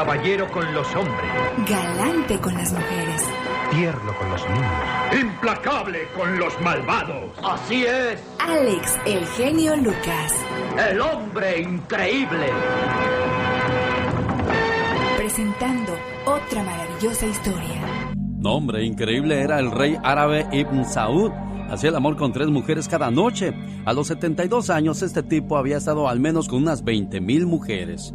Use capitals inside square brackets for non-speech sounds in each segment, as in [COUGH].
Caballero con los hombres. Galante con las mujeres. Tierno con los niños. Implacable con los malvados. Así es. Alex, el genio Lucas. El hombre increíble. Presentando otra maravillosa historia. Nombre increíble era el rey árabe Ibn Saud. Hacía el amor con tres mujeres cada noche. A los 72 años, este tipo había estado al menos con unas 20 mil mujeres.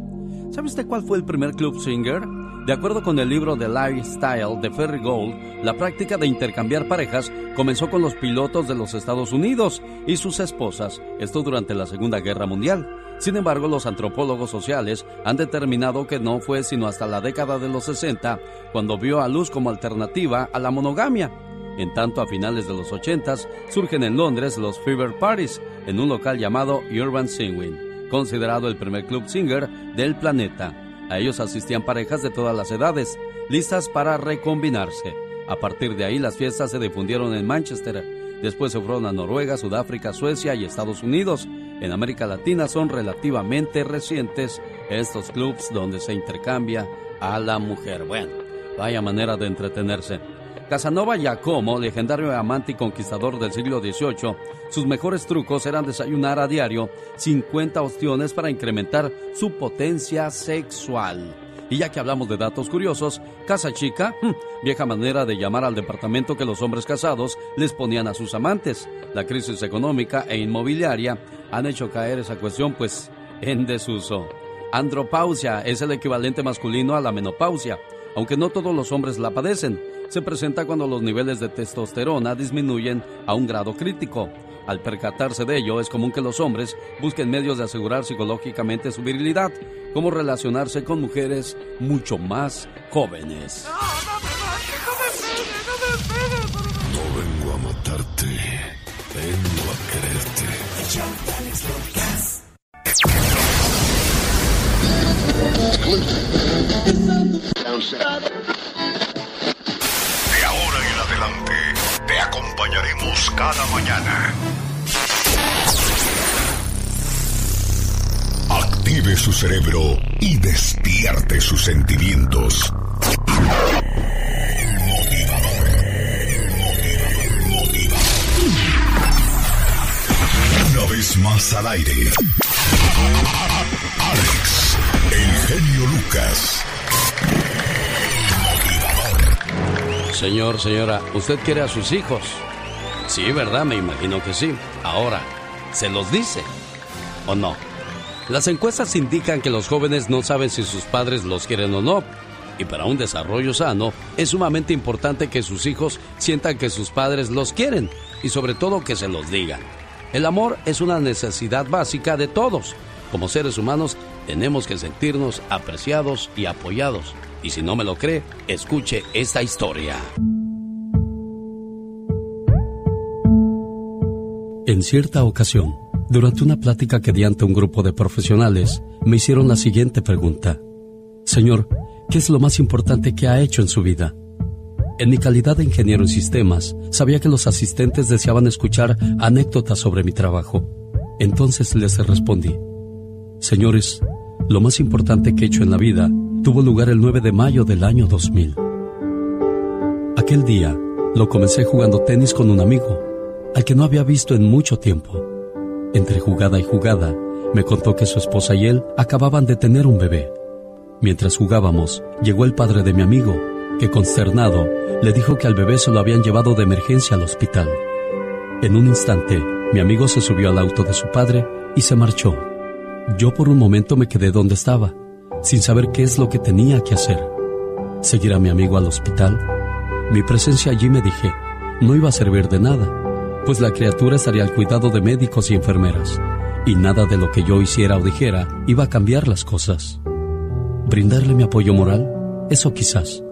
¿Sabe usted cuál fue el primer club swinger? De acuerdo con el libro The Lifestyle de Ferry Gold, la práctica de intercambiar parejas comenzó con los pilotos de los Estados Unidos y sus esposas, esto durante la Segunda Guerra Mundial. Sin embargo, los antropólogos sociales han determinado que no fue sino hasta la década de los 60 cuando vio a luz como alternativa a la monogamia. En tanto, a finales de los 80 surgen en Londres los Fever Parties en un local llamado Urban Singing, considerado el primer club singer del planeta. A ellos asistían parejas de todas las edades, listas para recombinarse. A partir de ahí las fiestas se difundieron en Manchester. Después se fueron a Noruega, Sudáfrica, Suecia y Estados Unidos. En América Latina son relativamente recientes estos clubs donde se intercambia a la mujer. Bueno, vaya manera de entretenerse. Casanova Giacomo, legendario amante y conquistador del siglo XVIII, sus mejores trucos eran desayunar a diario 50 ostiones para incrementar su potencia sexual. Y ya que hablamos de datos curiosos, Casa Chica, vieja manera de llamar al departamento que los hombres casados les ponían a sus amantes. La crisis económica e inmobiliaria han hecho caer esa cuestión pues en desuso. Andropausia es el equivalente masculino a la menopausia, aunque no todos los hombres la padecen se presenta cuando los niveles de testosterona disminuyen a un grado crítico. Al percatarse de ello, es común que los hombres busquen medios de asegurar psicológicamente su virilidad, como relacionarse con mujeres mucho más jóvenes. No vengo a matarte, vengo a quererte. Acompañaremos cada mañana. Active su cerebro y despierte sus sentimientos. Una vez más al aire. Alex, el genio Lucas. Señor, señora, ¿usted quiere a sus hijos? Sí, ¿verdad? Me imagino que sí. Ahora, ¿se los dice o no? Las encuestas indican que los jóvenes no saben si sus padres los quieren o no. Y para un desarrollo sano es sumamente importante que sus hijos sientan que sus padres los quieren y sobre todo que se los digan. El amor es una necesidad básica de todos. Como seres humanos tenemos que sentirnos apreciados y apoyados. Y si no me lo cree, escuche esta historia. En cierta ocasión, durante una plática que di ante un grupo de profesionales, me hicieron la siguiente pregunta. Señor, ¿qué es lo más importante que ha hecho en su vida? En mi calidad de ingeniero en sistemas, sabía que los asistentes deseaban escuchar anécdotas sobre mi trabajo. Entonces les respondí, Señores, lo más importante que he hecho en la vida tuvo lugar el 9 de mayo del año 2000. Aquel día lo comencé jugando tenis con un amigo, al que no había visto en mucho tiempo. Entre jugada y jugada, me contó que su esposa y él acababan de tener un bebé. Mientras jugábamos, llegó el padre de mi amigo, que consternado le dijo que al bebé se lo habían llevado de emergencia al hospital. En un instante, mi amigo se subió al auto de su padre y se marchó. Yo por un momento me quedé donde estaba, sin saber qué es lo que tenía que hacer. ¿Seguir a mi amigo al hospital? Mi presencia allí me dije, no iba a servir de nada, pues la criatura estaría al cuidado de médicos y enfermeras, y nada de lo que yo hiciera o dijera iba a cambiar las cosas. ¿Brindarle mi apoyo moral? Eso quizás,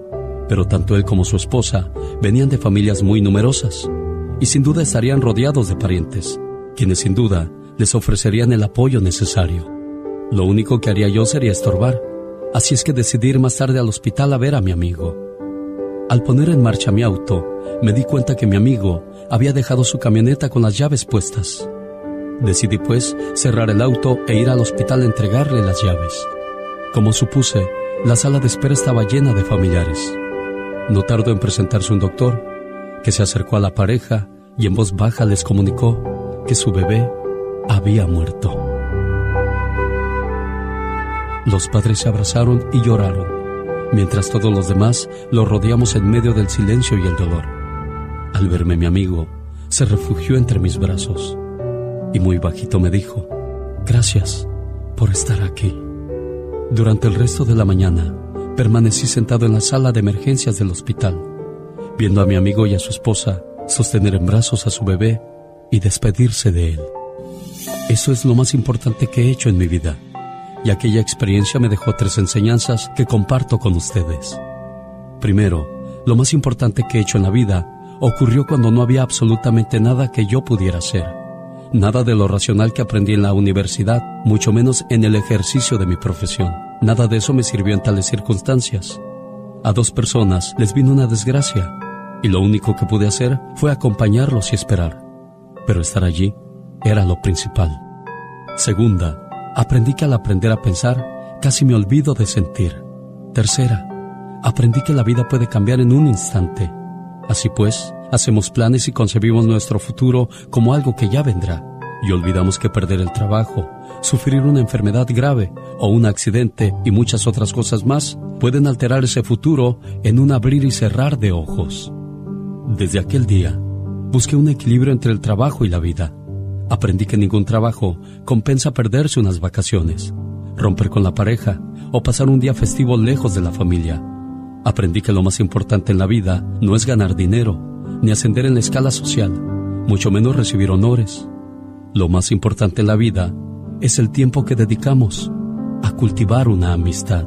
pero tanto él como su esposa venían de familias muy numerosas, y sin duda estarían rodeados de parientes, quienes sin duda les ofrecerían el apoyo necesario. Lo único que haría yo sería estorbar, así es que decidí ir más tarde al hospital a ver a mi amigo. Al poner en marcha mi auto, me di cuenta que mi amigo había dejado su camioneta con las llaves puestas. Decidí pues cerrar el auto e ir al hospital a entregarle las llaves. Como supuse, la sala de espera estaba llena de familiares. No tardó en presentarse un doctor, que se acercó a la pareja y en voz baja les comunicó que su bebé había muerto. Los padres se abrazaron y lloraron, mientras todos los demás lo rodeamos en medio del silencio y el dolor. Al verme mi amigo, se refugió entre mis brazos y muy bajito me dijo, gracias por estar aquí. Durante el resto de la mañana, permanecí sentado en la sala de emergencias del hospital, viendo a mi amigo y a su esposa sostener en brazos a su bebé y despedirse de él. Eso es lo más importante que he hecho en mi vida, y aquella experiencia me dejó tres enseñanzas que comparto con ustedes. Primero, lo más importante que he hecho en la vida ocurrió cuando no había absolutamente nada que yo pudiera hacer. Nada de lo racional que aprendí en la universidad, mucho menos en el ejercicio de mi profesión. Nada de eso me sirvió en tales circunstancias. A dos personas les vino una desgracia y lo único que pude hacer fue acompañarlos y esperar. Pero estar allí era lo principal. Segunda, aprendí que al aprender a pensar, casi me olvido de sentir. Tercera, aprendí que la vida puede cambiar en un instante. Así pues, hacemos planes y concebimos nuestro futuro como algo que ya vendrá. Y olvidamos que perder el trabajo, sufrir una enfermedad grave o un accidente y muchas otras cosas más pueden alterar ese futuro en un abrir y cerrar de ojos. Desde aquel día, busqué un equilibrio entre el trabajo y la vida. Aprendí que ningún trabajo compensa perderse unas vacaciones, romper con la pareja o pasar un día festivo lejos de la familia. Aprendí que lo más importante en la vida no es ganar dinero, ni ascender en la escala social, mucho menos recibir honores. Lo más importante en la vida es el tiempo que dedicamos a cultivar una amistad.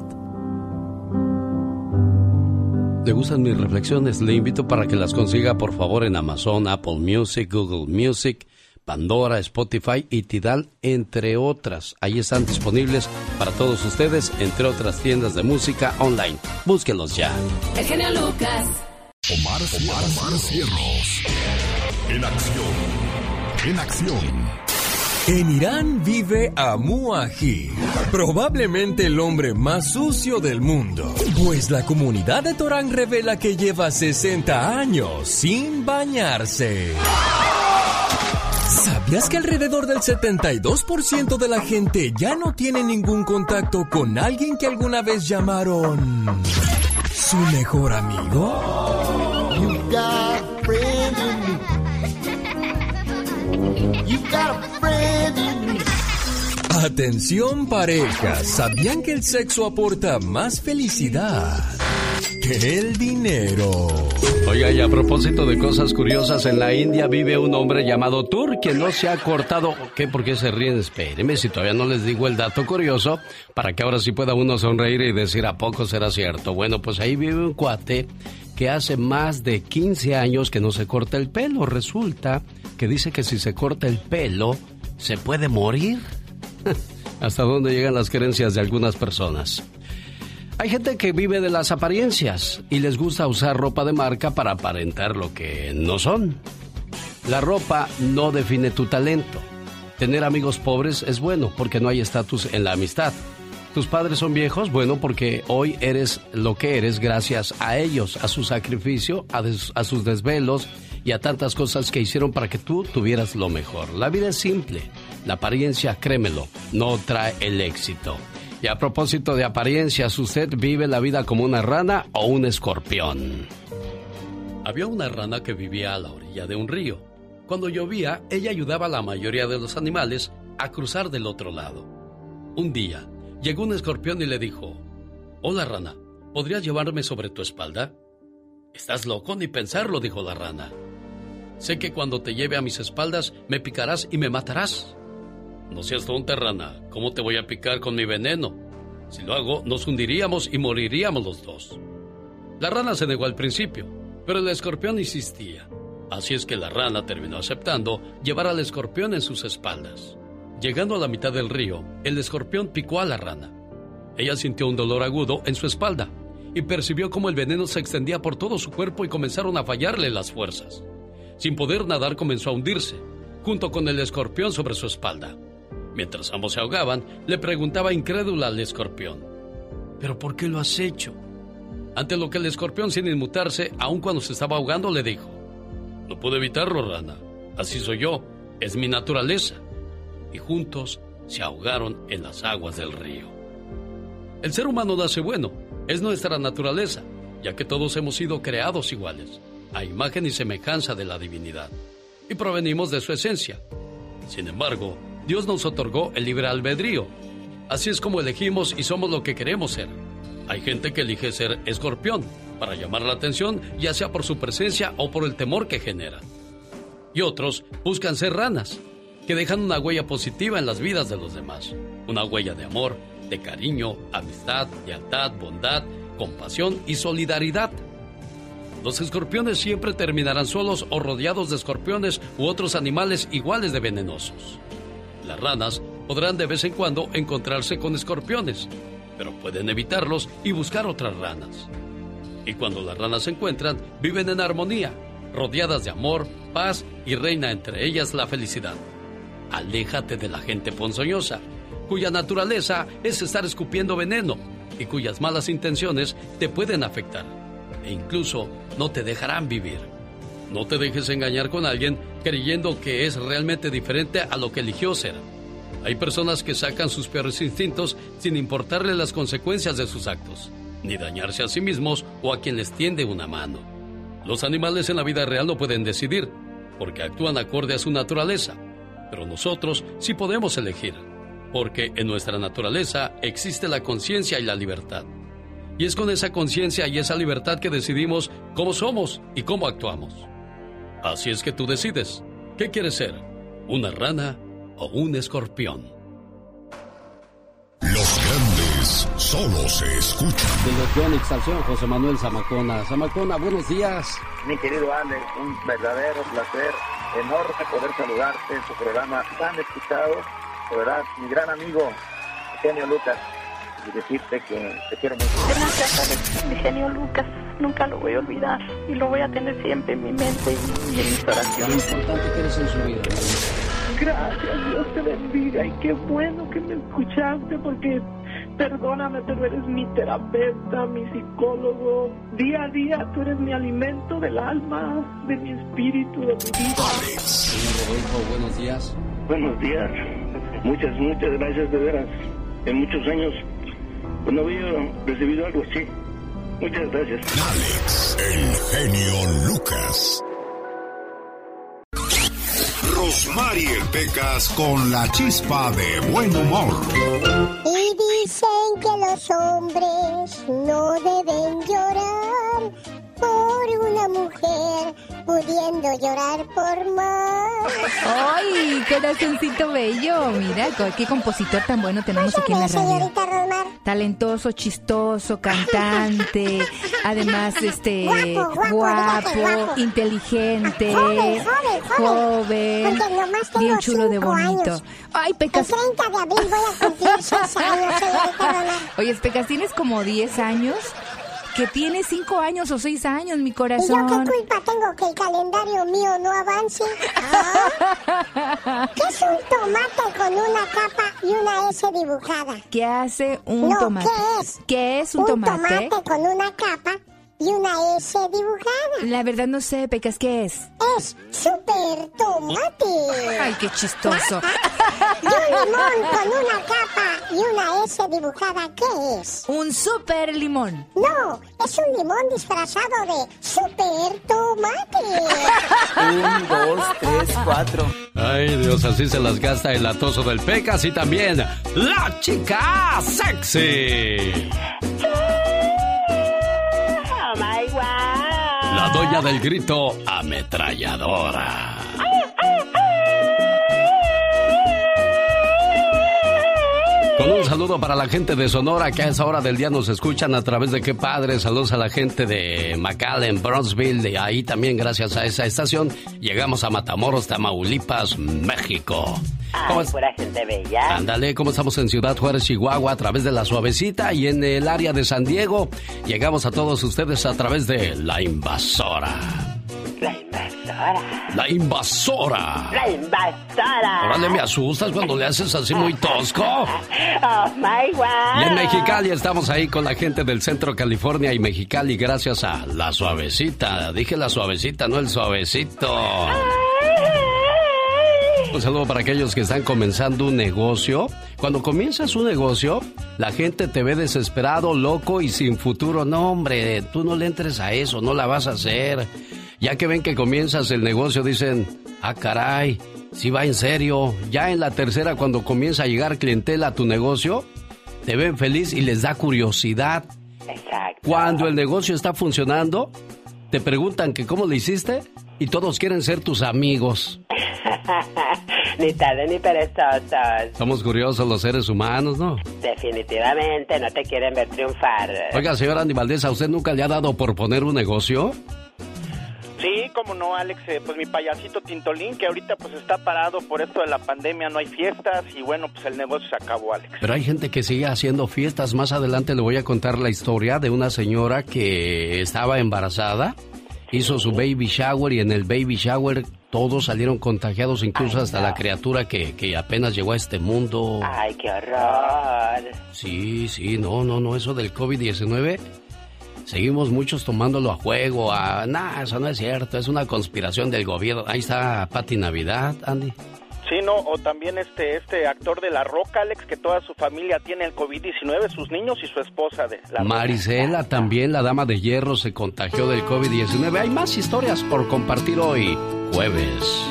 ¿Le gustan mis reflexiones? Le invito para que las consiga por favor en Amazon, Apple Music, Google Music, Pandora, Spotify y Tidal, entre otras. Ahí están disponibles para todos ustedes, entre otras tiendas de música online. Búsquenlos ya. El genio Lucas. Omar, Omar, Omar Cierros. En acción. En acción. En Irán vive Amu Aji, probablemente el hombre más sucio del mundo, pues la comunidad de Torán revela que lleva 60 años sin bañarse. ¿Sabías que alrededor del 72% de la gente ya no tiene ningún contacto con alguien que alguna vez llamaron su mejor amigo? You got a friend in me. You got a friend in me. Atención parejas, ¿sabían que el sexo aporta más felicidad que el dinero? Oiga, y a propósito de cosas curiosas, en la India vive un hombre llamado Tur que no se ha cortado. ¿Qué? ¿Por qué se ríen? Espérenme, si todavía no les digo el dato curioso, para que ahora sí pueda uno sonreír y decir a poco será cierto. Bueno, pues ahí vive un cuate que hace más de 15 años que no se corta el pelo. Resulta que dice que si se corta el pelo, se puede morir. [LAUGHS] ¿Hasta dónde llegan las creencias de algunas personas? Hay gente que vive de las apariencias y les gusta usar ropa de marca para aparentar lo que no son. La ropa no define tu talento. Tener amigos pobres es bueno porque no hay estatus en la amistad. Tus padres son viejos, bueno, porque hoy eres lo que eres gracias a ellos, a su sacrificio, a, sus desvelos y a tantas cosas que hicieron para que tú tuvieras lo mejor. La vida es simple. La apariencia, créemelo, no trae el éxito. Y a propósito de apariencias, ¿usted vive la vida como una rana o un escorpión? Había una rana que vivía a la orilla de un río. Cuando llovía, ella ayudaba a la mayoría de los animales a cruzar del otro lado. Un día, llegó un escorpión y le dijo, Hola rana, ¿podrías llevarme sobre tu espalda? Estás loco ni pensarlo, dijo la rana. Sé que cuando te lleve a mis espaldas me picarás y me matarás. No seas tonta, rana. ¿Cómo te voy a picar con mi veneno? Si lo hago, nos hundiríamos y moriríamos los dos. La rana se negó al principio, pero el escorpión insistía. Así es que la rana terminó aceptando llevar al escorpión en sus espaldas. Llegando a la mitad del río, el escorpión picó a la rana. Ella sintió un dolor agudo en su espalda y percibió cómo el veneno se extendía por todo su cuerpo y comenzaron a fallarle las fuerzas. Sin poder nadar comenzó a hundirse, junto con el escorpión sobre su espalda. Mientras ambos se ahogaban, le preguntaba incrédula al escorpión. ¿pero por qué lo has hecho? Ante lo que el escorpión, sin inmutarse, aun cuando se estaba ahogando, le dijo, no puedo evitarlo, rana. Así soy yo, es mi naturaleza. Y juntos se ahogaron en las aguas del río. El ser humano nace bueno, es nuestra naturaleza, ya que todos hemos sido creados iguales, a imagen y semejanza de la divinidad, y provenimos de su esencia. Sin embargo, Dios nos otorgó el libre albedrío. Así es como elegimos y somos lo que queremos ser. Hay gente que elige ser escorpión para llamar la atención, ya sea por su presencia o por el temor que genera. Y otros buscan ser ranas, que dejan una huella positiva en las vidas de los demás. Una huella de amor, de cariño, amistad, lealtad, bondad, compasión y solidaridad. Los escorpiones siempre terminarán solos o rodeados de escorpiones u otros animales iguales de venenosos. Las ranas podrán de vez en cuando encontrarse con escorpiones, pero pueden evitarlos y buscar otras ranas. Y cuando las ranas se encuentran, viven en armonía, rodeadas de amor, paz y reina entre ellas la felicidad. Aléjate de la gente ponzoñosa, cuya naturaleza es estar escupiendo veneno y cuyas malas intenciones te pueden afectar e incluso no te dejarán vivir. No te dejes engañar con alguien creyendo que es realmente diferente a lo que eligió ser. Hay personas que sacan sus peores instintos sin importarle las consecuencias de sus actos, ni dañarse a sí mismos o a quien les tiende una mano. Los animales en la vida real no pueden decidir, porque actúan acorde a su naturaleza, pero nosotros sí podemos elegir, porque en nuestra naturaleza existe la conciencia y la libertad. Y es con esa conciencia y esa libertad que decidimos cómo somos y cómo actuamos. Así es que tú decides, ¿qué quieres ser? ¿Una rana o un escorpión? Los grandes solo se escuchan. De José Manuel Zamacona. Zamacona, buenos días. Mi querido Alex, un verdadero placer, enorme poder saludarte en tu programa tan escuchado. De verdad, mi gran amigo, Eugenio Lucas y decirte que te quiero mucho. Gracias, mi genio Lucas. Nunca lo voy a olvidar y lo voy a tener siempre en mi mente y, en mis oraciones. Lo importante que eres en su vida. Gracias, Dios te bendiga y qué bueno que me escuchaste porque perdóname, pero eres mi terapeuta, mi psicólogo. Día a día tú eres mi alimento del alma, de mi espíritu, de mi vida. Señor Rodolfo, buenos días. Buenos días. Muchas, muchas gracias de veras. En muchos años no había recibido algo así. Muchas gracias. Alex, el genio Lucas. Rosmarie Pecas con la chispa de buen humor. Y dicen que los hombres no deben llorar por una mujer pudiendo llorar por más. ¡Ay, corazoncito bello! Mira, qué compositor tan bueno tenemos aquí en la radio. señorita Rosmar? Talentoso, chistoso, cantante, [LAUGHS] además, este, guapo, guapo, inteligente, joven, joven, joven, bien chulo de bonito. Años. Ay, Pecas. El 30 de abril voy a cumplir 6 años, señorita Rosmar. Oye, Pecas, tienes como 10 años que tiene cinco años o seis años, mi ¿Y corazón. yo qué culpa tengo que el calendario mío no avance? ¿Ah? ¿Qué es un tomate con una capa y una S dibujada? ¿Qué hace un no, tomate? ¿qué es? ¿Qué es un, tomate? tomate con una capa y una S dibujada. La verdad no sé, Pecas, ¿qué es? Es super tomate. Ay, qué chistoso. y un limón con una capa y una S dibujada, ¿qué es? Un super limón. No, es un limón disfrazado de super tomate. Un, dos, tres, cuatro. Ay, Dios, así se las gasta el atoso del Pecas y también la chica sexy. Doña del grito ametralladora. Con un saludo para la gente de Sonora que a esa hora del día nos escuchan a través de qué padre. Saludos a la gente de McAllen, Bronzeville. De ahí también, gracias a esa estación, llegamos a Matamoros, Tamaulipas, México. Ay, pura gente bella. Ándale, ¿cómo estamos en Ciudad Juárez, Chihuahua, a través de la suavecita y en el área de San Diego? Llegamos a todos ustedes a través de La Invasora. La invasora. La invasora. La invasora. Órale, me asustas cuando le haces así muy tosco. Oh my God. Y en Mexicali estamos ahí con la gente del Centro California y Mexicali gracias a la suavecita. Dije la suavecita, no el suavecito. Un saludo para aquellos que están comenzando un negocio. Cuando comienzas un negocio, la gente te ve desesperado, loco y sin futuro. No, hombre, tú no le entres a eso, no la vas a hacer. Ya que ven que comienzas el negocio, dicen, ah, caray, si va en serio. Ya en la tercera, cuando comienza a llegar clientela a tu negocio, te ven feliz y les da curiosidad. Exacto. Cuando el negocio está funcionando, te preguntan que cómo lo hiciste y todos quieren ser tus amigos. [LAUGHS] ni tarde ni perezosos. Somos curiosos los seres humanos, ¿no? Definitivamente no te quieren ver triunfar. Oiga, señor Andy Valdés, ¿a usted nunca le ha dado por poner un negocio? Sí, como no, Alex, eh, pues mi payasito Tintolín, que ahorita pues está parado por esto de la pandemia, no hay fiestas y bueno, pues el negocio se acabó, Alex. Pero hay gente que sigue haciendo fiestas. Más adelante le voy a contar la historia de una señora que estaba embarazada, hizo su baby shower y en el baby shower todos salieron contagiados, incluso hasta la criatura que, que apenas llegó a este mundo. Ay, qué horror. Sí, sí, no, no, no, eso del COVID-19 seguimos muchos tomándolo a juego, a... Nah, eso no es cierto, es una conspiración del gobierno. Ahí está Pati Navidad, Andy. Sí, no, o también este este actor de La Roca, Alex, que toda su familia tiene el COVID-19, sus niños y su esposa de La Marisela también, la dama de hierro, se contagió del COVID-19. Hay más historias por compartir hoy, jueves.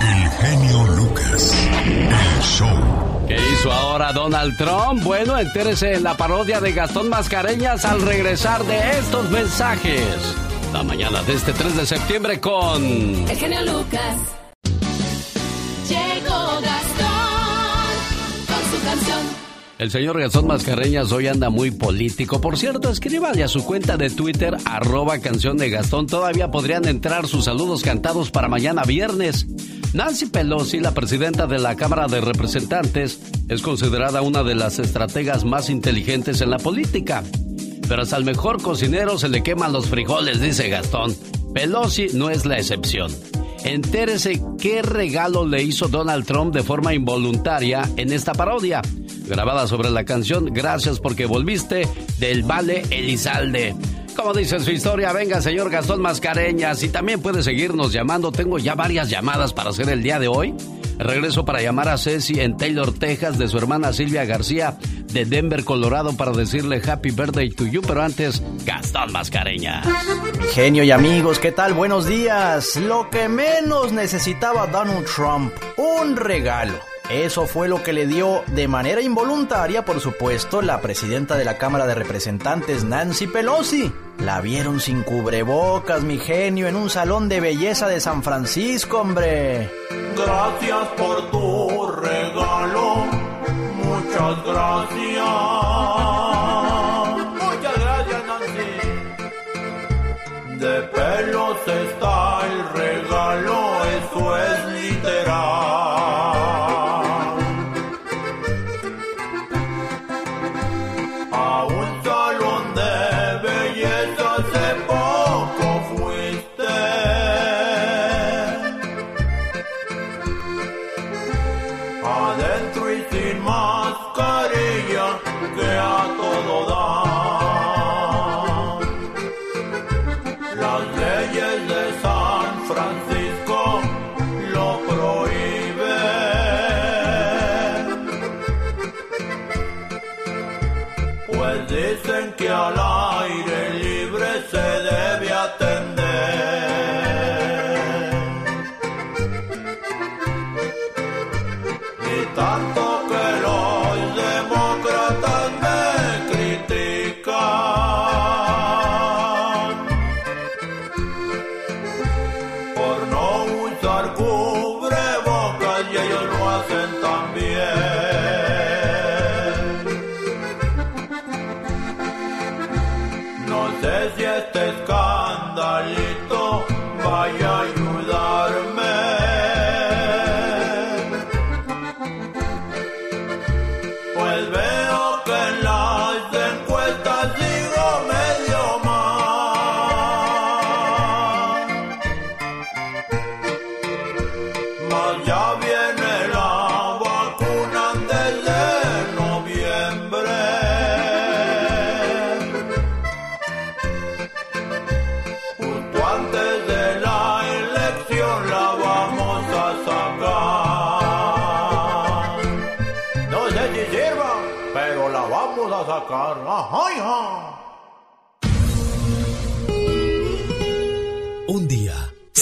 El genio Lucas, el show. ¿Qué hizo ahora Donald Trump? Bueno, entérese en la parodia de Gastón Mascareñas al regresar de estos mensajes. La mañana de este 3 de septiembre con... El genio Lucas. El señor Gastón Mascareñas hoy anda muy político. Por cierto, escríbale a su cuenta de Twitter, arroba canción de Gastón. Todavía podrían entrar sus saludos cantados para mañana viernes. Nancy Pelosi, la presidenta de la Cámara de Representantes, es considerada una de las estrategas más inteligentes en la política. Pero hasta al mejor cocinero se le queman los frijoles, dice Gastón. Pelosi no es la excepción. Entérese qué regalo le hizo Donald Trump de forma involuntaria en esta parodia, grabada sobre la canción Gracias porque volviste del Vale Elizalde. Como dice su historia, venga señor Gastón Mascareñas y también puede seguirnos llamando. Tengo ya varias llamadas para hacer el día de hoy. Regreso para llamar a Ceci en Taylor, Texas, de su hermana Silvia García de Denver, Colorado, para decirle Happy Birthday to you, pero antes, Gastón Mascareñas. Genio y amigos, ¿qué tal? Buenos días. Lo que menos necesitaba Donald Trump, un regalo. Eso fue lo que le dio de manera involuntaria, por supuesto, la presidenta de la Cámara de Representantes, Nancy Pelosi. La vieron sin cubrebocas, mi genio, en un salón de belleza de San Francisco, hombre. Gracias por tu regalo. Muchas gracias.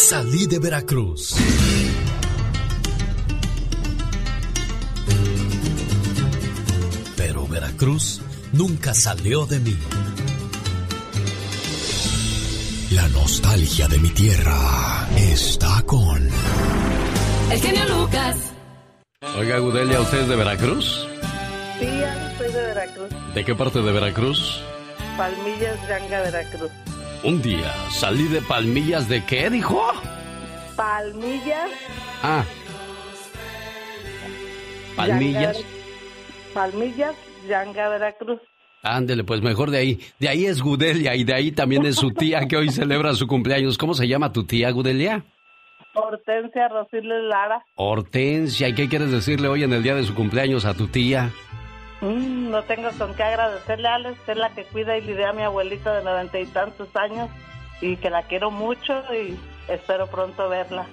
Salí de Veracruz. Pero Veracruz nunca salió de mí. La nostalgia de mi tierra está con... El genio Lucas. Oiga, Gudelia, ¿usted es de Veracruz? Sí, soy de Veracruz. ¿De qué parte de Veracruz? Palmillas, Yanga, Veracruz. Un día salí de Palmillas de qué, dijo? Palmillas. Ah. Palmillas. Yanga, Palmillas, Yanga, Veracruz. Ándele, pues mejor de ahí. De ahí es Gudelia y de ahí también es su tía que hoy celebra su cumpleaños. ¿Cómo se llama tu tía, Gudelia? Hortensia Rosiles Lara. Hortensia. ¿Y qué quieres decirle hoy en el día de su cumpleaños a tu tía? Mm, no tengo con qué agradecerle, Alex. Es la que cuida y lidia a mi abuelita de noventa y tantos años y que la quiero mucho y espero pronto verla.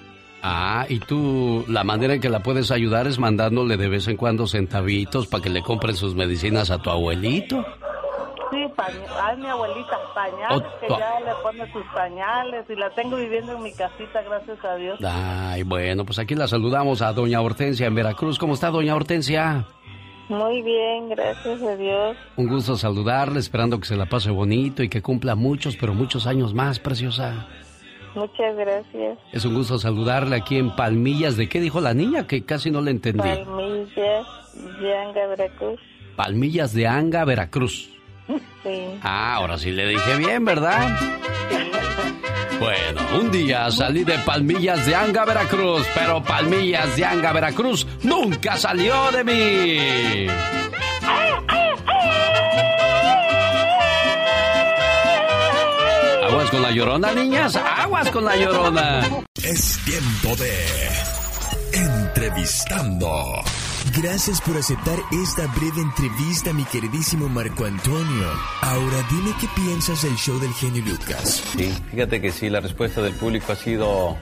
Ah, y tú, la manera en que la puedes ayudar es mandándole de vez en cuando centavitos para que le compren sus medicinas a tu abuelito. Sí, ay, mi abuelita, pañales, que ya le pone sus pañales y la tengo viviendo en mi casita, gracias a Dios. Ay, bueno, pues aquí la saludamos a doña Hortensia en Veracruz. ¿Cómo está, doña Hortensia? Muy bien, gracias a Dios. Un gusto saludarle, esperando que se la pase bonito y que cumpla muchos, pero muchos años más, preciosa. Muchas gracias. Es un gusto saludarle aquí en Palmillas. ¿De qué dijo la niña? Que casi no le entendí. Palmillas, Yanga, Veracruz. Palmillas de Anga, Veracruz. Sí. Ah, ahora sí le dije bien, ¿verdad? Bueno, un día salí de Palmillas de Anga, Veracruz, pero Palmillas de Anga, Veracruz nunca salió de mí. Aguas con la llorona, niñas, aguas con la llorona. Es tiempo de entrevistando. Gracias por aceptar esta breve entrevista, mi queridísimo Marco Antonio. Ahora dime qué piensas del show del genio Lucas. Sí, fíjate que sí, la respuesta del público ha sido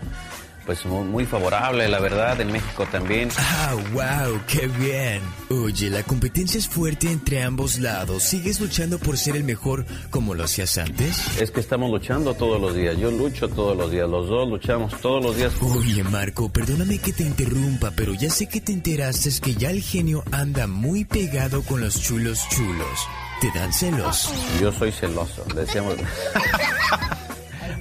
pues mu- muy favorable, la verdad, en México también. Ah, wow, qué bien. Oye, la competencia es fuerte entre ambos lados. ¿Sigues luchando por ser el mejor como lo hacías antes? Es que estamos luchando todos los días, yo lucho todos los días, los dos luchamos todos los días. Oye, Marco, perdóname que te interrumpa, pero ya sé que te enteraste que ya el genio anda muy pegado con los chulos chulos. ¿Te dan celos? Yo soy celoso, decíamos. [LAUGHS]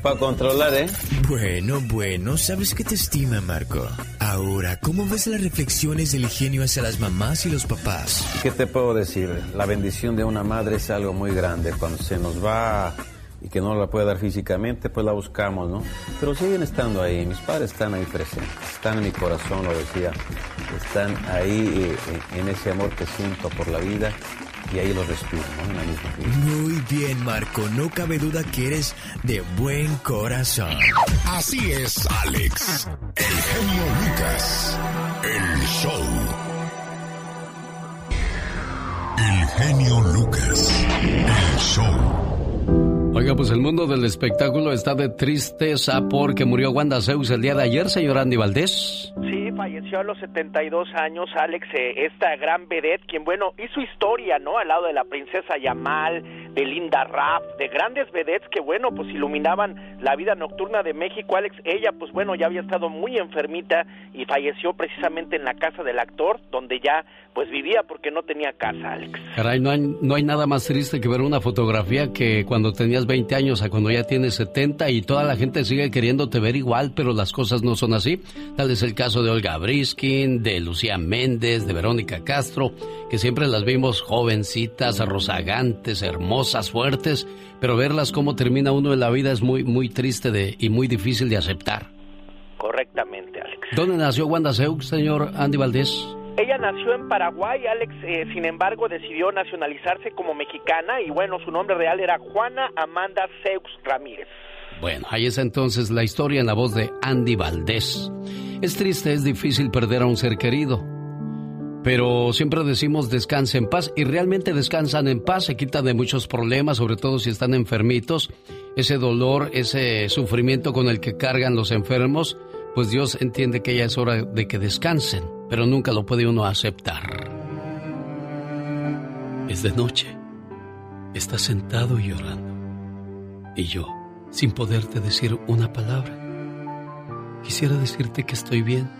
Para controlar, ¿eh? Bueno, bueno, sabes que te estima, Marco. Ahora, ¿cómo ves las reflexiones del genio hacia las mamás y los papás? ¿Qué te puedo decir? La bendición de una madre es algo muy grande. Cuando se nos va y que no la puede dar físicamente, pues la buscamos, ¿no? Pero siguen estando ahí. Mis padres están ahí presentes. Están en mi corazón, lo decía. Están ahí eh, en ese amor que siento por la vida y ahí los respiro, ¿no? En la misma vida. Muy bien, Marco. No cabe duda que eres de buen corazón. Así es, Alex. El genio Lucas. El show. El genio Lucas. El show. Oiga, pues el mundo del espectáculo está de tristeza porque murió Wanda Zeus el día de ayer, señor Andy Valdés. Sí, falleció a los 72 años Alex, eh, esta gran vedette, quien, bueno, hizo historia, ¿no? Al lado de la princesa Yamal, de Linda Raff, de grandes vedettes que, bueno, pues iluminaban la vida nocturna de México. Alex, ella, pues bueno, ya había estado muy enfermita y falleció precisamente en la casa del actor, donde ya, pues vivía porque no tenía casa, Alex. Caray, no hay, no hay nada más triste que ver una fotografía que cuando tenías 20 años a cuando ya tienes 70 y toda la gente sigue queriéndote ver igual, pero las cosas no son así. Tal es el caso de Olga Briskin, de Lucía Méndez, de Verónica Castro, que siempre las vimos jovencitas, rozagantes, hermosas, fuertes, pero verlas cómo termina uno en la vida es muy, muy triste de, y muy difícil de aceptar. Correctamente, Alex. ¿Dónde nació Wanda Seux, señor Andy Valdés? Ella nació en Paraguay, Alex, eh, sin embargo, decidió nacionalizarse como mexicana y bueno, su nombre real era Juana Amanda Seux Ramírez. Bueno, ahí es entonces la historia en la voz de Andy Valdés. Es triste, es difícil perder a un ser querido. Pero siempre decimos descanse en paz y realmente descansan en paz, se quitan de muchos problemas, sobre todo si están enfermitos. Ese dolor, ese sufrimiento con el que cargan los enfermos, pues Dios entiende que ya es hora de que descansen, pero nunca lo puede uno aceptar. Es de noche. Estás sentado y llorando. Y yo, sin poderte decir una palabra. Quisiera decirte que estoy bien,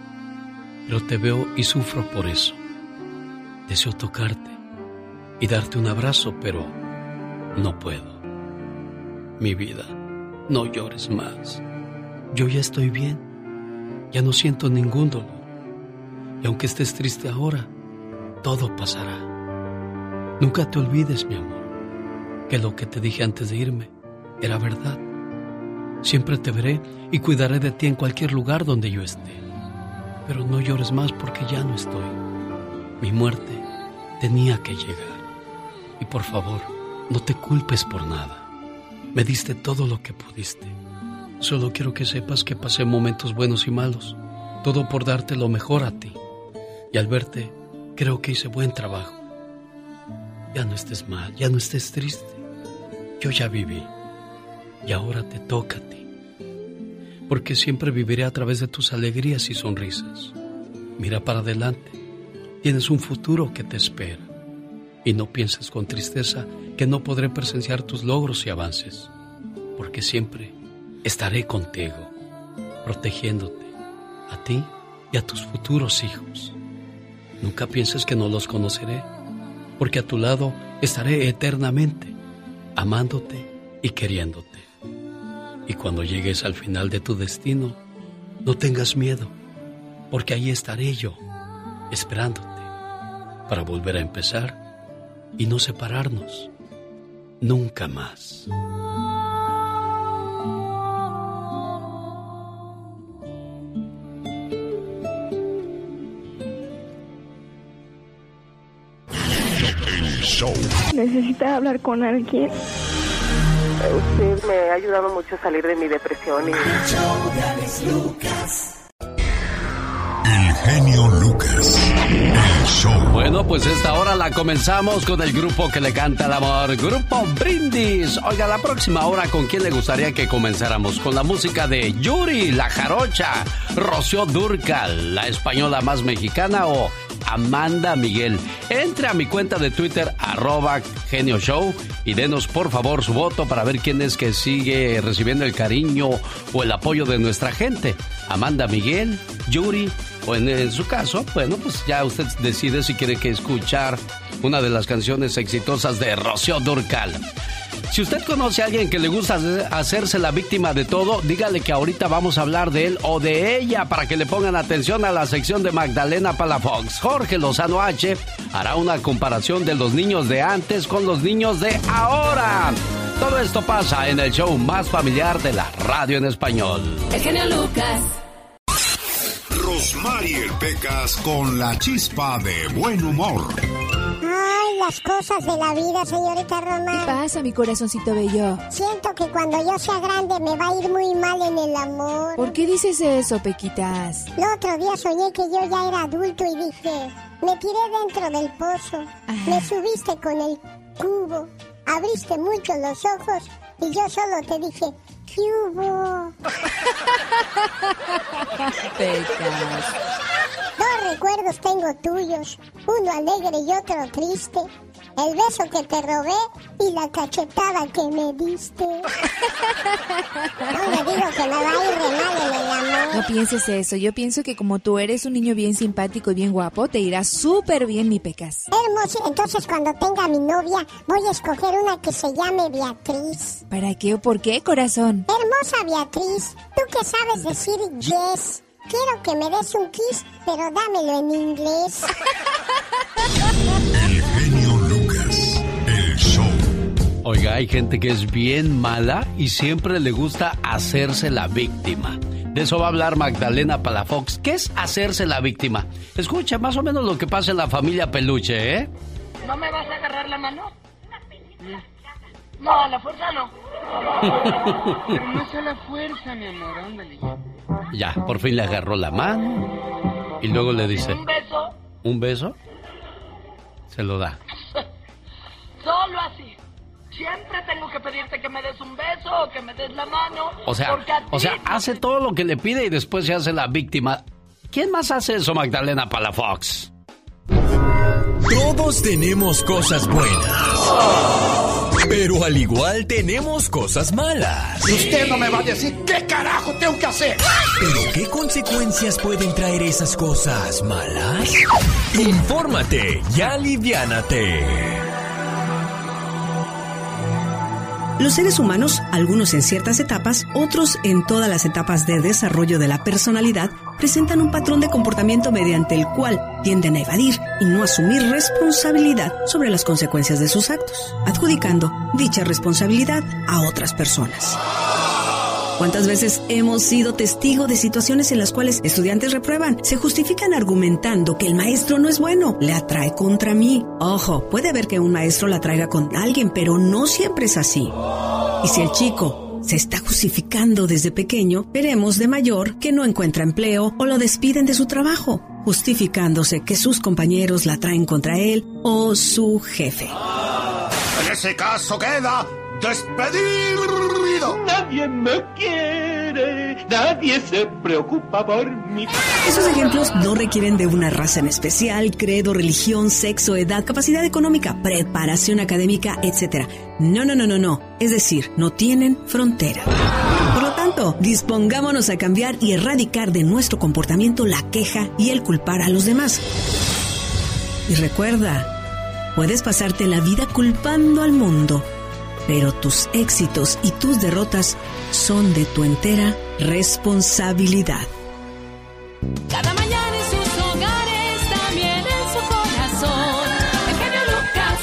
pero te veo y sufro por eso. Deseo tocarte y darte un abrazo, pero no puedo. Mi vida, no llores más. Yo ya estoy bien. Ya no siento ningún dolor. Y aunque estés triste ahora, todo pasará. Nunca te olvides, mi amor, que lo que te dije antes de irme era verdad. Siempre te veré y cuidaré de ti en cualquier lugar donde yo esté. Pero no llores más porque ya no estoy. Mi muerte tenía que llegar. Y por favor, no te culpes por nada. Me diste todo lo que pudiste. Solo quiero que sepas que pasé momentos buenos y malos. Todo por darte lo mejor a ti. Y al verte, creo que hice buen trabajo. Ya no estés mal, ya no estés triste. Yo ya viví. Y ahora te toca a ti. Porque siempre viviré a través de tus alegrías y sonrisas. Mira para adelante. Tienes un futuro que te espera. Y no pienses con tristeza que no podré presenciar tus logros y avances. Porque siempre estaré contigo, protegiéndote, a ti y a tus futuros hijos. Nunca pienses que no los conoceré, porque a tu lado estaré eternamente, amándote y queriéndote. Y cuando llegues al final de tu destino, no tengas miedo, porque ahí estaré yo, esperándote, para volver a empezar y no separarnos nunca más. Necesita hablar con alguien. Usted me ha ayudado mucho a salir de mi depresión y... Genio Lucas. El show. Bueno, pues esta hora la comenzamos con el grupo que le canta el amor, Grupo Brindis. Oiga, la próxima hora, ¿con quién le gustaría que comenzáramos? Con la música de Yuri, la jarocha, Rocío Durcal, la española más mexicana o Amanda Miguel. Entre a mi cuenta de Twitter, arroba Genio Show, y denos por favor su voto para ver quién es que sigue recibiendo el cariño o el apoyo de nuestra gente. Amanda Miguel, Yuri, o en, su caso, bueno, pues ya usted decide si quiere que escuchar una de las canciones exitosas de Rocío Durcal. Si usted conoce a alguien que le gusta hacerse la víctima de todo, dígale que ahorita vamos a hablar de él o de ella para que le pongan atención a la sección de Magdalena Palafox. Jorge Lozano H hará una comparación de los niños de antes con los niños de ahora. Todo esto pasa en el show más familiar de la radio en español. El genio Lucas. Rosmarie Pecas con la chispa de buen humor. Ay, las cosas de la vida, señorita Roma. ¿Qué pasa, mi corazoncito bello? Siento que cuando yo sea grande me va a ir muy mal en el amor. ¿Por qué dices eso, Pequitas? El otro día soñé que yo ya era adulto y dije, me tiré dentro del pozo, me subiste con el cubo, abriste mucho los ojos y yo solo te dije, ¿qué hubo? Pecas. Dos recuerdos tengo tuyos, uno alegre y otro triste. El beso que te robé y la cachetada que me diste. [LAUGHS] No le digo que me va a ir re mal en el amor. No pienses eso. Yo pienso que como tú eres un niño bien simpático y bien guapo, te irá súper bien, mi Pecas. Hermoso, entonces cuando tenga mi novia voy a escoger una que se llame Beatriz. ¿Para qué o por qué, corazón? Hermosa Beatriz, tú que sabes decir yes. Quiero que me des un kiss, pero dámelo en inglés. [LAUGHS] Oiga, hay gente que es bien mala y siempre le gusta hacerse la víctima. De eso va a hablar Magdalena Palafox. ¿Qué es hacerse la víctima? Escucha más o menos lo que pasa en la familia Peluche, ¿eh? ¿No me vas a agarrar la mano? No, a la fuerza no. [LAUGHS] Pero no es a la fuerza, mi amor, ándale. Ya, por fin le agarró la mano y luego le dice, Un beso, ¿un beso? Se lo da. [LAUGHS] solo así. Siempre tengo que pedirte que me des un beso o que me des la mano. O sea, o hace todo lo que le pide y después se hace la víctima. ¿Quién más hace eso, Magdalena Palafox? Todo Todos tenemos cosas buenas. Pero al igual tenemos cosas malas. Y usted no me va a decir qué carajo tengo que hacer. ¿Pero qué consecuencias pueden traer esas cosas malas? Infórmate y aliviánate. Los seres humanos, algunos en ciertas etapas, otros en todas las etapas de desarrollo de la personalidad, presentan un patrón de comportamiento mediante el cual tienden a evadir y no asumir responsabilidad sobre las consecuencias de sus actos, adjudicando dicha responsabilidad a otras personas. ¿Cuántas veces hemos sido testigo de situaciones en las cuales estudiantes reprueban? Se justifican argumentando que el maestro no es bueno, le atrae contra mí. Ojo, puede haber que un maestro la traiga con alguien, pero no siempre es así. Y si el chico se está justificando desde pequeño, veremos de mayor que no encuentra empleo o lo despiden de su trabajo, justificándose que sus compañeros la traen contra él o su jefe. En ese caso queda despedido. Nadie me quiere, nadie se preocupa por mí. Esos ejemplos no requieren de una raza en especial, credo, religión, sexo, edad, capacidad económica, preparación académica, etc. No, no, no, no, no. Es decir, no tienen frontera. Por lo tanto, dispongámonos a cambiar y erradicar de nuestro comportamiento la queja y el culpar a los demás. Y recuerda, puedes pasarte la vida culpando al mundo, pero tus éxitos y tus derrotas son de tu entera responsabilidad. Cada mañana en sus hogares, también en su corazón. El Lucas.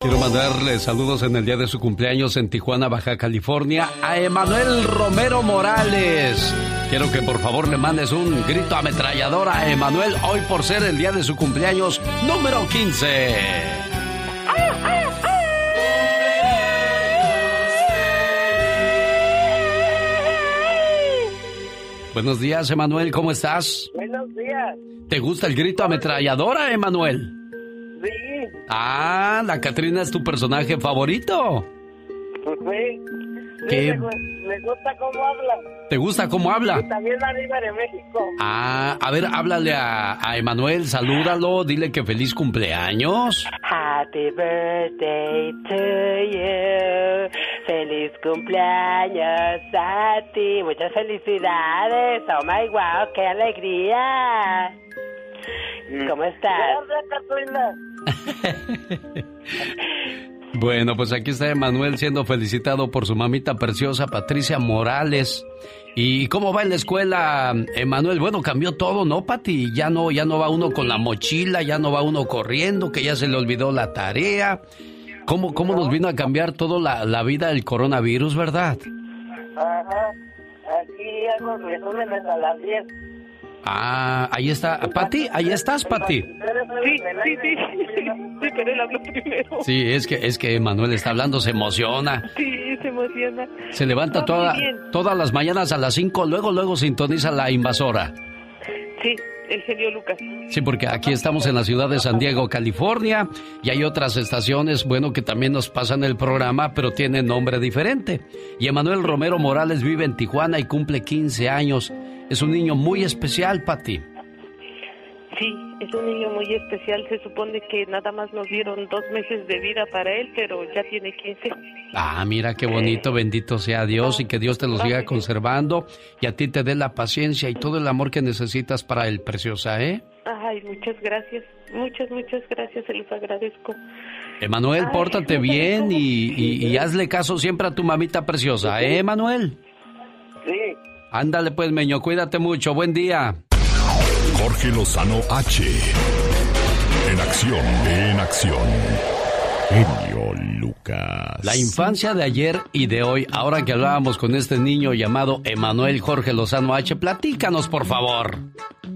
Quiero mandarle saludos en el día de su cumpleaños en Tijuana, Baja California, a Emanuel Romero Morales. Quiero que por favor le mandes un grito ametrallador a Emanuel hoy por ser el día de su cumpleaños número 15. Buenos días, Emanuel, ¿cómo estás? Buenos días. ¿Te gusta el grito ametralladora, Emanuel? Sí. Ah, la Catrina es tu personaje favorito. Sí. ¿Qué? Me, gu- me gusta cómo habla. ¿Te gusta cómo habla? Y también la diva de México. Ah, a ver, háblale a, a Emanuel, salúdalo, dile que feliz cumpleaños. Happy birthday to you. Feliz cumpleaños a ti. Muchas felicidades. Oh my wow, qué alegría. ¿Cómo estás? Gracias. [LAUGHS] Bueno, pues aquí está Emanuel siendo felicitado por su mamita preciosa Patricia Morales. ¿Y cómo va en la escuela, Emanuel? Bueno, cambió todo, ¿no, Pati? Ya no, ya no va uno con la mochila, ya no va uno corriendo, que ya se le olvidó la tarea. ¿Cómo, cómo nos vino a cambiar todo la, la vida el coronavirus, verdad? Ajá. Aquí hago resúmenes a las 10. Ah, ahí está. Pati, ahí estás, Pati. Sí, sí, sí. Sí, pero él habló primero. Sí, es que, es que Emanuel está hablando, se emociona. Sí, se emociona. Se levanta Va toda, todas las mañanas a las 5, luego, luego sintoniza la invasora. Sí, el genio Lucas. Sí, porque aquí estamos en la ciudad de San Diego, California, y hay otras estaciones, bueno, que también nos pasan el programa, pero tienen nombre diferente. Y Emanuel Romero Morales vive en Tijuana y cumple 15 años. Es un niño muy especial, Pati. Sí, es un niño muy especial. Se supone que nada más nos dieron dos meses de vida para él, pero ya tiene 15. Ah, mira qué bonito, bendito sea Dios y que Dios te lo siga conservando y a ti te dé la paciencia y todo el amor que necesitas para él, preciosa, ¿eh? Ay, muchas gracias. Muchas, muchas gracias. Se los agradezco. Emanuel, Ay, pórtate bien y, y- y hazle caso siempre a tu mamita preciosa, ¿eh, Emanuel? Sí. Ándale pues, Meño, cuídate mucho, buen día. Jorge Lozano H. En acción, en acción. Genio Lucas. La infancia de ayer y de hoy, ahora que hablábamos con este niño llamado Emanuel Jorge Lozano H, platícanos por favor.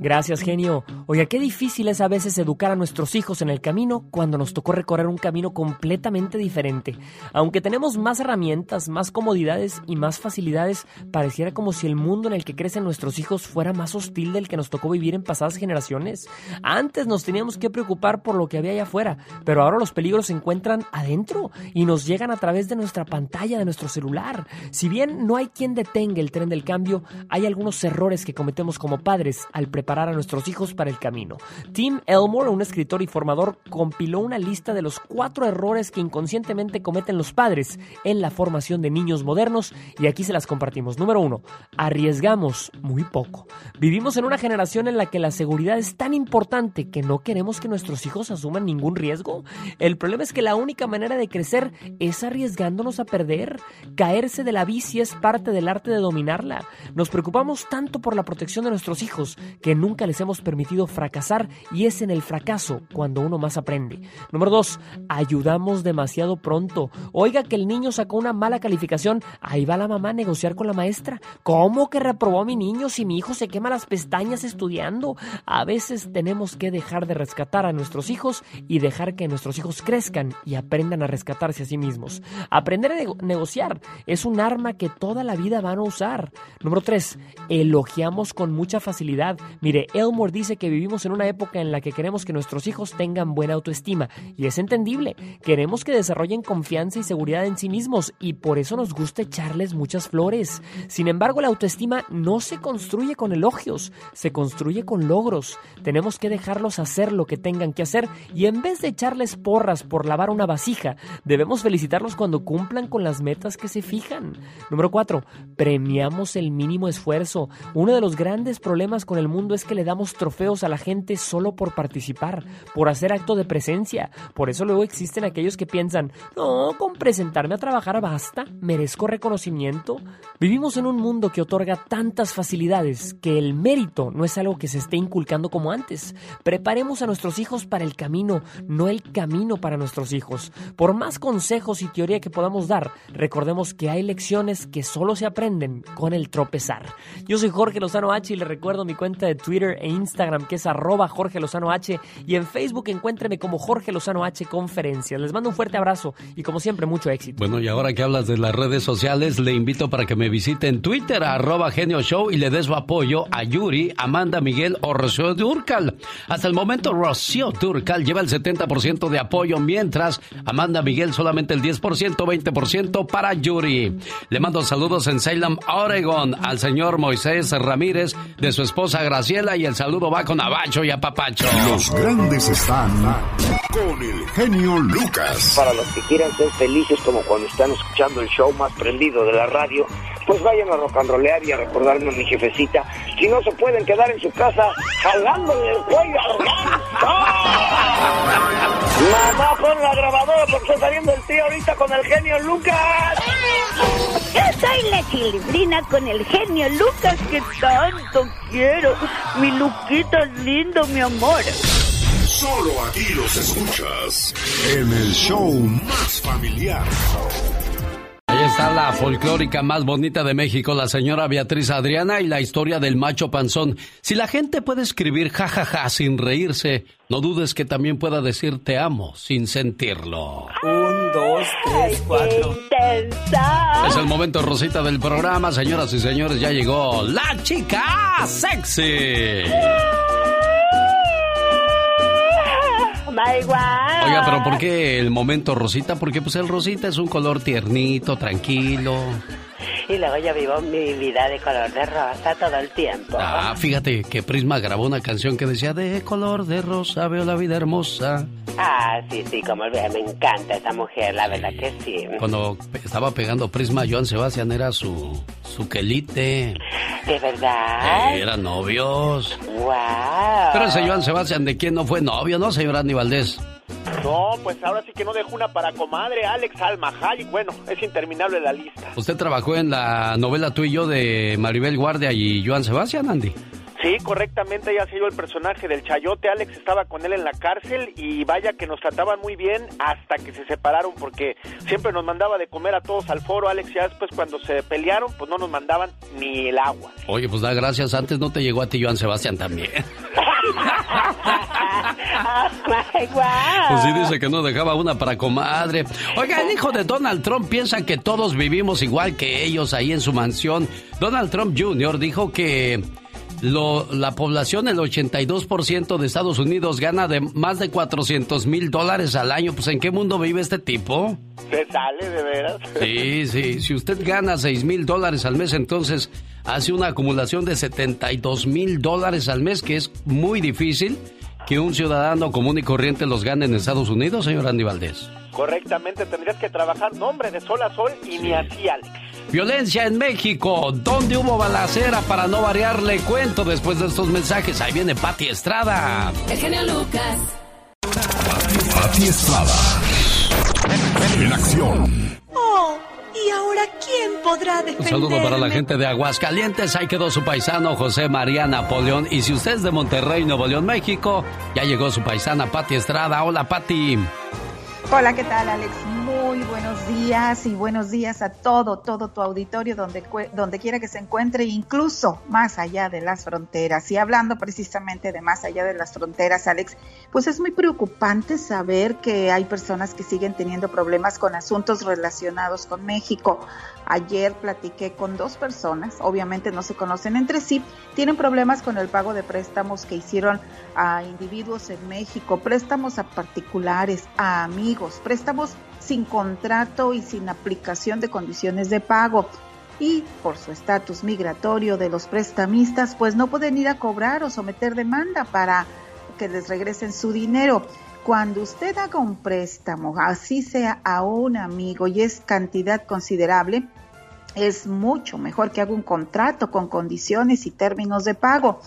Gracias, genio. Oiga, qué difícil es a veces educar a nuestros hijos en el camino cuando nos tocó recorrer un camino completamente diferente. Aunque tenemos más herramientas, más comodidades y más facilidades, pareciera como si el mundo en el que crecen nuestros hijos fuera más hostil del que nos tocó vivir en pasadas generaciones. Antes nos teníamos que preocupar por lo que había allá afuera, pero ahora los peligros se encuentran entran adentro y nos llegan a través de nuestra pantalla de nuestro celular. Si bien no hay quien detenga el tren del cambio, hay algunos errores que cometemos como padres al preparar a nuestros hijos para el camino. Tim Elmore, un escritor y formador, compiló una lista de los cuatro errores que inconscientemente cometen los padres en la formación de niños modernos y aquí se las compartimos. Número uno, arriesgamos muy poco. Vivimos en una generación en la que la seguridad es tan importante que no queremos que nuestros hijos asuman ningún riesgo. El problema es que la única manera de crecer es arriesgándonos a perder. Caerse de la bici es parte del arte de dominarla. Nos preocupamos tanto por la protección de nuestros hijos que nunca les hemos permitido fracasar y es en el fracaso cuando uno más aprende. Número dos, ayudamos demasiado pronto. Oiga que el niño sacó una mala calificación, ahí va la mamá a negociar con la maestra. ¿Cómo que reprobó a mi niño si mi hijo se quema las pestañas estudiando? A veces tenemos que dejar de rescatar a nuestros hijos y dejar que nuestros hijos crezcan y aprendan a rescatarse a sí mismos. Aprender a negociar es un arma que toda la vida van a usar. Número 3. Elogiamos con mucha facilidad. Mire, Elmore dice que vivimos en una época en la que queremos que nuestros hijos tengan buena autoestima y es entendible. Queremos que desarrollen confianza y seguridad en sí mismos y por eso nos gusta echarles muchas flores. Sin embargo, la autoestima no se construye con elogios, se construye con logros. Tenemos que dejarlos hacer lo que tengan que hacer y en vez de echarles porras por lavar una vasija, debemos felicitarlos cuando cumplan con las metas que se fijan. Número 4. Premiamos el mínimo esfuerzo. Uno de los grandes problemas con el mundo es que le damos trofeos a la gente solo por participar, por hacer acto de presencia. Por eso luego existen aquellos que piensan, no, con presentarme a trabajar basta, merezco reconocimiento. Vivimos en un mundo que otorga tantas facilidades que el mérito no es algo que se esté inculcando como antes. Preparemos a nuestros hijos para el camino, no el camino para nuestros hijos. Por más consejos y teoría que podamos dar, recordemos que hay lecciones que solo se aprenden con el tropezar. Yo soy Jorge Lozano H y le recuerdo mi cuenta de Twitter e Instagram que es arroba Jorge Lozano H y en Facebook encuéntreme como Jorge Lozano H Conferencias. Les mando un fuerte abrazo y como siempre mucho éxito. Bueno, y ahora que hablas de las redes sociales, le invito para que me visite en Twitter, arroba Genio Show y le dé su apoyo a Yuri, Amanda Miguel o Rocío Durcal. Hasta el momento, Rocío Durcal lleva el 70% de apoyo, mientras Amanda Miguel solamente el 10%, 20% para Yuri. Le mando saludos en Salem, Oregon, al señor Moisés Ramírez, de su esposa Graciela, y el saludo va con Abacho y a Papacho. Los grandes están con el genio Lucas. Para los que quieran ser felices como cuando están escuchando el show más prendido de la radio, pues vayan a rock and rollear y a recordarme a mi jefecita. Si no se pueden quedar en su casa jalándole el cuello al [LAUGHS] Mamá, pon la grabadora porque está saliendo el tío ahorita con el genio Lucas. Yo soy la chilibrina con el genio Lucas que tanto quiero. Mi Luquita es lindo, mi amor. Solo aquí los escuchas en el show más familiar. Ahí está la folclórica más bonita de México, la señora Beatriz Adriana y la historia del macho panzón. Si la gente puede escribir jajaja sin reírse, no dudes que también pueda decir te amo sin sentirlo. Un, dos, tres, cuatro. Es el momento rosita del programa, señoras y señores, ya llegó la chica sexy. Oiga, pero ¿por qué el momento rosita? Porque pues el rosita es un color tiernito, tranquilo. Y luego yo vivo mi vida de color de rosa todo el tiempo. Ah, fíjate que Prisma grabó una canción que decía de color de rosa veo la vida hermosa. Ah, sí, sí, como ve, me encanta esa mujer, la verdad que sí. Cuando estaba pegando Prisma, Joan Sebastián era su, su quelite. ¿De verdad? Eh, eran novios. ¡Wow! Pero ese Joan Sebastián, ¿de quién no fue novio, no, señor Andy Valdés? No, pues ahora sí que no dejó una para comadre, Alex Alma Hayek. Bueno, es interminable la lista. ¿Usted trabajó en la novela Tú y yo de Maribel Guardia y Joan Sebastián, Andy? Sí, correctamente, ella se dio el personaje del Chayote. Alex estaba con él en la cárcel y vaya que nos trataban muy bien hasta que se separaron porque siempre nos mandaba de comer a todos al foro. Alex ya después cuando se pelearon, pues no nos mandaban ni el agua. Oye, pues da gracias. Antes no te llegó a ti Joan Sebastián también. [LAUGHS] Pues sí dice que no dejaba una para comadre. Oiga, el hijo de Donald Trump piensa que todos vivimos igual que ellos ahí en su mansión. Donald Trump Jr. dijo que lo, la población, el 82% de Estados Unidos gana de más de 400 mil dólares al año. Pues ¿en qué mundo vive este tipo? ¿Se sale de veras? Sí, sí. Si usted gana 6 mil dólares al mes, entonces hace una acumulación de 72 mil dólares al mes, que es muy difícil que un ciudadano común y corriente los gane en Estados Unidos, señor Andy Valdés. Correctamente, tendrías que trabajar, nombre de sol a sol y ni así, Alex. Violencia en México. ¿Dónde hubo balacera para no variarle cuento después de estos mensajes? Ahí viene Pati Estrada. El genio Lucas. Pati Estrada. En acción. Oh, ¿y ahora quién podrá Un defenderme? saludo para la gente de Aguascalientes. Ahí quedó su paisano José María Napoleón. Y si usted es de Monterrey, Nuevo León, México, ya llegó su paisana Pati Estrada. Hola, Pati. Hola, ¿qué tal, Alex? Muy buenos días y buenos días a todo, todo tu auditorio, donde, donde quiera que se encuentre, incluso más allá de las fronteras. Y hablando precisamente de más allá de las fronteras, Alex, pues es muy preocupante saber que hay personas que siguen teniendo problemas con asuntos relacionados con México. Ayer platiqué con dos personas, obviamente no se conocen entre sí, tienen problemas con el pago de préstamos que hicieron a individuos en México, préstamos a particulares, a amigos, préstamos sin contrato y sin aplicación de condiciones de pago. Y por su estatus migratorio de los prestamistas, pues no pueden ir a cobrar o someter demanda para que les regresen su dinero. Cuando usted haga un préstamo, así sea a un amigo y es cantidad considerable, es mucho mejor que haga un contrato con condiciones y términos de pago.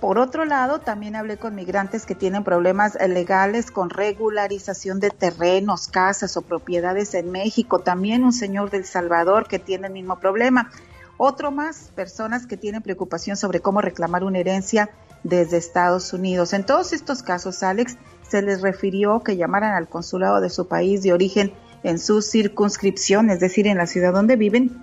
Por otro lado, también hablé con migrantes que tienen problemas eh, legales con regularización de terrenos, casas o propiedades en México. También un señor del Salvador que tiene el mismo problema. Otro más, personas que tienen preocupación sobre cómo reclamar una herencia desde Estados Unidos. En todos estos casos, Alex, se les refirió que llamaran al consulado de su país de origen en su circunscripción, es decir, en la ciudad donde viven,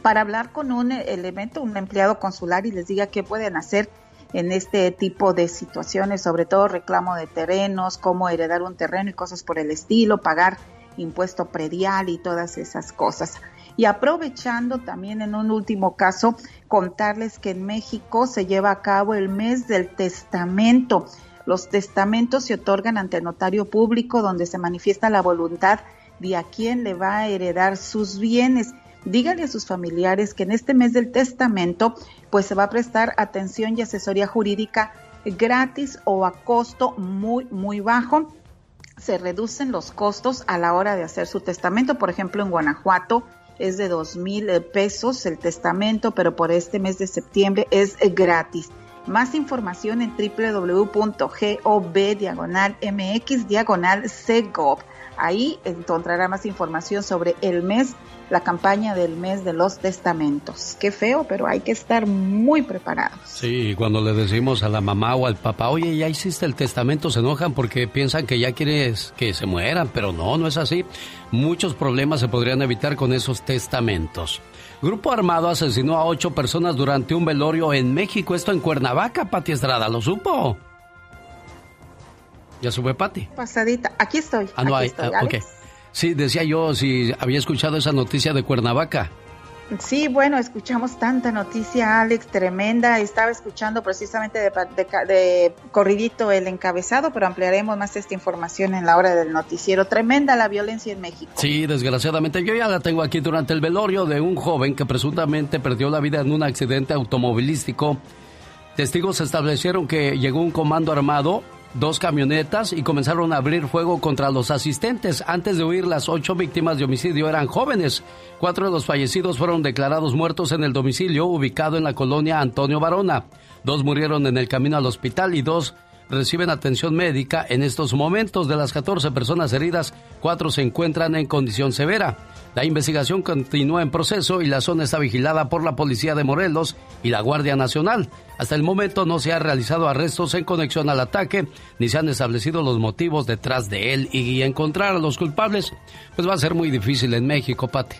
para hablar con un elemento, un empleado consular y les diga qué pueden hacer en este tipo de situaciones, sobre todo reclamo de terrenos, cómo heredar un terreno y cosas por el estilo, pagar impuesto predial y todas esas cosas. Y aprovechando también en un último caso, contarles que en México se lleva a cabo el mes del testamento. Los testamentos se otorgan ante el notario público donde se manifiesta la voluntad de a quién le va a heredar sus bienes. Díganle a sus familiares que en este mes del testamento pues se va a prestar atención y asesoría jurídica gratis o a costo muy muy bajo. Se reducen los costos a la hora de hacer su testamento. Por ejemplo, en Guanajuato es de dos mil eh, pesos el testamento, pero por este mes de septiembre es eh, gratis. Más información en www.gov diagonal mx diagonal cgov. Ahí encontrará más información sobre el mes, la campaña del mes de los testamentos. Qué feo, pero hay que estar muy preparados. Sí, cuando le decimos a la mamá o al papá, oye, ya hiciste el testamento, se enojan porque piensan que ya quieres que se mueran, pero no, no es así. Muchos problemas se podrían evitar con esos testamentos. Grupo armado asesinó a ocho personas durante un velorio en México, esto en Cuernavaca, Pati Estrada, ¿lo supo? ¿Ya sube Pati? Pasadita, aquí estoy. Ah, no, aquí hay, estoy, ah, ok. Sí, decía yo si había escuchado esa noticia de Cuernavaca. Sí, bueno, escuchamos tanta noticia, Alex, tremenda. Estaba escuchando precisamente de, de- de corridito el encabezado, pero ampliaremos más esta información en la hora del noticiero. Tremenda la violencia en México. Sí, desgraciadamente yo ya la tengo aquí durante el velorio de un joven que presuntamente perdió la vida en un accidente automovilístico. Testigos establecieron que llegó un comando armado, dos camionetas y comenzaron a abrir fuego contra los asistentes. Antes de huir, las ocho víctimas de homicidio eran jóvenes. Cuatro de los fallecidos fueron declarados muertos en el domicilio ubicado en la colonia Antonio Barona. Dos murieron en el camino al hospital y dos reciben atención médica en estos momentos. De las 14 personas heridas, cuatro se encuentran en condición severa. La investigación continúa en proceso y la zona está vigilada por la Policía de Morelos y la Guardia Nacional. Hasta el momento no se han realizado arrestos en conexión al ataque, ni se han establecido los motivos detrás de él y encontrar a los culpables, pues va a ser muy difícil en México, Pati.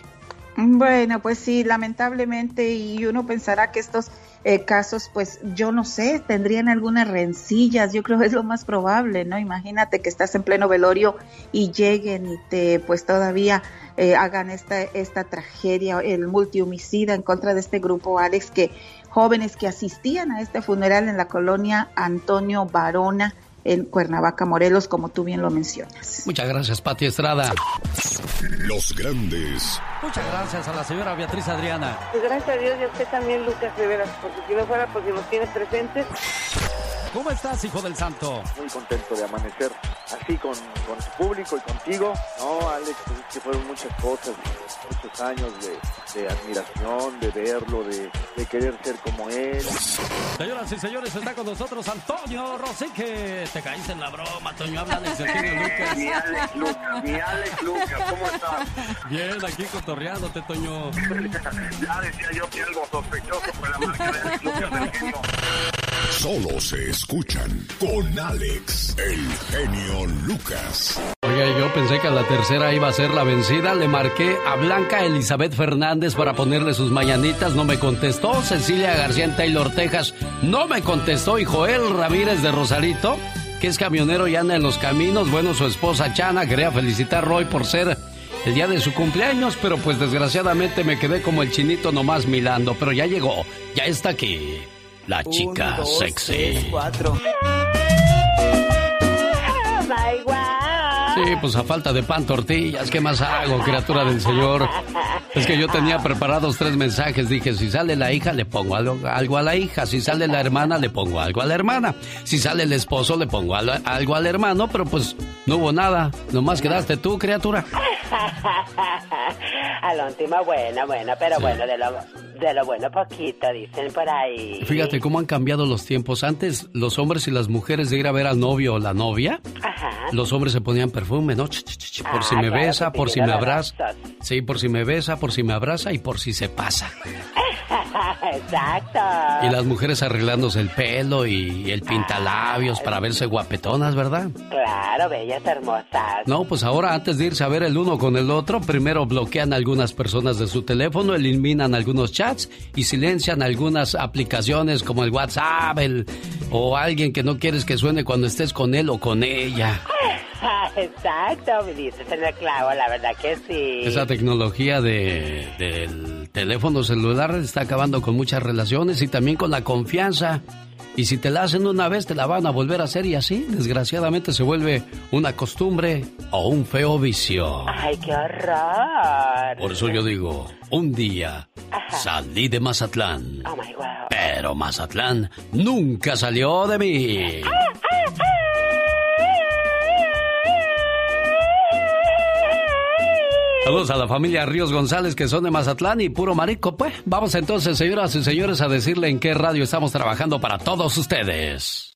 Bueno, pues sí, lamentablemente, y uno pensará que estos eh, casos, pues yo no sé, tendrían algunas rencillas, yo creo que es lo más probable, ¿no? Imagínate que estás en pleno velorio y lleguen y te, pues todavía eh, hagan esta, esta tragedia, el multihomicida en contra de este grupo, Alex, que jóvenes que asistían a este funeral en la colonia Antonio Barona en Cuernavaca, Morelos, como tú bien lo mencionas. Muchas gracias, Pati Estrada. Los grandes. Muchas gracias a la señora Beatriz Adriana. Pues gracias a Dios y a usted también, Lucas Rivera, porque si no fuera porque nos tiene presentes. ¿Cómo estás, hijo del santo? Muy contento de amanecer así con, con tu público y contigo. No, Alex, pues es que fueron muchas cosas, muchos años de, de admiración, de verlo, de, de querer ser como él. Señoras y señores, está con nosotros Antonio Rosique. Te caíste en la broma, Toño. Habla de Sergio [LAUGHS] Lucas. Mi Alex Lucas, mi Alex Lucas, ¿cómo estás? Bien, aquí cotorreándote, Toño. [LAUGHS] ya decía yo que algo sospechoso fue la marca de Alex Lucas del genio. Solo se escuchan con Alex, el genio Lucas. Oiga, yo pensé que a la tercera iba a ser la vencida. Le marqué a Blanca Elizabeth Fernández para ponerle sus mañanitas. No me contestó. Cecilia García en Taylor, Texas. No me contestó. Y Joel Ramírez de Rosarito, que es camionero y anda en los caminos. Bueno, su esposa Chana quería felicitar a Roy por ser el día de su cumpleaños, pero pues desgraciadamente me quedé como el chinito nomás milando. Pero ya llegó, ya está aquí. La chica dos, sexy. tres, cuatro. Sí, pues a falta de pan, tortillas, ¿qué más hago, criatura del Señor? Es que yo tenía preparados tres mensajes. Dije, si sale la hija, le pongo algo, a la hija. Si sale la hermana, le pongo algo a la hermana. Si sale el esposo, le pongo al- algo al hermano, pero pues no hubo nada. Nomás quedaste tú, criatura. [LAUGHS] A la última buena, buena, pero bueno, de lo, de lo bueno poquito, dicen por ahí. Fíjate cómo han cambiado los tiempos. Antes, los hombres y las mujeres de ir a ver al novio o la novia, Ajá. los hombres se ponían perfume, ¿no? Ch, ch, ch, por Ah, si me claro, besa, por si me abraza. Sí, por si me besa, por si me abraza y por si se pasa. [LAUGHS] Exacto. Y las mujeres arreglándose el pelo y el pintalabios para verse guapetonas, ¿verdad? Claro, bellas, hermosas. No, pues ahora antes de irse a ver el uno con el otro, primero bloquean algunas personas de su teléfono, eliminan algunos chats y silencian algunas aplicaciones como el WhatsApp el, o alguien que no quieres que suene cuando estés con él o con ella. [LAUGHS] [LAUGHS] Exacto, me dices en el clavo, la verdad que sí. Esa tecnología de, del teléfono celular está acabando con muchas relaciones y también con la confianza. Y si te la hacen una vez, te la van a volver a hacer y así, desgraciadamente, se vuelve una costumbre o un feo vicio. Ay, qué horror. Por eso yo digo, un día salí de Mazatlán, Oh my wow. pero Mazatlán nunca salió de mí. Saludos a la familia Ríos González que son de Mazatlán y puro marico. Pues vamos entonces, señoras y señores, a decirle en qué radio estamos trabajando para todos ustedes.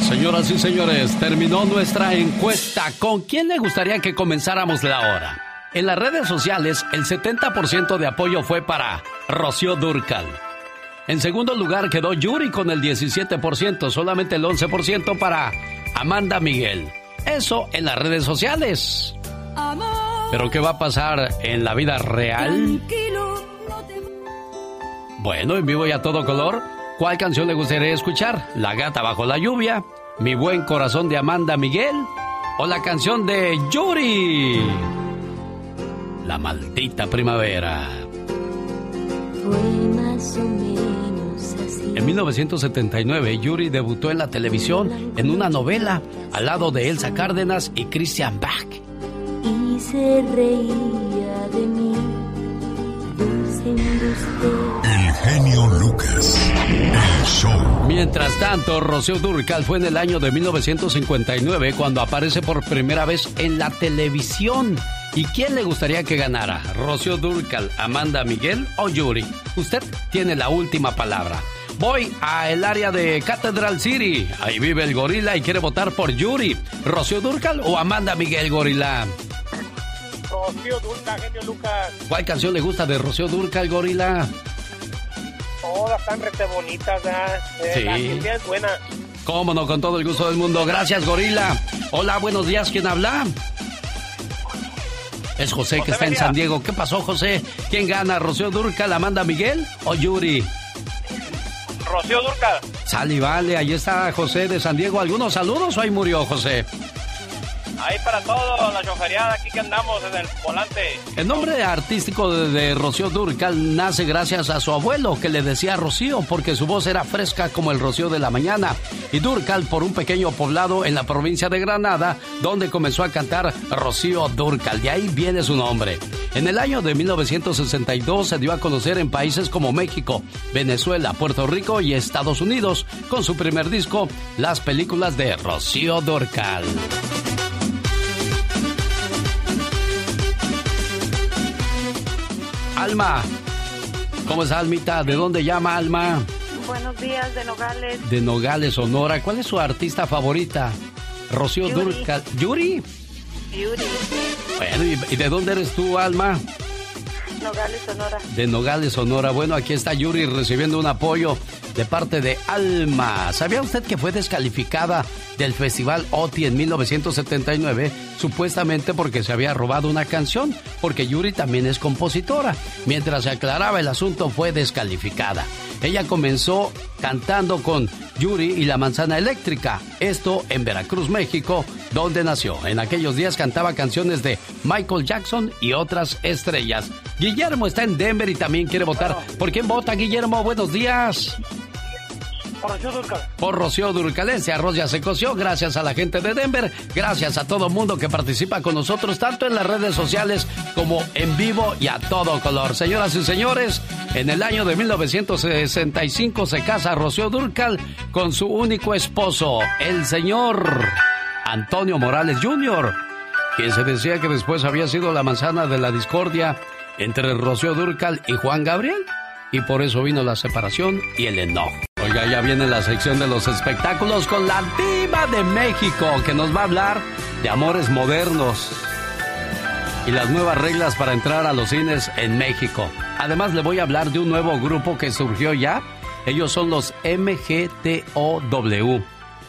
Señoras y señores, terminó nuestra encuesta. ¿Con quién le gustaría que comenzáramos la hora? En las redes sociales, el 70% de apoyo fue para Rocío Durcal. En segundo lugar quedó Yuri con el 17%, solamente el 11% para Amanda Miguel. Eso en las redes sociales. ¿Pero qué va a pasar en la vida real? Bueno, en vivo y a todo color, ¿cuál canción le gustaría escuchar? ¿La gata bajo la lluvia? ¿Mi buen corazón de Amanda Miguel? ¿O la canción de Yuri? La maldita primavera. Fue más o menos así. En 1979, Yuri debutó en la televisión en una novela al lado de Elsa Cárdenas y Christian Bach. Y se reía de mí. El genio Lucas. El show. Mientras tanto, Rocío Durcal fue en el año de 1959 cuando aparece por primera vez en la televisión. ¿Y quién le gustaría que ganara? ¿Rocío Durcal, Amanda Miguel o Yuri? Usted tiene la última palabra. Voy a el área de Catedral City. Ahí vive el gorila y quiere votar por Yuri. ¿Rocío Durcal o Amanda Miguel Gorila? Rocío Dulca, genio Lucas. ¿Cuál canción le gusta de Rocío Durcal, gorila? Todas están rete bonitas, ¿verdad? Eh, Sí. La es buena. Cómo no, con todo el gusto del mundo. Gracias, gorila. Hola, buenos días. ¿Quién habla? Es José, que está en. San Diego. ¿Qué pasó, José? ¿Quién gana? ¿Rocío Durcal, Amanda Miguel o Yuri? Rocío Durca. Sal y vale, ahí está José de San Diego. ¿Algunos saludos o ahí murió José? Ahí para todos, la choferiada, aquí que andamos en el volante. El nombre artístico de, Rocío Durcal nace gracias a su abuelo, que le decía Rocío, porque su voz era fresca como el rocío de la mañana. Y Durcal por un pequeño poblado en la provincia de Granada, donde comenzó a cantar Rocío Durcal. De ahí viene su nombre. En el año de 1962 se dio a conocer en países como México, Venezuela, Puerto Rico y Estados Unidos, con su primer disco, Las películas de Rocío Durcal. Alma. ¿Cómo es Almita? ¿De dónde llama Alma? Buenos días, de Nogales. De Nogales, Sonora. ¿Cuál es su artista favorita? Rocío Yuri. Durcal. ¿Yuri? Yuri. Bueno, ¿y, y de dónde eres tú, Alma? Nogales, Sonora. De Nogales, Sonora. Bueno, aquí está Yuri recibiendo un apoyo de parte de Alma. ¿Sabía usted que fue descalificada del Festival OTI en 1979? Supuestamente porque se había robado una canción, porque Yuri también es compositora. Mientras se aclaraba el asunto, fue descalificada. Ella comenzó cantando con Yuri y la manzana eléctrica. Esto en Veracruz, México, donde nació. En aquellos días cantaba canciones de Michael Jackson y otras estrellas. Guillermo está en Denver y también quiere votar. ¿Por quién vota, Guillermo? Buenos días. Por Rocío Durcal. Por Rocío Durcal. Ese arroz ya se coció. Gracias a la gente de Denver. Gracias a todo mundo que participa con nosotros, tanto en las redes sociales como en vivo y a todo color. Señoras y señores, en el año de 1965 se casa Rocío Durcal con su único esposo, el señor Antonio Morales Jr., quien se decía que después había sido la manzana de la discordia entre Rocío Durcal y Juan Gabriel. Y por eso vino la separación y el enojo. Ya viene la sección de los espectáculos con la diva de México, que nos va a hablar de amores modernos y las nuevas reglas para entrar a los cines en México. Además, le voy a hablar de un nuevo grupo que surgió ya. Ellos son los MGTOW.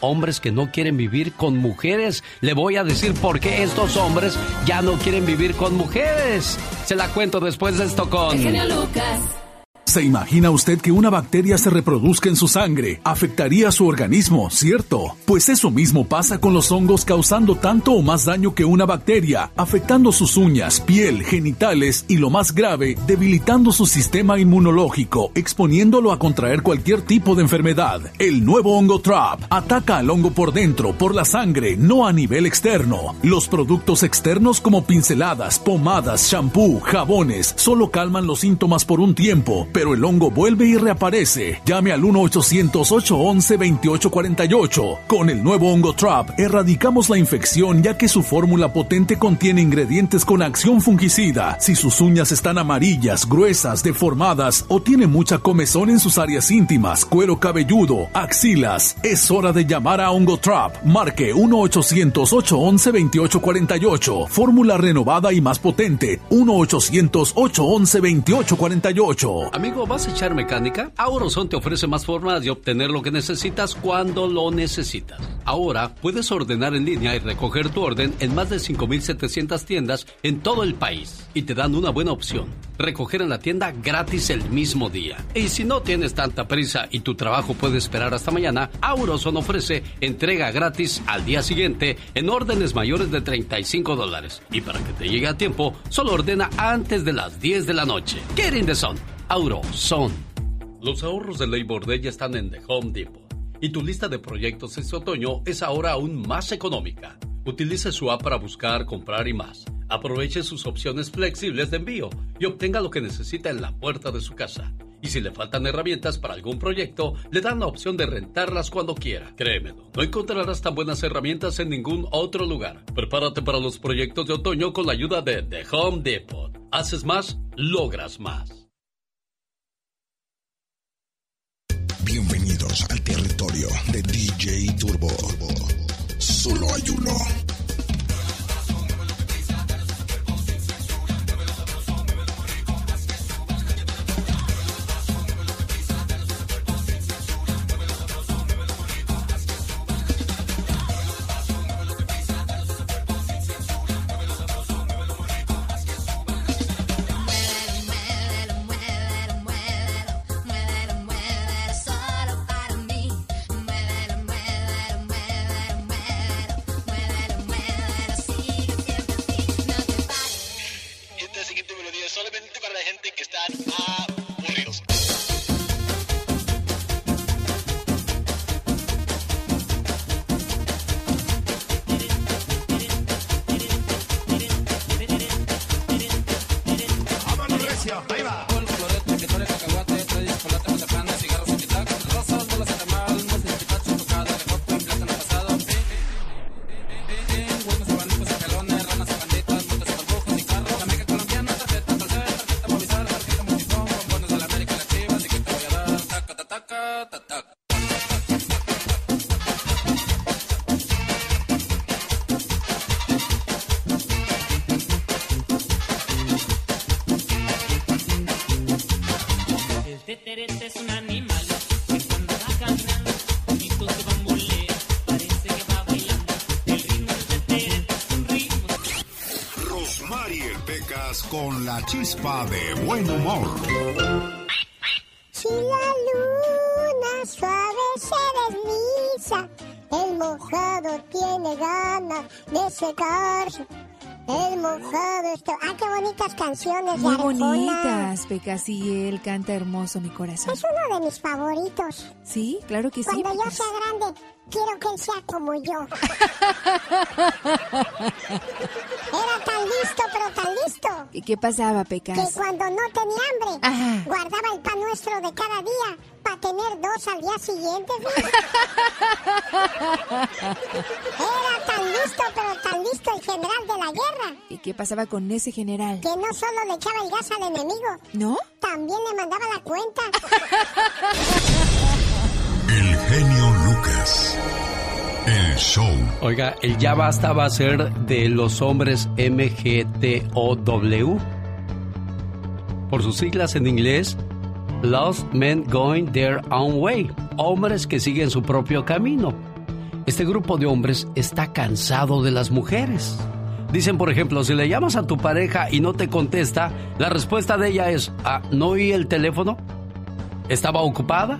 Hombres que no quieren vivir con mujeres. Le voy a decir por qué estos hombres ya no quieren vivir con mujeres. Se la cuento después de esto con... El genio Lucas. ¿Se imagina usted que una bacteria se reproduzca en su sangre? Afectaría a su organismo, ¿cierto? Pues eso mismo pasa con los hongos causando tanto o más daño que una bacteria, afectando sus uñas, piel, genitales y lo más grave, debilitando su sistema inmunológico, exponiéndolo a contraer cualquier tipo de enfermedad. El nuevo hongo Trap ataca al hongo por dentro, por la sangre, no a nivel externo. Los productos externos como pinceladas, pomadas, shampoo, jabones, solo calman los síntomas por un tiempo, pero el hongo vuelve y reaparece. Llame al 1-800-811-2848. Con el nuevo hongo Trap, erradicamos la infección ya que su fórmula potente contiene ingredientes con acción fungicida. Si sus uñas están amarillas, gruesas, deformadas o tiene mucha comezón en sus áreas íntimas, cuero cabelludo, axilas, es hora de llamar a Hongo Trap. Marque 1-800-811-2848. Fórmula renovada y más potente. 1-800-811-2848. Amigo, ¿vas a echar mecánica? Auroson te ofrece más formas de obtener lo que necesitas cuando lo necesitas. Ahora puedes ordenar en línea y recoger tu orden en más de 5.700 tiendas en todo el país. Y te dan una buena opción. Recoger en la tienda gratis el mismo día. Y si no tienes tanta prisa y tu trabajo puede esperar hasta mañana, Auroson ofrece entrega gratis al día siguiente en órdenes mayores de 35 dólares. Y para que te llegue a tiempo, solo ordena antes de las 10 de la noche. Get in the sun. Auroson. Los ahorros de Labor Day están en The Home Depot. Y tu lista de proyectos este otoño es ahora aún más económica. Utilice su app para buscar, comprar y más. Aproveche sus opciones flexibles de envío y obtenga lo que necesita en la puerta de su casa. Y si le faltan herramientas para algún proyecto, le dan la opción de rentarlas cuando quiera. Créemelo, no encontrarás tan buenas herramientas en ningún otro lugar. Prepárate para los proyectos de otoño con la ayuda de The Home Depot. Haces más, logras más. Bienvenidos al territorio de DJ Turbo. Solo hay uno. Chispa de buen humor. Si la luna suave se desliza, el mojado tiene ganas de secarse. El mojado está... ¡Ah, qué bonitas canciones Muy de Arjona! bonitas, Peca. Sí, él canta hermoso, mi corazón. Es uno de mis favoritos. Sí, claro que sí. Cuando yo Pecas. sea grande, quiero que él sea como yo. [LAUGHS] Era tan listo, ¿Y qué pasaba, que Pecas? cuando no tenía hambre, Ajá. guardaba el pan nuestro de cada día para tener dos al día siguiente. [LAUGHS] Era tan listo, pero tan listo el general de la guerra, ¿Y qué pasaba con ese general? que no solo le echaba el gas al enemigo, ¿No? también le mandaba la cuenta. [LAUGHS] El genio Lucas. Oiga, el ya basta va a ser de los hombres MGTOW. Por sus siglas en inglés, Lost Men Going Their Own Way. Hombres que siguen su propio camino. Este grupo de hombres está cansado de las mujeres. Dicen, por ejemplo, si le llamas a tu pareja y no te contesta, la respuesta de ella es, ah, ¿no oí el teléfono? ¿Estaba ocupada?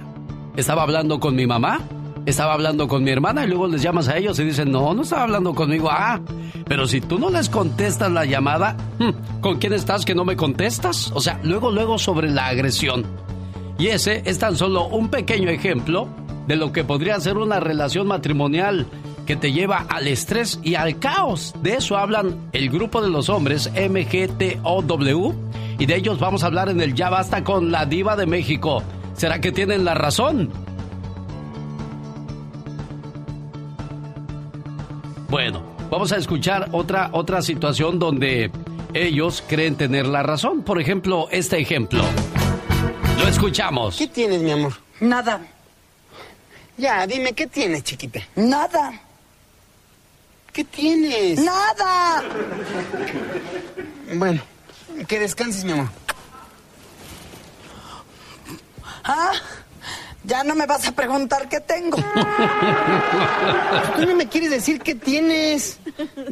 ¿Estaba hablando con mi mamá? ¿Estaba hablando con mi hermana? Y luego les llamas a ellos y dicen, no, no estaba hablando conmigo. Ah, pero si tú no les contestas la llamada, hmm, ¿con quién estás que no me contestas? O sea, luego, luego sobre la agresión. Y ese es tan solo un pequeño ejemplo de lo que podría ser una relación matrimonial que te lleva al estrés y al caos. De eso hablan el grupo de los hombres MGTOW y de ellos vamos a hablar en el Ya Basta con la Diva de México. ¿Será que tienen la razón? Bueno, vamos a escuchar otra, otra situación donde ellos creen tener la razón. Por ejemplo, este ejemplo. Lo escuchamos. ¿Qué tienes, mi amor? Nada. Ya, dime, ¿qué tienes, chiquita? Nada. ¿Qué tienes? Nada. Bueno, que descanses, mi amor. ¿Ah? Ya no me vas a preguntar qué tengo. [LAUGHS] Tú no me quieres decir qué tienes.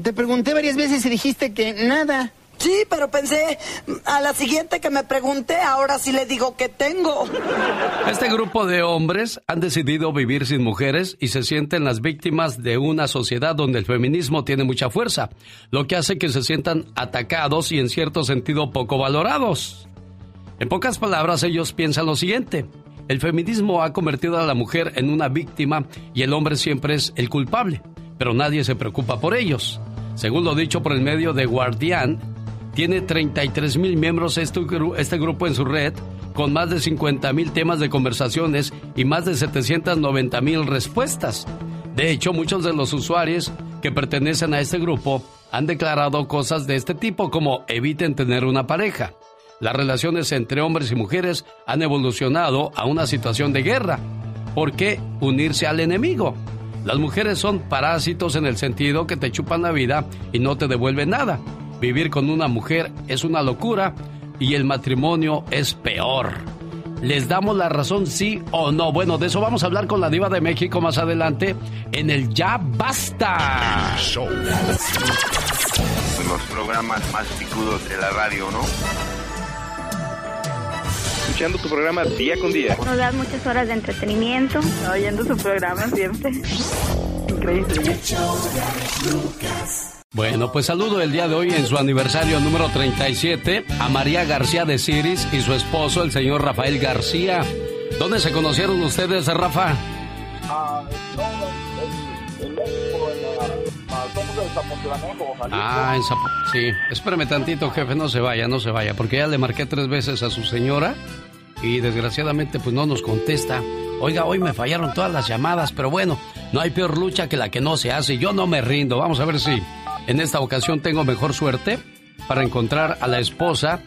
Te pregunté varias veces y dijiste que nada. Sí, pero pensé, a la siguiente que me pregunté, ahora sí le digo que tengo. Este grupo de hombres han decidido vivir sin mujeres y se sienten las víctimas de una sociedad donde el feminismo tiene mucha fuerza, lo que hace que se sientan atacados y en cierto sentido poco valorados. En pocas palabras, ellos piensan lo siguiente. El feminismo ha convertido a la mujer en una víctima y el hombre siempre es el culpable, pero nadie se preocupa por ellos. Según lo dicho por el medio de Guardian, tiene 33 mil miembros este, este grupo en su red, con más de 50 mil temas de conversaciones y más de 790 mil respuestas. De hecho, muchos de los usuarios que pertenecen a este grupo han declarado cosas de este tipo como eviten tener una pareja. Las relaciones entre hombres y mujeres han evolucionado a una situación de guerra. ¿Por qué unirse al enemigo? Las mujeres son parásitos en el sentido que te chupan la vida y no te devuelven nada. Vivir con una mujer es una locura y el matrimonio es peor. ¿Les damos la razón sí o no? Bueno, de eso vamos a hablar con la diva de México más adelante en el Ya Basta. Los programas más picudos de la radio, ¿no? Escuchando tu programa día con día. Nos da muchas horas de entretenimiento. Oyendo su programa siempre. Increíble. Bueno, pues saludo el día de hoy en su aniversario número 37 a María García de Ciris y su esposo, el señor Rafael García. ¿Dónde se conocieron ustedes, Rafa? Ah, Zapotlanejo, Jalisco. Ah, en Zap- Sí, espérame tantito, jefe, no se vaya, no se vaya, porque ya le marqué tres veces a su señora y desgraciadamente pues no nos contesta. Oiga, hoy me fallaron todas las llamadas, pero bueno, no hay peor lucha que la que no se hace. Yo no me rindo. Vamos a ver si en esta ocasión tengo mejor suerte para encontrar a la esposa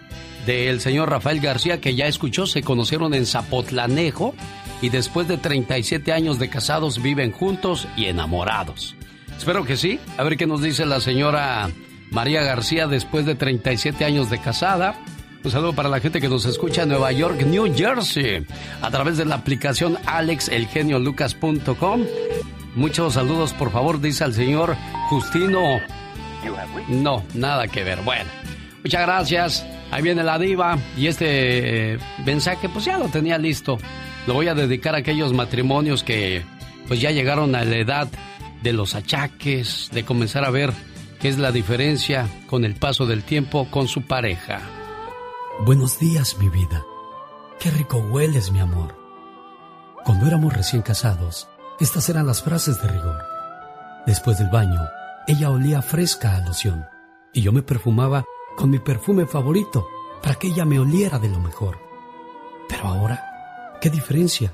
del señor Rafael García, que ya escuchó, se conocieron en Zapotlanejo y después de 37 años de casados viven juntos y enamorados. Espero que sí. A ver qué nos dice la señora María García después de 37 años de casada. Un saludo para la gente que nos escucha en Nueva York, New Jersey, a través de la aplicación alexelgeniolucas.com. Muchos saludos, por favor, dice al señor Justino. No, nada que ver. Bueno, Muchas gracias. Ahí viene la diva y este eh, mensaje pues ya lo tenía listo. Lo voy a dedicar a aquellos matrimonios que pues ya llegaron a la edad de los achaques, de comenzar a ver qué es la diferencia con el paso del tiempo con su pareja. Buenos días, mi vida. Qué rico hueles, mi amor. Cuando éramos recién casados, estas eran las frases de rigor. Después del baño, ella olía fresca a loción y yo me perfumaba con mi perfume favorito para que ella me oliera de lo mejor. Pero ahora, ¿qué diferencia?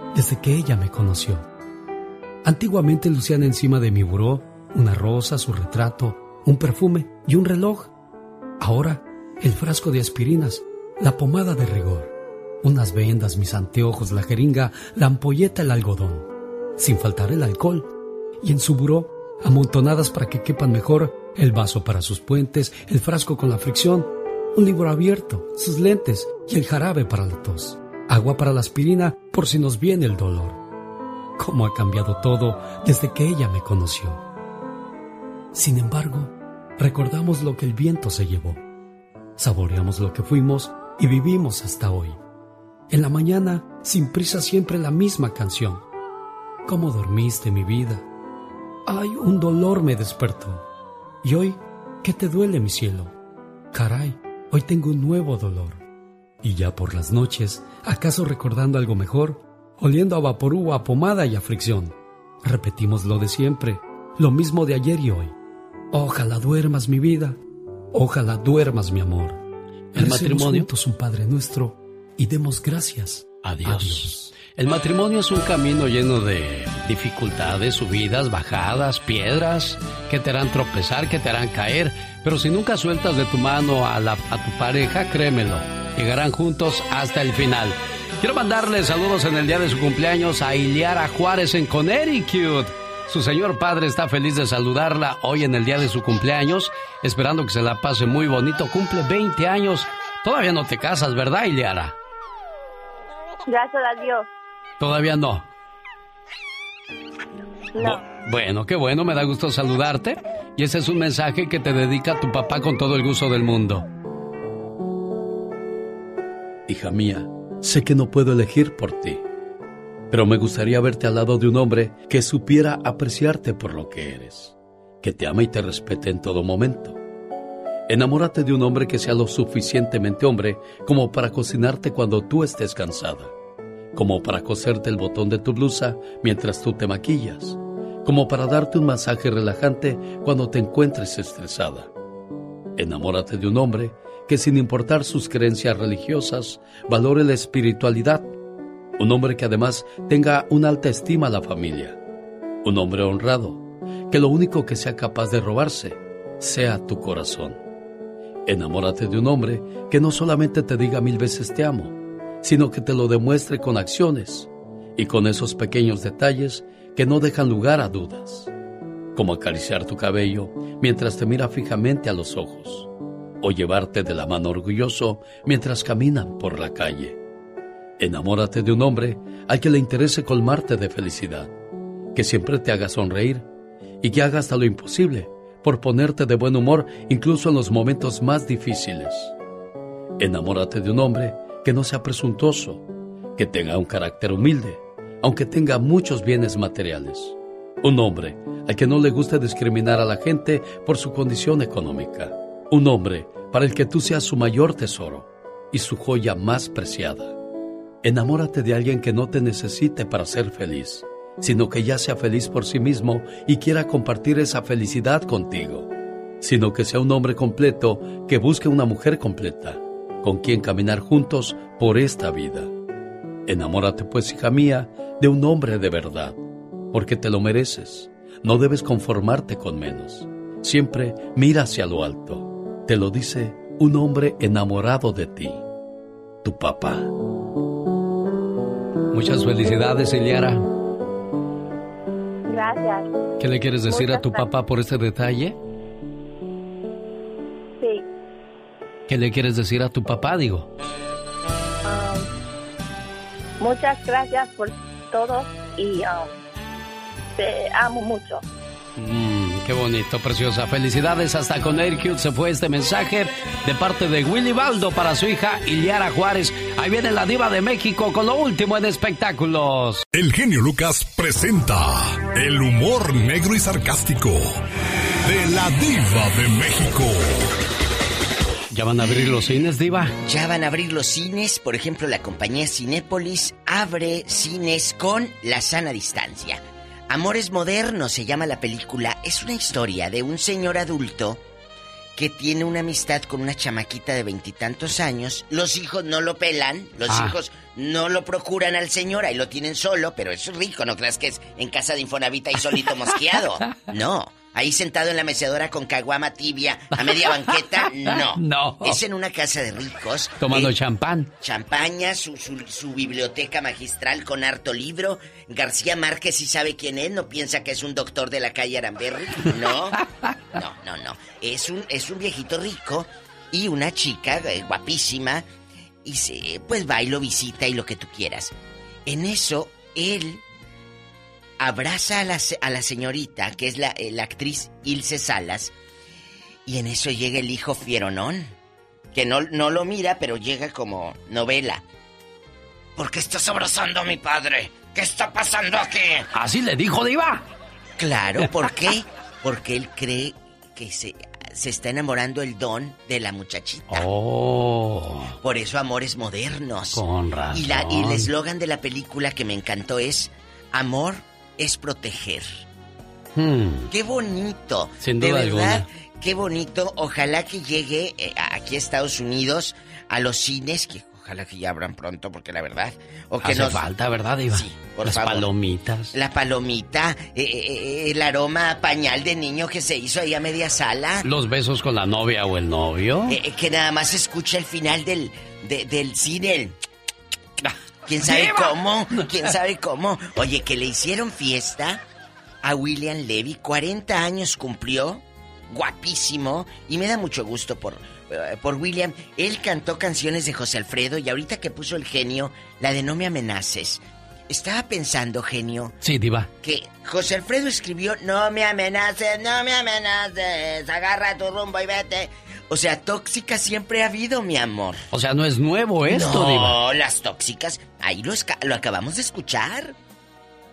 desde que ella me conoció. Antiguamente lucían encima de mi buró una rosa, su retrato, un perfume y un reloj. Ahora, el frasco de aspirinas, la pomada de rigor, unas vendas, mis anteojos, la jeringa, la ampolleta, el algodón, sin faltar el alcohol, y en su buró, amontonadas para que quepan mejor, el vaso para sus puentes, el frasco con la fricción, un libro abierto, sus lentes y el jarabe para la tos, agua para la aspirina por si nos viene el dolor. Cómo ha cambiado todo desde que ella me conoció. Sin embargo, recordamos lo que el viento se llevó. Saboreamos lo que fuimos y vivimos hasta hoy. En la mañana, sin prisa, siempre la misma canción. ¿Cómo dormiste, mi vida? Ay, un dolor me despertó. Y hoy, ¿qué te duele, mi cielo? Caray, hoy tengo un nuevo dolor. Y ya por las noches, ¿acaso recordando algo mejor? Oliendo a vaporú, a pomada y a fricción. Repetimos lo de siempre, lo mismo de ayer y hoy. Ojalá duermas, mi vida. Ojalá duermas, mi amor. El matrimonio juntos un Padre nuestro y demos gracias a Dios. El matrimonio es un camino lleno de dificultades, subidas, bajadas, piedras que te harán tropezar, que te harán caer. Pero si nunca sueltas de tu mano a, la, a tu pareja, créemelo, llegarán juntos hasta el final. Quiero mandarle saludos en el día de su cumpleaños a Iliara Juárez en Connecticut. Su señor padre está feliz de saludarla hoy en el día de su cumpleaños, esperando que se la pase muy bonito. Cumple 20 años. Todavía no te casas, ¿verdad, Iliara? Gracias a Dios. Todavía no. No. Bueno, qué bueno, me da gusto saludarte. Y ese es un mensaje que te dedica tu papá con todo el gusto del mundo. Hija mía, sé que no puedo elegir por ti, pero me gustaría verte al lado de un hombre que supiera apreciarte por lo que eres, que te ama y te respete en todo momento. Enamórate de un hombre que sea lo suficientemente hombre como para cocinarte cuando tú estés cansada, como para coserte el botón de tu blusa mientras tú te maquillas, como para darte un masaje relajante cuando te encuentres estresada. Enamórate de un hombre que sin importar sus creencias religiosas, valore la espiritualidad. Un hombre que además tenga una alta estima a la familia. Un hombre honrado, que lo único que sea capaz de robarse sea tu corazón. Enamórate de un hombre que no solamente te diga mil veces te amo, sino que te lo demuestre con acciones y con esos pequeños detalles que no dejan lugar a dudas, como acariciar tu cabello mientras te mira fijamente a los ojos, o llevarte de la mano orgulloso mientras caminan por la calle. Enamórate de un hombre al que le interese colmarte de felicidad, que siempre te haga sonreír y que haga hasta lo imposible por ponerte de buen humor incluso en los momentos más difíciles. Enamórate de un hombre que no sea presuntuoso, que tenga un carácter humilde, aunque tenga muchos bienes materiales. Un hombre al que no le guste discriminar a la gente por su condición económica. Un hombre para el que tú seas su mayor tesoro y su joya más preciada. Enamórate de alguien que no te necesite para ser feliz, sino que ya sea feliz por sí mismo y quiera compartir esa felicidad contigo. Sino que sea un hombre completo que busque una mujer completa, con quien caminar juntos por esta vida. Enamórate pues, hija mía, de un hombre de verdad, porque te lo mereces. No debes conformarte con menos. Siempre mira hacia lo alto. Te lo dice un hombre enamorado de ti, tu papá. Muchas felicidades, Eliara. Gracias. ¿Qué le quieres decir Muchas a tu papá por este detalle? Sí. ¿Qué le quieres decir a tu papá, digo? um, muchas gracias por todo y um, te amo mucho. Mm, qué bonito, preciosa. Felicidades, hasta con Aircute se fue este mensaje de parte de Willy Baldo para su hija Iliara Juárez. Ahí viene la diva de México con lo último en espectáculos. El genio Lucas presenta el humor negro y sarcástico de la diva de México. ¿Ya van a abrir los cines, diva? Ya van a abrir los cines, por ejemplo, la compañía Cinépolis abre cines con la sana distancia. Amores Modernos se llama la película. Es una historia de un señor adulto que tiene una amistad con una chamaquita de veintitantos años. Los hijos no lo pelan, los Ah. hijos no lo procuran al señor, ahí lo tienen solo, pero es rico, no creas que es en casa de Infonavita y solito mosqueado. [LAUGHS] No, ahí sentado en la mecedora con caguama tibia a media banqueta, [LAUGHS] no. No. Es en una casa de ricos. Tomando Eh, champán. Champaña, su, su, su biblioteca magistral con harto libro. García Márquez sí sabe quién es, no piensa que es un doctor de la calle Aramberri. No, [LAUGHS] no, no, no. Es un, es un viejito rico y una chica eh, guapísima. Y se, pues va y lo visita y lo que tú quieras. En eso, él abraza a la, a la señorita, que es la, eh, la actriz Ilse Salas, y en eso llega el hijo Fieronón, que no, no lo mira, pero llega como novela. ¿Por qué estás abrazando a mi padre? ¿Qué está pasando aquí? ¿Así le dijo, diva? Claro, ¿por [LAUGHS] qué? Porque él cree que se, se está enamorando el don de la muchachita. Oh. Por eso amores modernos. Con razón. Y, la, y el eslogan de la película que me encantó es Amor es proteger. Hmm. Qué bonito. Sin de duda verdad, alguna. qué bonito. Ojalá que llegue eh, aquí a Estados Unidos a los cines, que ojalá que ya abran pronto, porque la verdad. O que Hace nos- falta, ¿verdad, diva? Sí, por Las favor. palomitas. La palomita, eh, eh, el aroma a pañal de niño que se hizo ahí a media sala. Los besos con la novia o el novio. Eh, que nada más escucha el final del, de- del cine. el ¿Quién sabe cómo? ¿Quién sabe cómo? Oye, que le hicieron fiesta a William Levy. 40 años cumplió. Guapísimo. Y me da mucho gusto por, eh, por William. Él cantó canciones de José Alfredo y ahorita que puso el genio, la de No me amenaces. Estaba pensando, genio, Sí, diva. que José Alfredo escribió No me amenaces, no me amenaces, agarra tu rumbo y vete. O sea, tóxica siempre ha habido, mi amor. O sea, no es nuevo esto, no, diva. las tóxicas, ahí lo, lo acabamos de escuchar.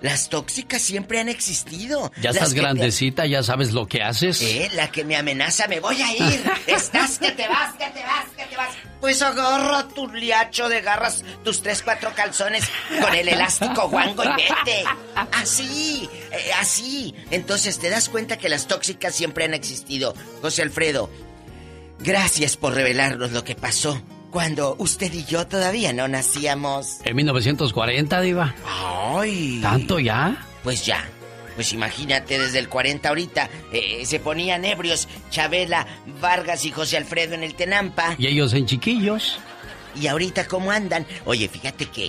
Las tóxicas siempre han existido. Ya Las estás te- grandecita, ya sabes lo que haces. Eh, la que me amenaza, me voy a ir. [LAUGHS] Estás que te vas, que te vas, que te vas. Pues agarra tu liacho de garras, tus tres, cuatro calzones con el elástico guango y vete. Así, eh, así. Entonces te das cuenta que las tóxicas siempre han existido. José Alfredo, gracias por revelarnos lo que pasó cuando usted y yo todavía no nacíamos. En 1940, diva. Ay. ¿Tanto ya? Pues ya. Pues imagínate, desde el 40 ahorita eh, se ponían ebrios Chabela, Vargas y José Alfredo en el Tenampa. Y ellos en chiquillos. Y ahorita cómo andan. Oye, fíjate que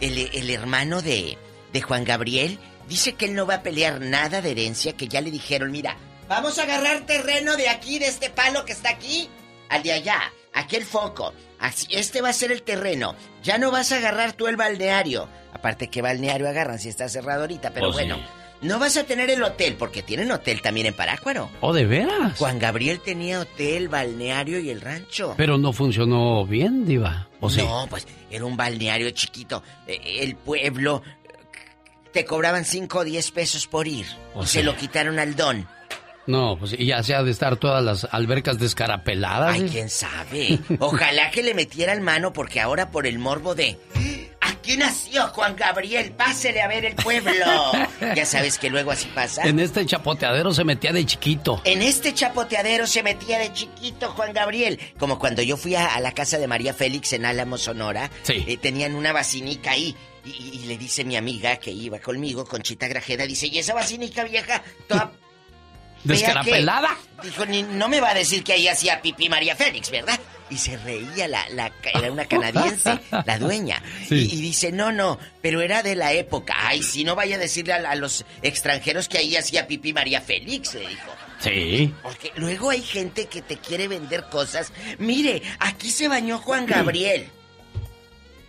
el, el hermano de, de Juan Gabriel dice que él no va a pelear nada de herencia, que ya le dijeron, mira, vamos a agarrar terreno de aquí, de este palo que está aquí, al de allá, aquí el foco. Así, este va a ser el terreno. Ya no vas a agarrar tú el balneario. Aparte, ¿qué balneario agarran si está cerrado ahorita? Pero sí. bueno, no vas a tener el hotel, porque tienen hotel también en Parácuaro. ¿O de veras? Juan Gabriel tenía hotel, balneario y el rancho. Pero no funcionó bien, diva. ¿O sí? No, pues era un balneario chiquito. Eh, El pueblo eh, te cobraban 5 o 10 pesos por ir. O y sea. se lo quitaron al don. No, pues ya se ha de estar todas las albercas descarapeladas. Ay, quién sabe. Ojalá que le metieran mano porque ahora por el morbo de... Aquí nació Juan Gabriel, pásele a ver el pueblo. ya sabes que luego así pasa. En este chapoteadero se metía de chiquito. En este chapoteadero se metía de chiquito Juan Gabriel. Como cuando yo fui a, a la casa de María Félix en Álamo, Sonora. Sí. eh, tenían una basinica ahí. Y, le dice mi amiga que iba conmigo, Conchita Grajeda, dice, ¿y esa basinica vieja toda ¿Descarapelada? qué?" Dijo, ni, no me va a decir que ahí hacía pipí María Félix, ¿verdad? y se reía la, la era una canadiense, la dueña. Sí. Y, y dice, no, no, pero era de la época. Ay, si no vaya a decirle a, a los extranjeros que ahí hacía pipí María Félix, le dijo. Sí. Porque luego hay gente que te quiere vender cosas. Mire, aquí se bañó Juan Gabriel.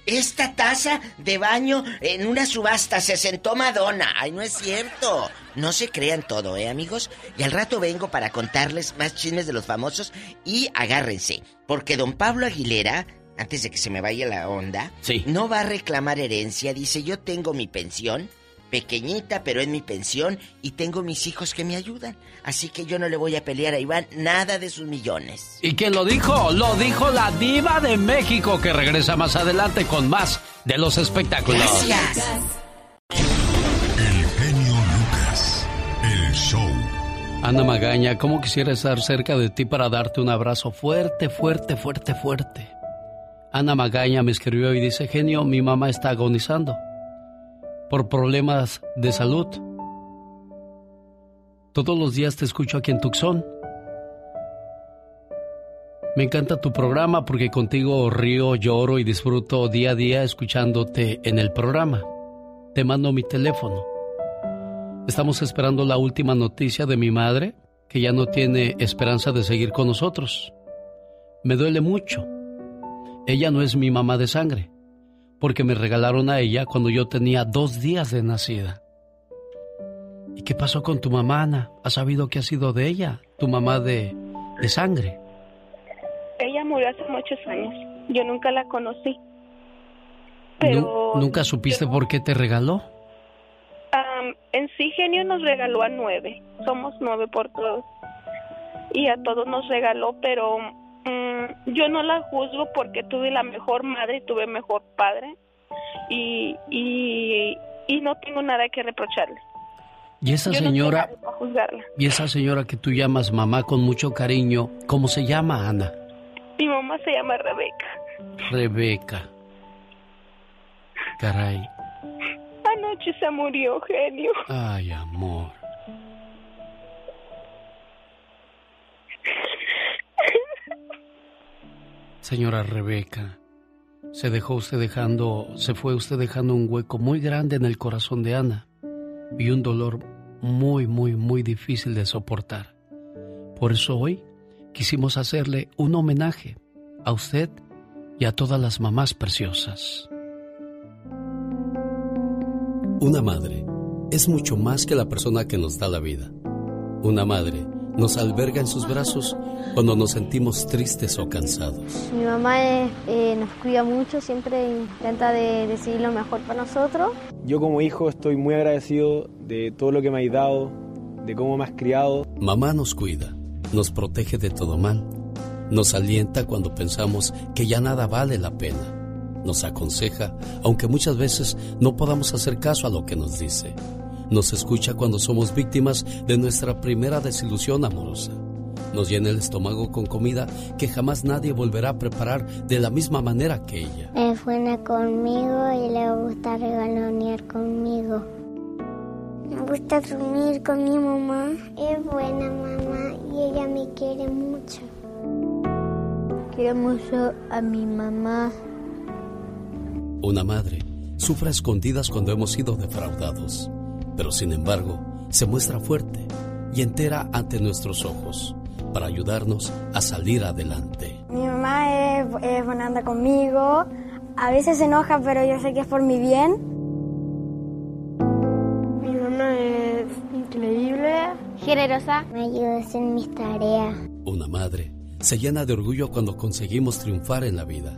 Esta taza de baño en una subasta se sentó Madonna. Ay, no es cierto. No se crean todo, ¿eh, amigos? Y al rato vengo para contarles más chismes de los famosos y agárrense. Porque don Pablo Aguilera, antes de que se me vaya la onda, no va a reclamar herencia. Dice, yo tengo mi pensión, pequeñita, pero es mi pensión, y tengo mis hijos que me ayudan. Así que yo no le voy a pelear a Iván nada de sus millones. ¿Y quién lo dijo? Lo dijo la diva de México que regresa más adelante con más de los espectáculos. El Ana Magaña, ¿cómo quisiera estar cerca de ti para darte un abrazo fuerte, fuerte, fuerte, fuerte? Ana Magaña me escribió y dice, genio, mi mamá está agonizando por problemas de salud. Todos los días te escucho aquí en Tucson. Me encanta tu programa porque contigo río, lloro y disfruto día a día escuchándote en el programa. Te mando mi teléfono. Estamos esperando la última noticia de mi madre, que ya no tiene esperanza de seguir con nosotros. Me duele mucho. Ella no es mi mamá de sangre, porque me regalaron a ella cuando yo tenía dos días de nacida. ¿Y qué pasó con tu mamá, Ana? ¿Has sabido qué ha sido de ella, tu mamá de, de sangre? Ella murió hace muchos años. Yo nunca la conocí. Pero ¿Nunca supiste por qué te regaló? En sí Genio nos regaló a nueve. Somos nueve por todos. Y a todos nos regaló, pero mm, yo no la juzgo porque tuve la mejor madre y tuve mejor padre. Y, y, y no tengo nada que reprocharle. Y esa Yo no señora, juzgarla. y esa señora que tú llamas mamá con mucho cariño, ¿cómo se llama, Ana? Mi mamá se llama Rebeca. Rebeca. Caray. Anoche se murió, genio. Ay, amor. Señora Rebeca, se dejó usted dejando, se fue usted dejando un hueco muy grande en el corazón de Ana y un dolor muy, muy, muy difícil de soportar. Por eso hoy quisimos hacerle un homenaje a usted y a todas las mamás preciosas. Una madre es mucho más que la persona que nos da la vida. Una madre nos alberga en sus brazos cuando nos sentimos tristes o cansados. Mi mamá eh, eh, nos cuida mucho, siempre intenta de decidir lo mejor para nosotros. Yo como hijo estoy muy agradecido de todo lo que me has dado, de cómo me has criado. Mamá nos cuida, nos protege de todo mal, nos alienta cuando pensamos que ya nada vale la pena, nos aconseja, aunque muchas veces no podamos hacer caso a lo que nos dice, nos escucha cuando somos víctimas de nuestra primera desilusión amorosa, nos llena el estómago con comida que jamás nadie volverá a preparar de la misma manera que ella. Es buena conmigo y le gusta regalonear conmigo. Me gusta dormir con mi mamá. Es buena mamá y ella me quiere mucho. Quiero mucho a mi mamá. Una madre sufre a escondidas cuando hemos sido defraudados, pero sin embargo se muestra fuerte y entera ante nuestros ojos para ayudarnos a salir adelante. Mi mamá es, es buena conmigo. A veces se enoja, pero yo sé que es por mi bien. Mi mamá es increíble. Generosa. Me ayuda a hacer mis tareas. Una madre se llena de orgullo cuando conseguimos triunfar en la vida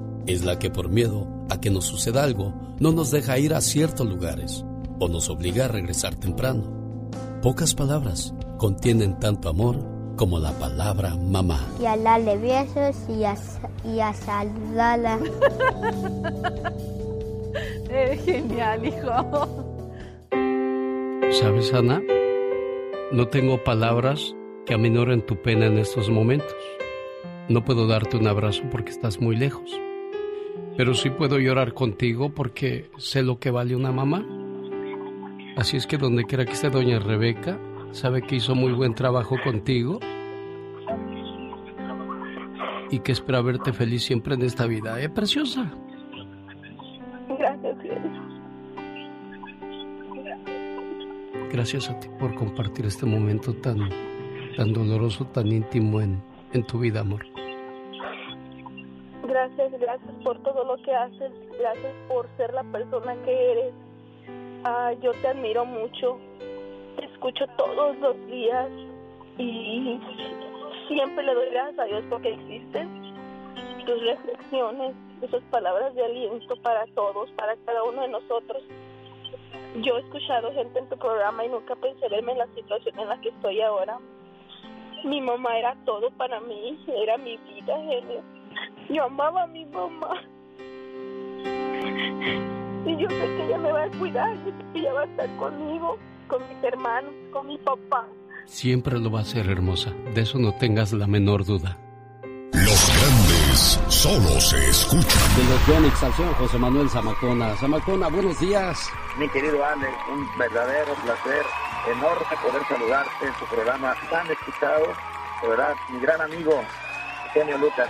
Es la que por miedo a que nos suceda algo no nos deja ir a ciertos lugares o nos obliga a regresar temprano. Pocas palabras contienen tanto amor como la palabra mamá. Y a darle besos y a, y a saludarla. [LAUGHS] Eres genial, hijo. ¿Sabes, Ana? No tengo palabras que aminoren tu pena en estos momentos. No puedo darte un abrazo porque estás muy lejos. Pero sí puedo llorar contigo porque sé lo que vale una mamá. Así es que donde quiera que esté doña Rebeca, sabe que hizo muy buen trabajo contigo y que espera verte feliz siempre en esta vida. ¿Eh, preciosa? Gracias, Gracias a ti por compartir este momento tan, tan doloroso, tan íntimo en, en tu vida, amor. Gracias, gracias por todo lo que haces. Gracias por ser la persona que eres. Ah, yo te admiro mucho. Te escucho todos los días y siempre le doy gracias a Dios porque existes. Tus reflexiones, esas palabras de aliento para todos, para cada uno de nosotros. Yo he escuchado gente en tu programa y nunca pensé verme en la situación en la que estoy ahora. Mi mamá era todo para mí, era mi vida, genio. Yo amaba a mi mamá. Y yo sé que ella me va a cuidar, yo sé que ella va a estar conmigo, con mis hermanos, con mi papá. Siempre lo va a hacer, hermosa. De eso no tengas la menor duda. Los grandes solo se escuchan. De los Yonix al señor José Manuel Zamacona. Zamacona, buenos días. Mi querido Alex, un verdadero placer, enorme poder saludarte en tu programa tan escuchado. De verdad, mi gran amigo, Eugenio Lucas,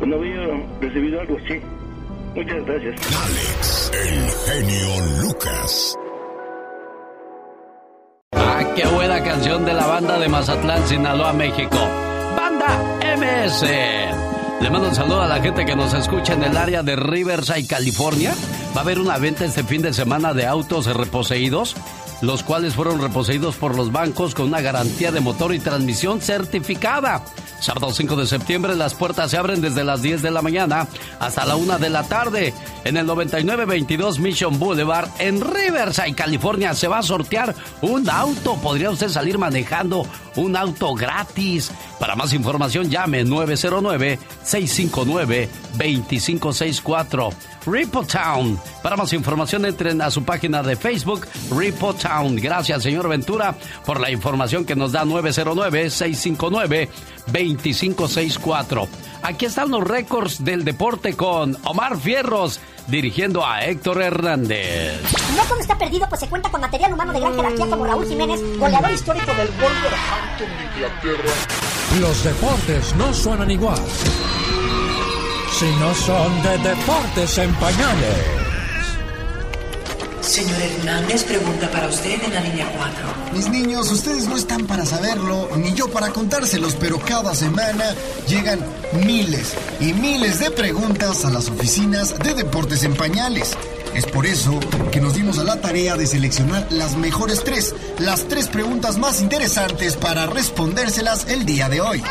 no había recibido algo así. Muchas gracias. Alex, el genio Lucas. Ah, qué buena canción de la banda de Mazatlán, Sinaloa, México. Banda MS. Le mando un saludo a la gente que nos escucha en el área de Riverside, California. Va a haber una venta este fin de semana de autos reposeídos, los cuales fueron reposeídos por los bancos con una garantía de motor y transmisión certificada. Sábado 5 de septiembre las puertas se abren desde las 10 de la mañana hasta la 1 de la tarde. En el 9922 Mission Boulevard en Riverside, California se va a sortear un auto. Podría usted salir manejando un auto gratis. Para más información llame 909-659-2564. Repo Town. Para más información entren a su página de Facebook Repo Town. Gracias señor Ventura por la información que nos da 909-659-2564. Aquí están los récords del deporte con Omar Fierros dirigiendo a Héctor Hernández. No todo está perdido, pues se cuenta con material humano de gran jerarquía como Raúl Jiménez, goleador histórico del Wolverhampton de Inglaterra. Los deportes no suenan igual si no son de deportes en pañales. Señor Hernández, pregunta para usted en la línea 4. Mis niños, ustedes no están para saberlo, ni yo para contárselos, pero cada semana llegan miles y miles de preguntas a las oficinas de Deportes en Pañales. Es por eso que nos dimos a la tarea de seleccionar las mejores tres, las tres preguntas más interesantes para respondérselas el día de hoy.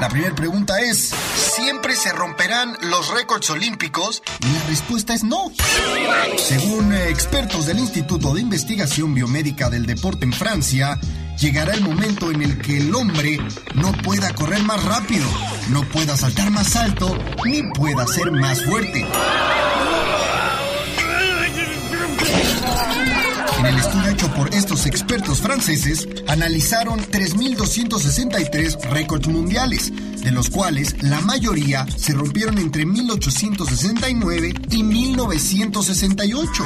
La primera pregunta es, ¿siempre se romperán los récords olímpicos? Y la respuesta es no. Según eh, expertos del Instituto de Investigación Biomédica del Deporte en Francia, llegará el momento en el que el hombre no pueda correr más rápido, no pueda saltar más alto, ni pueda ser más fuerte. En el estudio hecho por estos expertos franceses, analizaron 3.263 récords mundiales, de los cuales la mayoría se rompieron entre 1869 y 1968.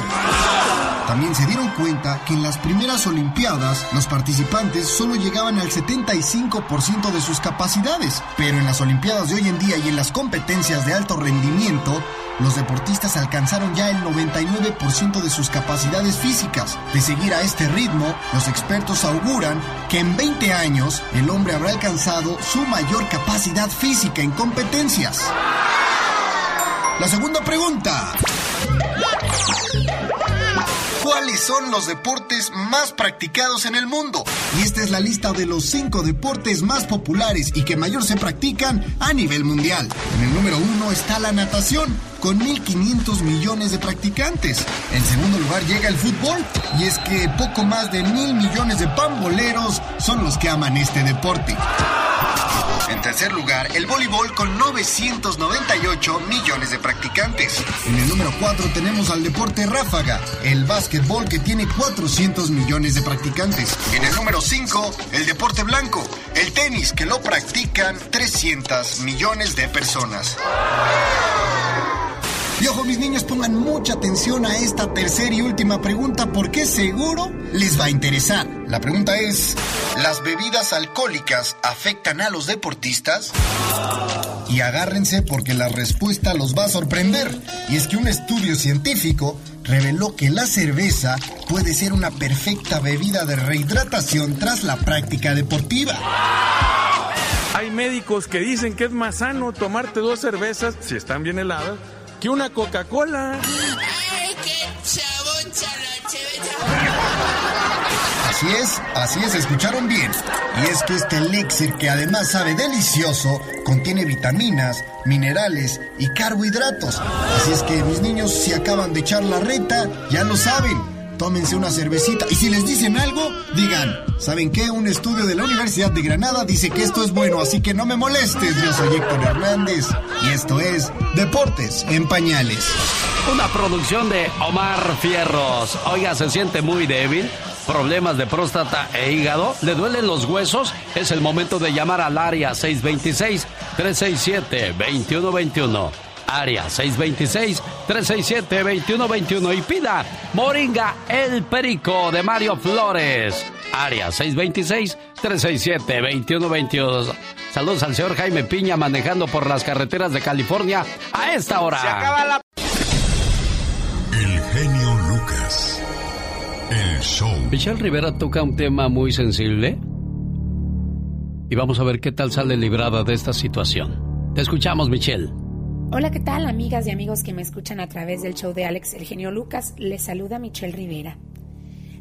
También se dieron cuenta que en las primeras Olimpiadas los participantes solo llegaban al 75% de sus capacidades, pero en las Olimpiadas de hoy en día y en las competencias de alto rendimiento, los deportistas alcanzaron ya el 99% de sus capacidades físicas. De seguir a este ritmo, los expertos auguran que en 20 años el hombre habrá alcanzado su mayor capacidad física en competencias. La segunda pregunta. ¿Cuáles son los deportes más practicados en el mundo? Y esta es la lista de los cinco deportes más populares y que mayor se practican a nivel mundial. En el número uno está la natación, con 1.500 millones de practicantes. En segundo lugar llega el fútbol, y es que poco más de mil millones de pamboleros son los que aman este deporte. En tercer lugar, el voleibol con 998 millones de practicantes. En el número 4 tenemos al deporte ráfaga, el básquetbol que tiene 400 millones de practicantes. En el número 5, el deporte blanco, el tenis que lo practican 300 millones de personas. Y ojo, mis niños, pongan mucha atención a esta tercera y última pregunta porque seguro les va a interesar. La pregunta es, ¿las bebidas alcohólicas afectan a los deportistas? Y agárrense porque la respuesta los va a sorprender. Y es que un estudio científico reveló que la cerveza puede ser una perfecta bebida de rehidratación tras la práctica deportiva. Hay médicos que dicen que es más sano tomarte dos cervezas, si están bien heladas, que una Coca-Cola. Así es, así es, escucharon bien. Y es que este elixir, que además sabe delicioso, contiene vitaminas, minerales y carbohidratos. Así es que mis niños, si acaban de echar la reta, ya lo saben. Tómense una cervecita y si les dicen algo, digan, ¿saben qué? Un estudio de la Universidad de Granada dice que esto es bueno, así que no me molestes. Yo soy Héctor Hernández y esto es Deportes en Pañales. Una producción de Omar Fierros. Oiga, se siente muy débil problemas de próstata e hígado, le duelen los huesos, es el momento de llamar al área 626-367-2121. Área 626-367-2121 y pida Moringa El Perico de Mario Flores. Área 626-367-2122. Saludos al señor Jaime Piña manejando por las carreteras de California a esta hora. Se acaba la... El genio Lucas. El show. Michelle Rivera toca un tema muy sensible. Y vamos a ver qué tal sale librada de esta situación. Te escuchamos, Michelle. Hola, ¿qué tal, amigas y amigos que me escuchan a través del show de Alex El Genio Lucas? Les saluda Michelle Rivera.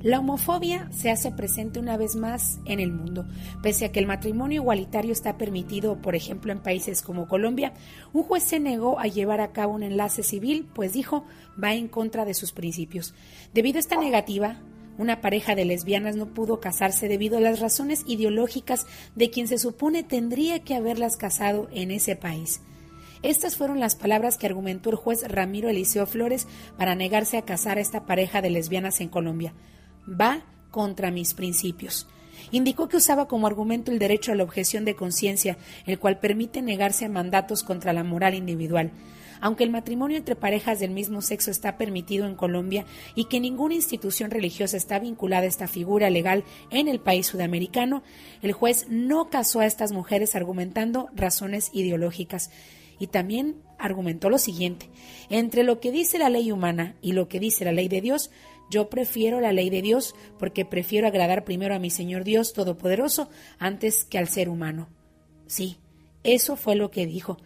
La homofobia se hace presente una vez más en el mundo. Pese a que el matrimonio igualitario está permitido, por ejemplo, en países como Colombia, un juez se negó a llevar a cabo un enlace civil, pues dijo va en contra de sus principios. Debido a esta negativa, una pareja de lesbianas no pudo casarse debido a las razones ideológicas de quien se supone tendría que haberlas casado en ese país. Estas fueron las palabras que argumentó el juez Ramiro Eliseo Flores para negarse a casar a esta pareja de lesbianas en Colombia. Va contra mis principios. Indicó que usaba como argumento el derecho a la objeción de conciencia, el cual permite negarse a mandatos contra la moral individual. Aunque el matrimonio entre parejas del mismo sexo está permitido en Colombia y que ninguna institución religiosa está vinculada a esta figura legal en el país sudamericano, el juez no casó a estas mujeres argumentando razones ideológicas y también argumentó lo siguiente, entre lo que dice la ley humana y lo que dice la ley de Dios, yo prefiero la ley de Dios porque prefiero agradar primero a mi Señor Dios Todopoderoso antes que al ser humano. Sí, eso fue lo que dijo.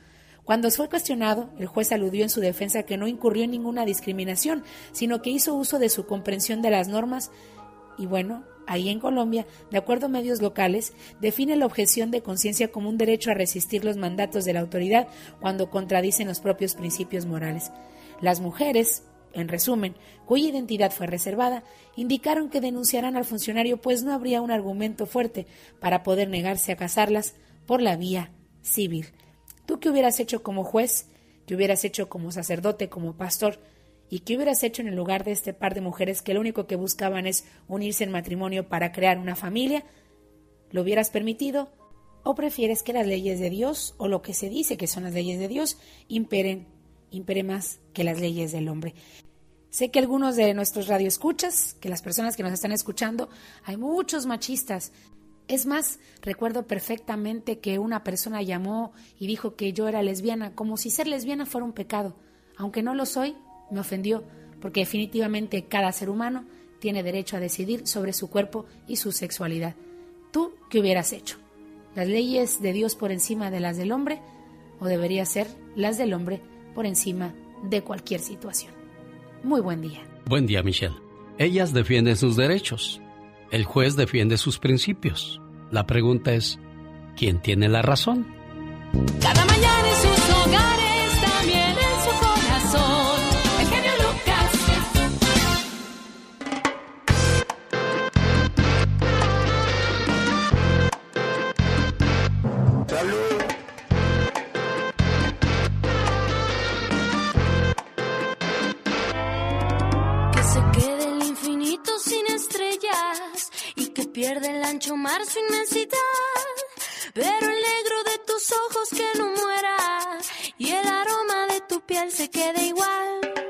Cuando fue cuestionado, el juez aludió en su defensa que no incurrió en ninguna discriminación, sino que hizo uso de su comprensión de las normas y bueno, ahí en Colombia, de acuerdo a medios locales, define la objeción de conciencia como un derecho a resistir los mandatos de la autoridad cuando contradicen los propios principios morales. Las mujeres, en resumen, cuya identidad fue reservada, indicaron que denunciarán al funcionario pues no habría un argumento fuerte para poder negarse a casarlas por la vía civil. ¿Tú qué hubieras hecho como juez? ¿Qué hubieras hecho como sacerdote, como pastor? ¿Y qué hubieras hecho en el lugar de este par de mujeres que lo único que buscaban es unirse en matrimonio para crear una familia? ¿Lo hubieras permitido? ¿O prefieres que las leyes de Dios, o lo que se dice que son las leyes de Dios, imperen, impere más que las leyes del hombre? Sé que algunos de nuestros radioescuchas, que las personas que nos están escuchando, hay muchos machistas. Es más, recuerdo perfectamente que una persona llamó y dijo que yo era lesbiana, como si ser lesbiana fuera un pecado. Aunque no lo soy, me ofendió, porque definitivamente cada ser humano tiene derecho a decidir sobre su cuerpo y su sexualidad. ¿Tú qué hubieras hecho? ¿Las leyes de Dios por encima de las del hombre? ¿O debería ser las del hombre por encima de cualquier situación? Muy buen día. Buen día, Michelle. Ellas defienden sus derechos. El juez defiende sus principios. La pregunta es, ¿quién tiene la razón? Cada mañana en sus hogares, mar su inmensidad. Pero el negro de tus ojos que no muera y el aroma de tu piel se quede igual.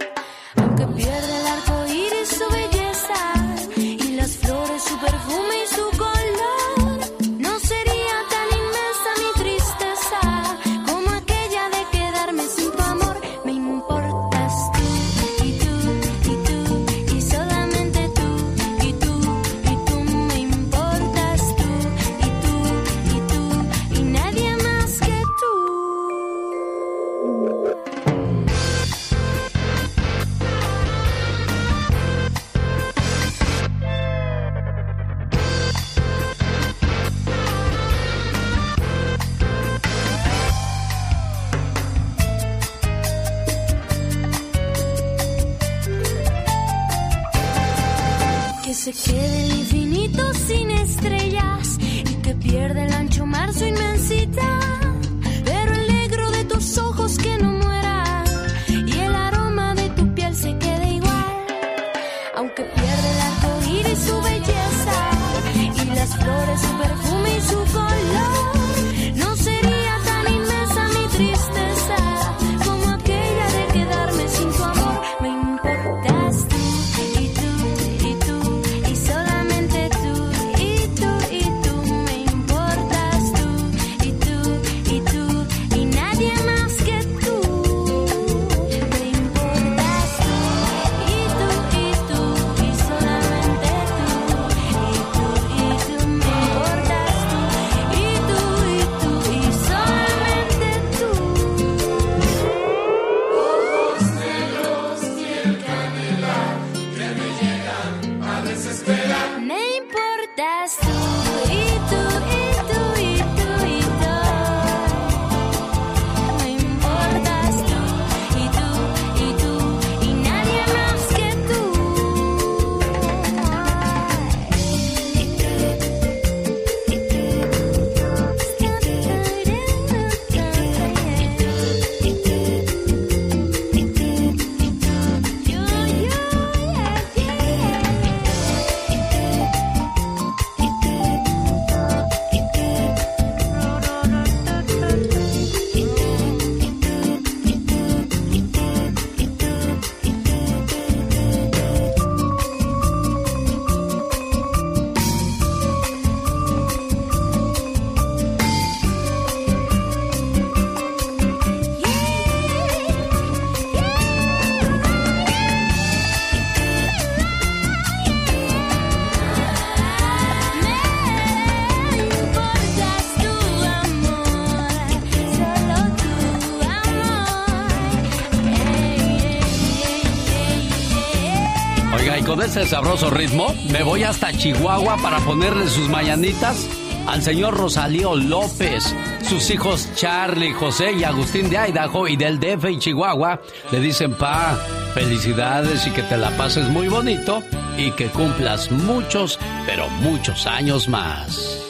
Ese sabroso ritmo, me voy hasta Chihuahua para ponerle sus mañanitas al señor Rosalío López. Sus hijos Charlie, José y Agustín de Idaho y del DF y Chihuahua le dicen, pa, felicidades y que te la pases muy bonito y que cumplas muchos, pero muchos años más.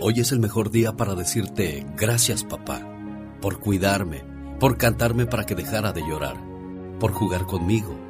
Hoy es el mejor día para decirte gracias papá, por cuidarme, por cantarme para que dejara de llorar, por jugar conmigo,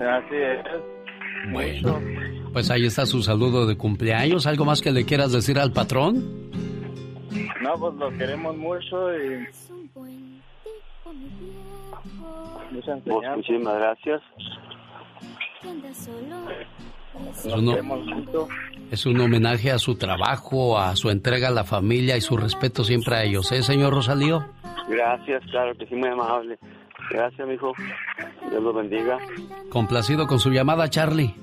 Así es. Bueno, pues ahí está su saludo de cumpleaños. ¿Algo más que le quieras decir al patrón? No, pues lo queremos mucho y... Pues, muchísimas gracias. Es un, es un homenaje a su trabajo, a su entrega a la familia y su respeto siempre a ellos, ¿eh, señor Rosalío? Gracias, claro que sí, muy amable. Gracias, mijo. Dios lo bendiga. Complacido con su llamada, Charlie.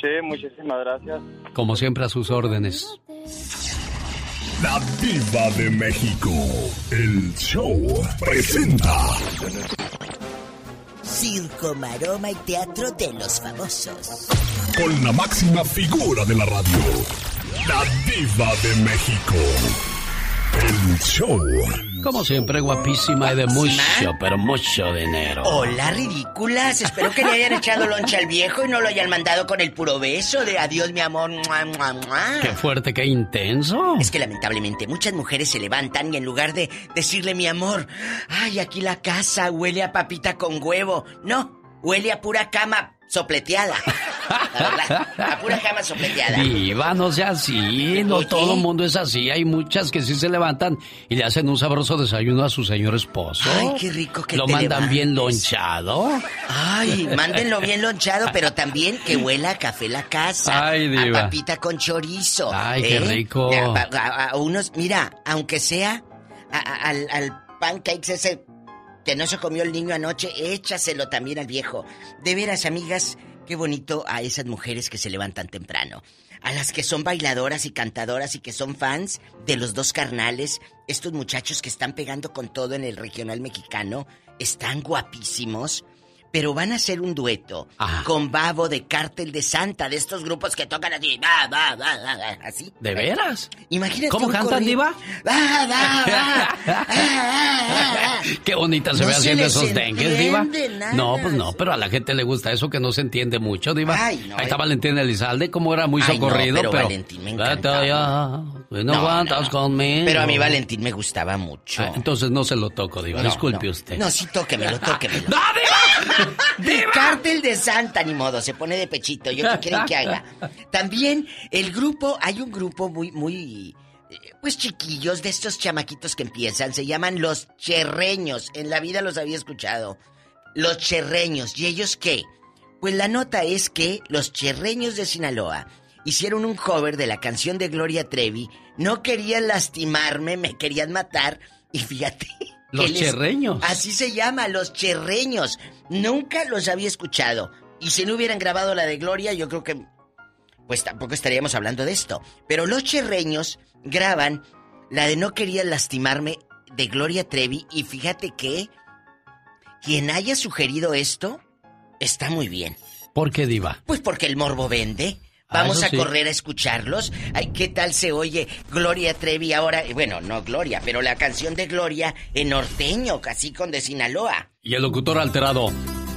Sí, muchísimas gracias. Como siempre, a sus órdenes. La Diva de México. El show presenta. Circo, maroma y teatro de los famosos. Con la máxima figura de la radio. La Diva de México. El show. Como siempre, guapísima y de mucho, pero mucho dinero. Hola, ridículas. Espero que le hayan echado loncha al viejo y no lo hayan mandado con el puro beso de adiós, mi amor. Mua, mua, mua. Qué fuerte, qué intenso. Es que lamentablemente muchas mujeres se levantan y en lugar de decirle mi amor, ay, aquí la casa huele a papita con huevo. No, huele a pura cama sopleteada. La verdad, a pura cama sopleteada. Diva, no sea así, no Oye. todo el mundo es así. Hay muchas que sí se levantan y le hacen un sabroso desayuno a su señor esposo. Ay, qué rico que Lo te mandan bien lonchado. Ay, mándenlo bien lonchado, pero también que [LAUGHS] huela a café la casa. Ay, diva. A papita con chorizo. ¿eh? Ay, qué rico. A, a- a unos, mira, aunque sea al, al pancakes ese que no se comió el niño anoche, échaselo también al viejo. De veras, amigas, qué bonito a esas mujeres que se levantan temprano. A las que son bailadoras y cantadoras y que son fans de los dos carnales, estos muchachos que están pegando con todo en el regional mexicano, están guapísimos, pero van a hacer un dueto con Babo de Cártel de Santa, de estos grupos que tocan así, va, va, va, así. ¿De veras? Imagínate ¿Cómo cantan. Diva? Va, va, va. [LAUGHS] Qué bonita se No ve se haciendo esos dengues, Diva. nada. No, pues no, pero a la gente le gusta eso que no se entiende mucho, Diva. Ay, no, Ahí está eh. Valentín Elizalde, como era muy Ay, no, socorrido, pero pero. Valentín me Vete encantaba. Tú no, No, aguantas no. conmigo. Pero a mí Valentín me gustaba mucho. Ah, entonces no se lo toco, Diva. No, Disculpe usted. No, sí, tóquemelo, tóquemelo. [LAUGHS] ¡No, De Cártel de Santa, ni modo, se pone de pechito. ¿Yo qué quieren que haga? También el grupo, hay un grupo muy, muy, eh, pues chiquillos de estos chamaquitos que empiezan, se llaman los cherreños. En la vida los había escuchado. Los cherreños. ¿Y ellos qué? Pues la nota es que los cherreños de Sinaloa hicieron un cover de la canción de Gloria Trevi. No querían lastimarme, me querían matar. Y fíjate. [LAUGHS] Los les- cherreños. Así se llama, los cherreños. Nunca los había escuchado. Y si no hubieran grabado la de Gloria, yo creo que. Pues tampoco estaríamos hablando de esto. Pero los cherreños graban la de No quería lastimarme de Gloria Trevi. Y fíjate que. Quien haya sugerido esto. Está muy bien. ¿Por qué, Diva? Pues porque el morbo vende. Ah, Vamos a sí. correr a escucharlos. Ay, ¿qué tal se oye Gloria Trevi ahora? Bueno, no Gloria, pero la canción de Gloria en norteño, casi con de Sinaloa. Y el locutor alterado.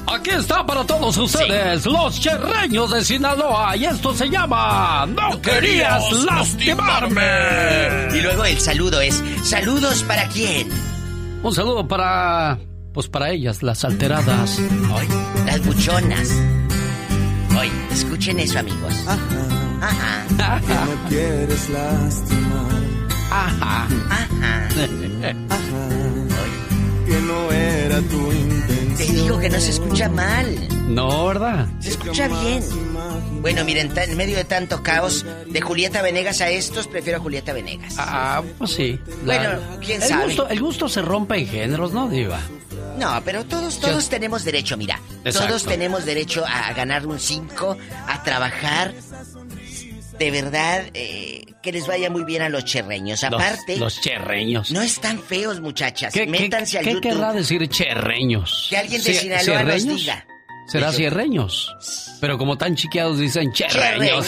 Aquí está para todos ustedes, los cherreños de Sinaloa. Y esto se llama No querías lastimarme. Y luego el saludo es ¿Saludos para quién? Un saludo para. Pues para ellas, las alteradas. Hoy, las buchonas. Hoy, escuchen eso, amigos. Ajá. Que no quieres lastimar. Ajá. Ajá. Que no era tu intención. Te digo que no se escucha mal. No, ¿verdad? Se escucha bien. Bueno, miren, en medio de tanto caos, de Julieta Venegas a estos, prefiero a Julieta Venegas. Ah, pues sí. Bueno, quién el sabe. Gusto, el gusto se rompe en géneros, ¿no, Diva? No, pero todos, todos tenemos derecho, mira. Exacto. Todos tenemos derecho a ganar un 5, a trabajar. De verdad, eh, que les vaya muy bien a los cherreños. Aparte, Los, cherreños. no están feos, muchachas. ¿Qué, qué- Métanse al qué YouTube. querrá decir cherreños? Que alguien de Sinaloa nos diga. Será cierreños. Pero como tan chiqueados dicen cherreños.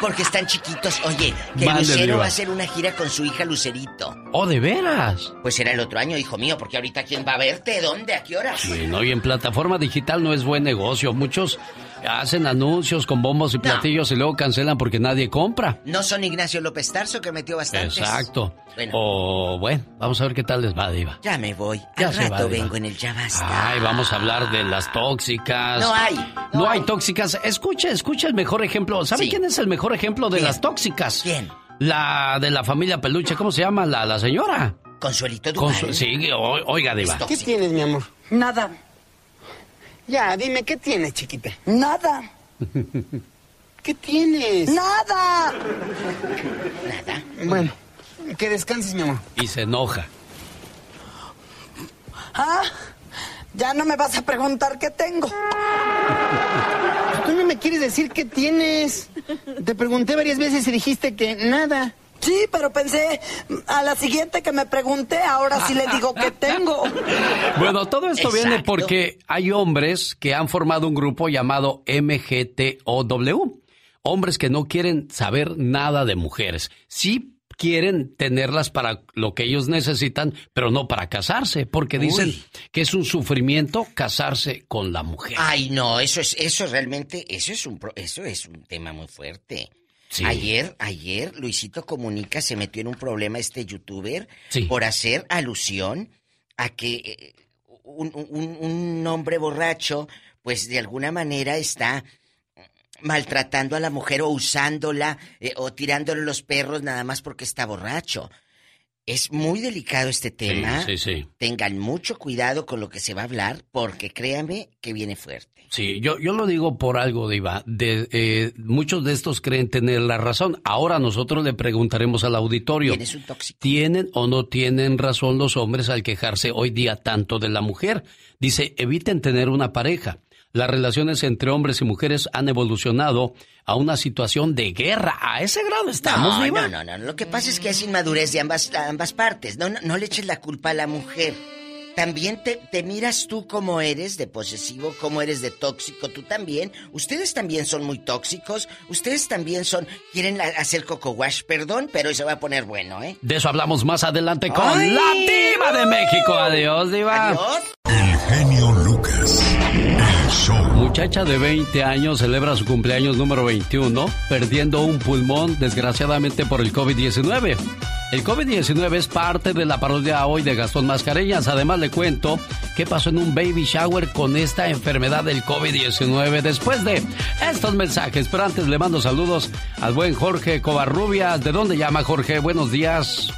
Porque están chiquitos. Oye, que Lucero va a hacer una gira con su hija Lucerito. Oh, de veras. Pues será el otro año, hijo mío, porque ahorita ¿quién va a verte? ¿Dónde? ¿A qué hora? Sí, no, y en plataforma digital no es buen negocio. Muchos hacen anuncios con bombos y platillos y luego cancelan porque nadie compra. No son Ignacio López Tarso, que metió bastantes. Exacto. Bueno. O bueno, vamos a ver qué tal les va, Diva. Ya me voy. Ya Al se va, rato Diva. vengo en el Ya Basta. Ay, vamos a hablar de las tóxicas. No hay. No, hay tóxicas. Escucha, escucha el mejor ejemplo. ¿Sabe Sí. quién es el mejor ejemplo de ¿Quién? las tóxicas? ¿Quién? La de la familia Peluche. ¿Cómo se llama? La, la señora. Consuelito Duval. Consu- sí, o- oiga, Diva. ¿Qué tienes, mi amor? Nada. Ya, dime, ¿qué tienes, chiquita? Nada. [LAUGHS] ¿Qué tienes? Nada. Nada. Bueno, que descanses, mi amor. Y se enoja. Ah, ya no me vas a preguntar qué tengo. Tú no me quieres decir qué tienes. Te pregunté varias veces y dijiste que nada. Sí, pero pensé a la siguiente que me pregunté, ahora sí le digo que tengo. [LAUGHS] Bueno, todo esto viene porque hay hombres que han formado un grupo llamado MGTOW. Hombres que no quieren saber nada de mujeres. Sí quieren tenerlas para lo que ellos necesitan, pero no para casarse, porque dicen Uy. que es un sufrimiento casarse con la mujer. Ay, no, eso es, eso realmente, eso es un, pro- eso es un tema muy fuerte. Sí. Ayer, ayer, Luisito Comunica se metió en un problema este youtuber Sí. por hacer alusión a que eh, un, un- un hombre borracho, pues de alguna manera está maltratando a la mujer o usándola eh, o tirándole los perros nada más porque está borracho. Es muy delicado este tema. sí, sí. Tengan mucho cuidado con lo que se va a hablar porque créanme que viene fuerte. Sí, yo, yo lo digo por algo, Diva. De, eh, muchos de estos creen tener la razón. Ahora nosotros le preguntaremos al auditorio. ¿Tienen o no tienen razón los hombres al quejarse hoy día tanto de la mujer? Dice, eviten tener una pareja. Las relaciones entre hombres y mujeres han evolucionado a una situación de guerra. A ese grado estamos, no, Diva. no, no, no. Lo que pasa es que es inmadurez de ambas, ambas partes. No, no, no le eches la culpa a la mujer. También te, te miras tú como eres de posesivo, como eres de tóxico, tú también. Ustedes también son muy tóxicos. Ustedes también son, quieren la- hacer coco wash, perdón, pero eso va a poner bueno, ¿eh? De eso hablamos más adelante con Ay. la Diva de México. Adiós, Diva. Adiós. El genio Lucas. Show. Muchacha de 20 años celebra su cumpleaños número 21, perdiendo un pulmón desgraciadamente por el COVID-19. El COVID-19 es parte de la parodia hoy de Gastón Mascareñas. Además le cuento qué pasó en un baby shower con esta enfermedad del COVID-19 después de estos mensajes. Pero antes le mando saludos al buen Jorge Covarrubias. ¿De dónde llama Jorge? Buenos días.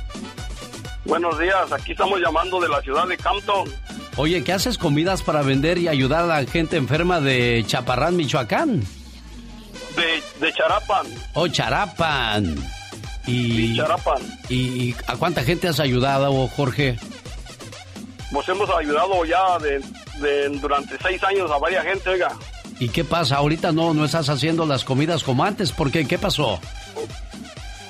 Buenos días, aquí estamos llamando de la ciudad de Campton. Oye, ¿qué haces comidas para vender y ayudar a la gente enferma de Chaparrán, Michoacán? De, de Charapan. Oh, Charapan. Y, Charapan. ¿Y a cuánta gente has ayudado, Jorge? Pues hemos ayudado ya de, de- durante seis años a varias gente, oiga. ¿Y qué pasa? Ahorita no, no estás haciendo las comidas como antes. ¿Por qué? ¿Qué pasó?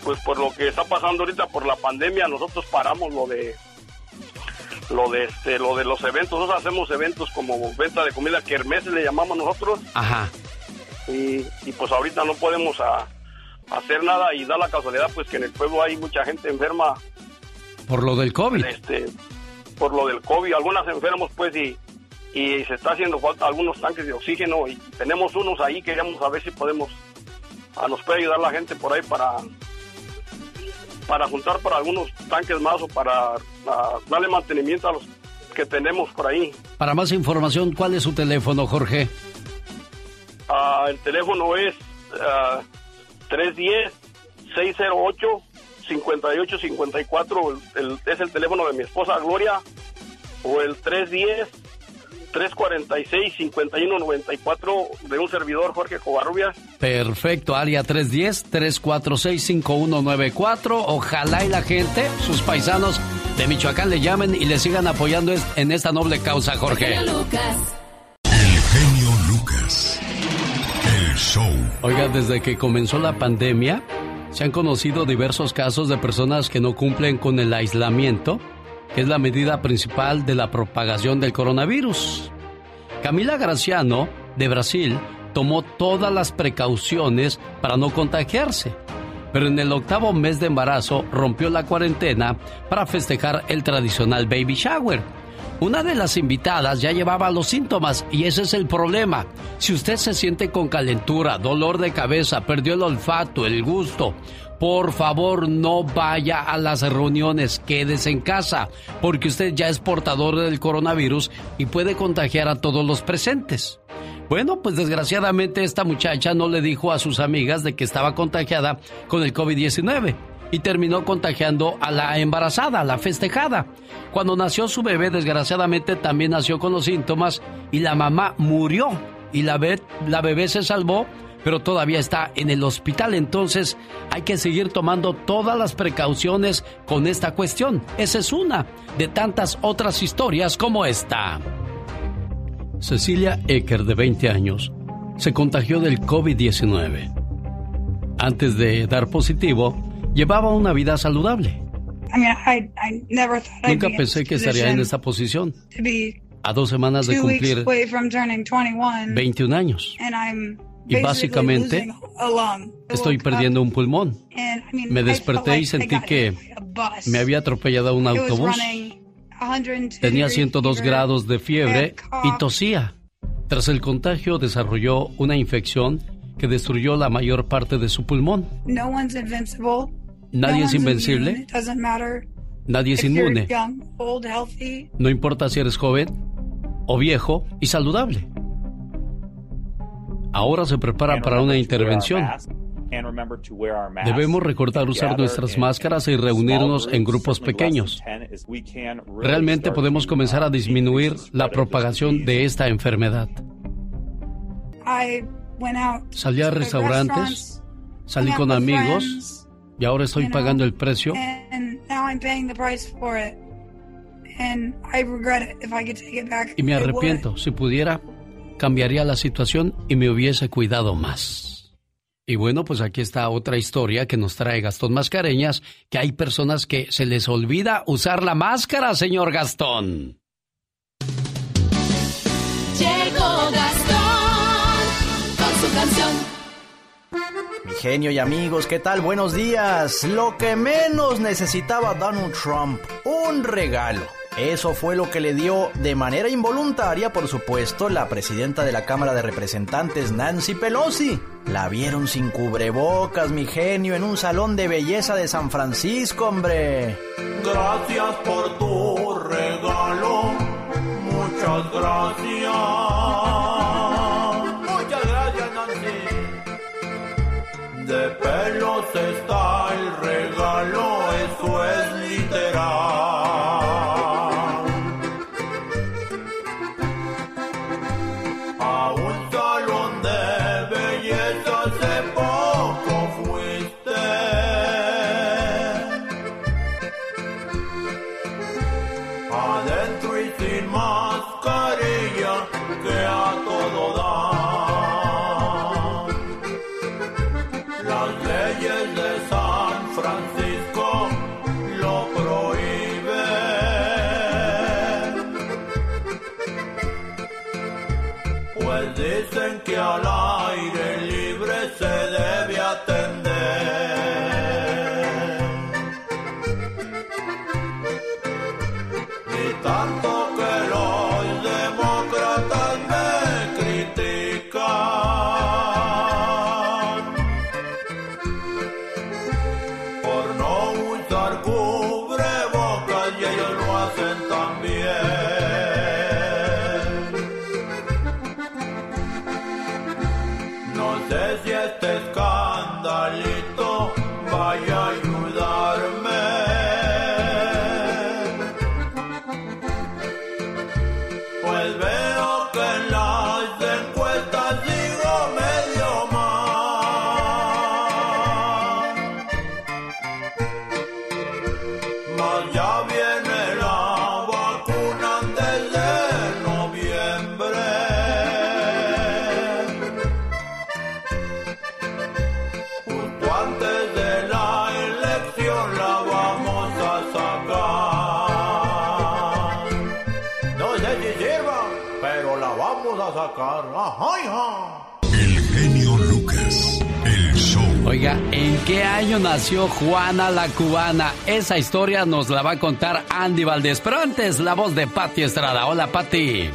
Pues por lo que está pasando ahorita por la pandemia, nosotros paramos lo de lo de este, lo de los eventos. Nosotros hacemos eventos como venta de comida que meses le llamamos nosotros Ajá. y, y pues ahorita no podemos a- hacer nada y da la casualidad pues que en el pueblo hay mucha gente enferma Por lo del COVID. este por lo del COVID, algunas enfermos pues y, y se está haciendo falta algunos tanques de oxígeno y tenemos unos ahí, queríamos a ver si podemos, a nos puede ayudar la gente por ahí para para juntar para algunos tanques más o para ah, darle mantenimiento a los que tenemos por ahí. Para más información, ¿cuál es su teléfono, Jorge? Ah, el teléfono es ah, 310-608-5854, el- el- es el teléfono de mi esposa Gloria, o el 346-5194 de un servidor, Jorge Covarrubias. Perfecto, área 310-346-5194. Ojalá y la gente, sus paisanos de Michoacán le llamen y le sigan apoyando en esta noble causa, Jorge. El genio Lucas. El show. Oiga, desde que comenzó la pandemia, se han conocido diversos casos de personas que no cumplen con el aislamiento, que es la medida principal de la propagación del coronavirus. Camila Graciano, de Brasil, tomó todas las precauciones para no contagiarse, pero en el octavo mes de embarazo rompió la cuarentena para festejar el tradicional baby shower. Una de las invitadas ya llevaba los síntomas y ese es el problema. Si usted se siente con calentura, dolor de cabeza, perdió el olfato, el gusto, por favor no vaya a las reuniones, quédese en casa, porque usted ya es portador del coronavirus y puede contagiar a todos los presentes. Bueno, pues desgraciadamente esta muchacha no le dijo a sus amigas de que estaba contagiada con el COVID-19 y terminó contagiando a la embarazada, a la festejada. Cuando nació su bebé, desgraciadamente también nació con los síntomas y la mamá murió y la, la bebé se salvó, pero todavía está en el hospital. Entonces hay que seguir tomando todas las precauciones con esta cuestión. Esa es una de tantas otras historias como esta. Cecilia Ecker, de 20 años, se contagió del COVID-19. Antes de dar positivo, llevaba una vida saludable. I mean, I, I never Nunca pensé que estaría en esta posición, a dos semanas de cumplir away from turning 21, 21 años. Y básicamente estoy perdiendo un pulmón. Me desperté y sentí que me había atropellado un autobús. running 102 Tenía degree 102 fever, grados de fiebre y tosía. Tras el contagio desarrolló una infección que destruyó la mayor parte de su pulmón. Nadie es invencible. Nadie es inmune. No importa si eres joven o viejo y saludable. Ahora se prepara para una intervención. Debemos recordar usar nuestras máscaras y reunirnos en grupos pequeños. Realmente podemos comenzar a disminuir la propagación de esta enfermedad. I went out Salí a to restaurantes, restaurants, salí con with amigos friends, y ahora estoy pagando el precio and now I'm paying the price for it. And I regret it. If I could take it back, y me arrepiento. Si pudiera, cambiaría la situación y me hubiese cuidado más. Y bueno, pues aquí está otra historia que nos trae Gastón Mascareñas, que hay personas que se les olvida usar la máscara, señor Gastón. Llegó Gastón con su canción. Mi genio y amigos, ¿qué tal? Buenos días. Lo que menos necesitaba Donald Trump, un regalo. Eso fue lo que le dio de manera involuntaria, por supuesto, la presidenta de la Cámara de Representantes, Nancy Pelosi. La vieron sin cubrebocas, mi genio, en un salón de belleza de San Francisco, hombre. Gracias por tu regalo. Muchas gracias. Muchas gracias, Nancy. De pelos está el regalo, eso es literal. El genio Lucas. El show. Oiga, ¿en qué año nació Juana la Cubana? Esa historia nos la va a contar Andy Valdés. Pero antes, la voz de Patti Estrada. Hola, Patti.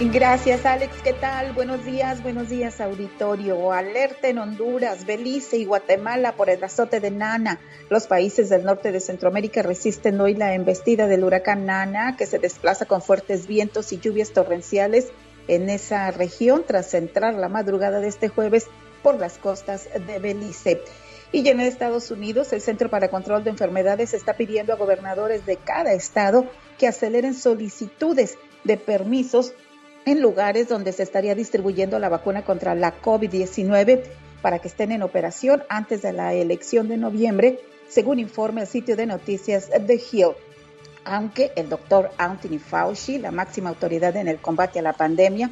Gracias, Alex. ¿Qué tal? Buenos días, buenos días, auditorio. Alerta en Honduras, Belice y Guatemala por el azote de Nana. Los países del norte de Centroamérica resisten hoy la embestida del huracán Nana, que se desplaza con fuertes vientos y lluvias torrenciales en esa región tras entrar la madrugada de este jueves por las costas de Belice. Y en Estados Unidos, el Centro para Control de Enfermedades está pidiendo a gobernadores de cada estado que aceleren solicitudes de permisos en lugares donde se estaría distribuyendo la vacuna contra la COVID-19 para que estén en operación antes de la elección de noviembre, según informa el sitio de noticias The Hill. Aunque el doctor Anthony Fauci, la máxima autoridad en el combate a la pandemia,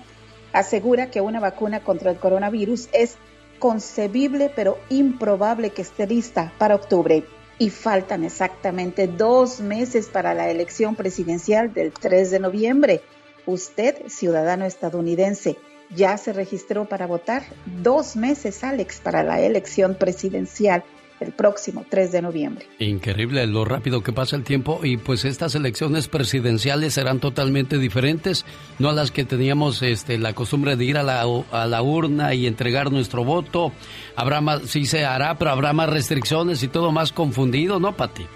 asegura que una vacuna contra el coronavirus es concebible pero improbable que esté lista para octubre. Y faltan exactamente dos meses para la elección presidencial del 3 de noviembre. Usted, ciudadano estadounidense, ya se registró para votar dos meses, Alex, para la elección presidencial el próximo 3 de noviembre. Increíble lo rápido que pasa el tiempo y pues estas elecciones presidenciales serán totalmente diferentes, no a las que teníamos este, la costumbre de ir a la, a la urna y entregar nuestro voto. Habrá más, sí se hará, pero habrá más restricciones y todo más confundido, ¿no, Pati?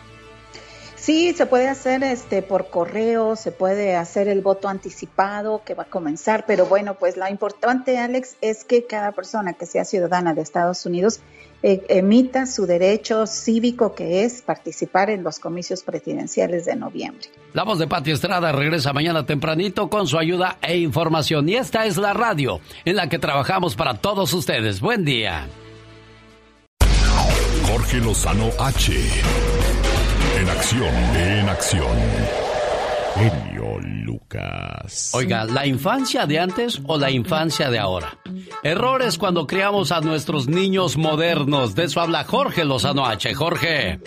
Sí, se puede hacer este por correo, se puede hacer el voto anticipado que va a comenzar, pero bueno, pues lo importante, Alex, es que cada persona que sea ciudadana de Estados Unidos eh, emita su derecho cívico que es participar en los comicios presidenciales de noviembre. La voz de Pati Estrada regresa mañana tempranito con su ayuda e información y esta es la radio en la que trabajamos para todos ustedes. Buen día. Jorge Lozano H. En acción, en acción. Genio Lucas. Oiga, ¿la infancia de antes o la infancia de ahora? Errores cuando criamos a nuestros niños modernos. De eso habla Jorge Lozano H. Jorge.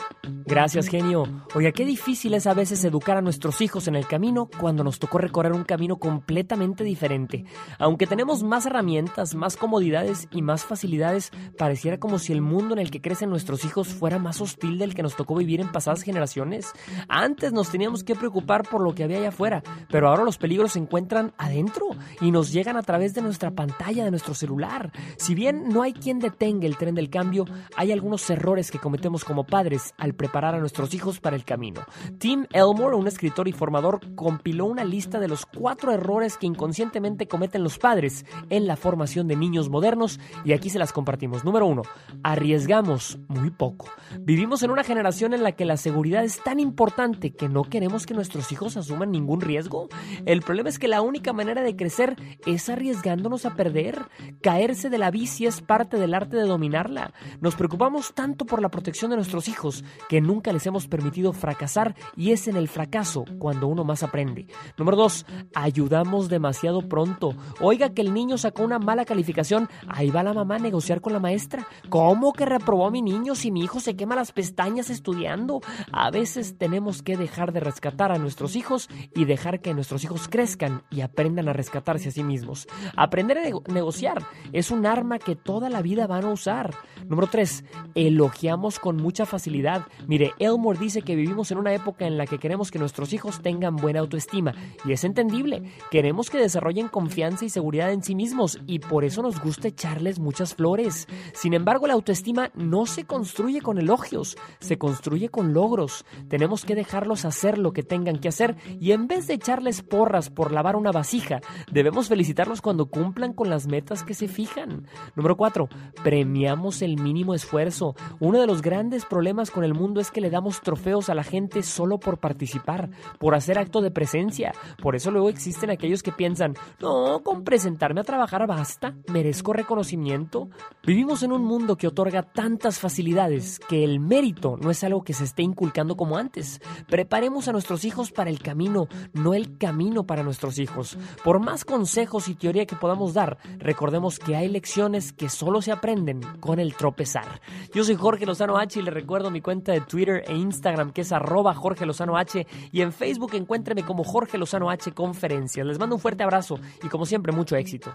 Gracias, genio. Oiga, qué difícil es a veces educar a nuestros hijos en el camino cuando nos tocó recorrer un camino completamente diferente. Aunque tenemos más herramientas, más comodidades y más facilidades, pareciera como si el mundo en el que crecen nuestros hijos fuera más hostil del que nos tocó vivir en pasadas generaciones. Antes nos teníamos que preocupar por lo que había allá afuera, pero ahora los peligros se encuentran adentro y nos llegan a través de nuestra pantalla, de nuestro celular. Si bien no hay quien detenga el tren del cambio, hay algunos errores que cometemos como padres al preparar a nuestros hijos para el camino. Tim Elmore, un escritor y formador, compiló una lista de los cuatro errores que inconscientemente cometen los padres en la formación de niños modernos y aquí se las compartimos. Número uno, arriesgamos muy poco. Vivimos en una generación en la que la seguridad es tan importante que no queremos que nuestros hijos asuman ningún riesgo. El problema es que la única manera de crecer es arriesgándonos a perder. Caerse de la bici es parte del arte de dominarla. Nos preocupamos tanto por la protección de nuestros hijos que nunca les hemos permitido fracasar y es en el fracaso cuando uno más aprende. Número dos, ayudamos demasiado pronto. Oiga que el niño sacó una mala calificación, ahí va la mamá a negociar con la maestra. ¿Cómo que reprobó a mi niño si mi hijo se quema las pestañas estudiando? A veces tenemos que dejar de rescatar a nuestros hijos y dejar que nuestros hijos crezcan y aprendan a rescatarse a sí mismos. Aprender a nego- negociar es un arma que toda la vida van a usar. Número 3. Elogiamos con mucha facilidad. Mire, Elmore dice que vivimos en una época en la que queremos que nuestros hijos tengan buena autoestima y es entendible. Queremos que desarrollen confianza y seguridad en sí mismos y por eso nos gusta echarles muchas flores. Sin embargo, la autoestima no se construye con elogios, se construye con logros. Tenemos que dejarlos hacer lo que tengan que hacer y en vez de echarles porras por lavar una vasija, debemos felicitarlos cuando cumplan con las metas que se fijan. Número 4. Premiamos el mínimo esfuerzo. Uno de los grandes problemas con el mundo es que le damos trofeos a la gente solo por participar, por hacer acto de presencia. Por eso luego existen aquellos que piensan, no, con presentarme a trabajar basta, merezco reconocimiento. Vivimos en un mundo que otorga tantas facilidades que el mérito no es algo que se esté inculcando como antes. Preparemos a nuestros hijos para el camino, no el camino para nuestros hijos. Por más consejos y teoría que podamos dar, recordemos que hay lecciones que solo se aprenden con el tropezar. Yo soy Jorge Lozano H y le recuerdo mi cuenta de Twitter e Instagram, que es arroba Jorge Lozano H. Y en Facebook encuéntreme como Jorge Lozano H Conferencias. Les mando un fuerte abrazo y como siempre, mucho éxito.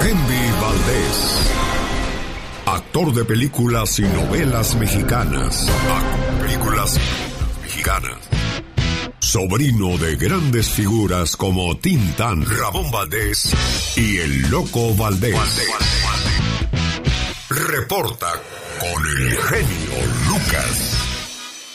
Andy Valdés. Actor de películas y novelas mexicanas. Películas mexicanas. Sobrino de grandes figuras como Tintán, Ramón Valdés y el Loco Valdés. Reporta con el genio Lucas.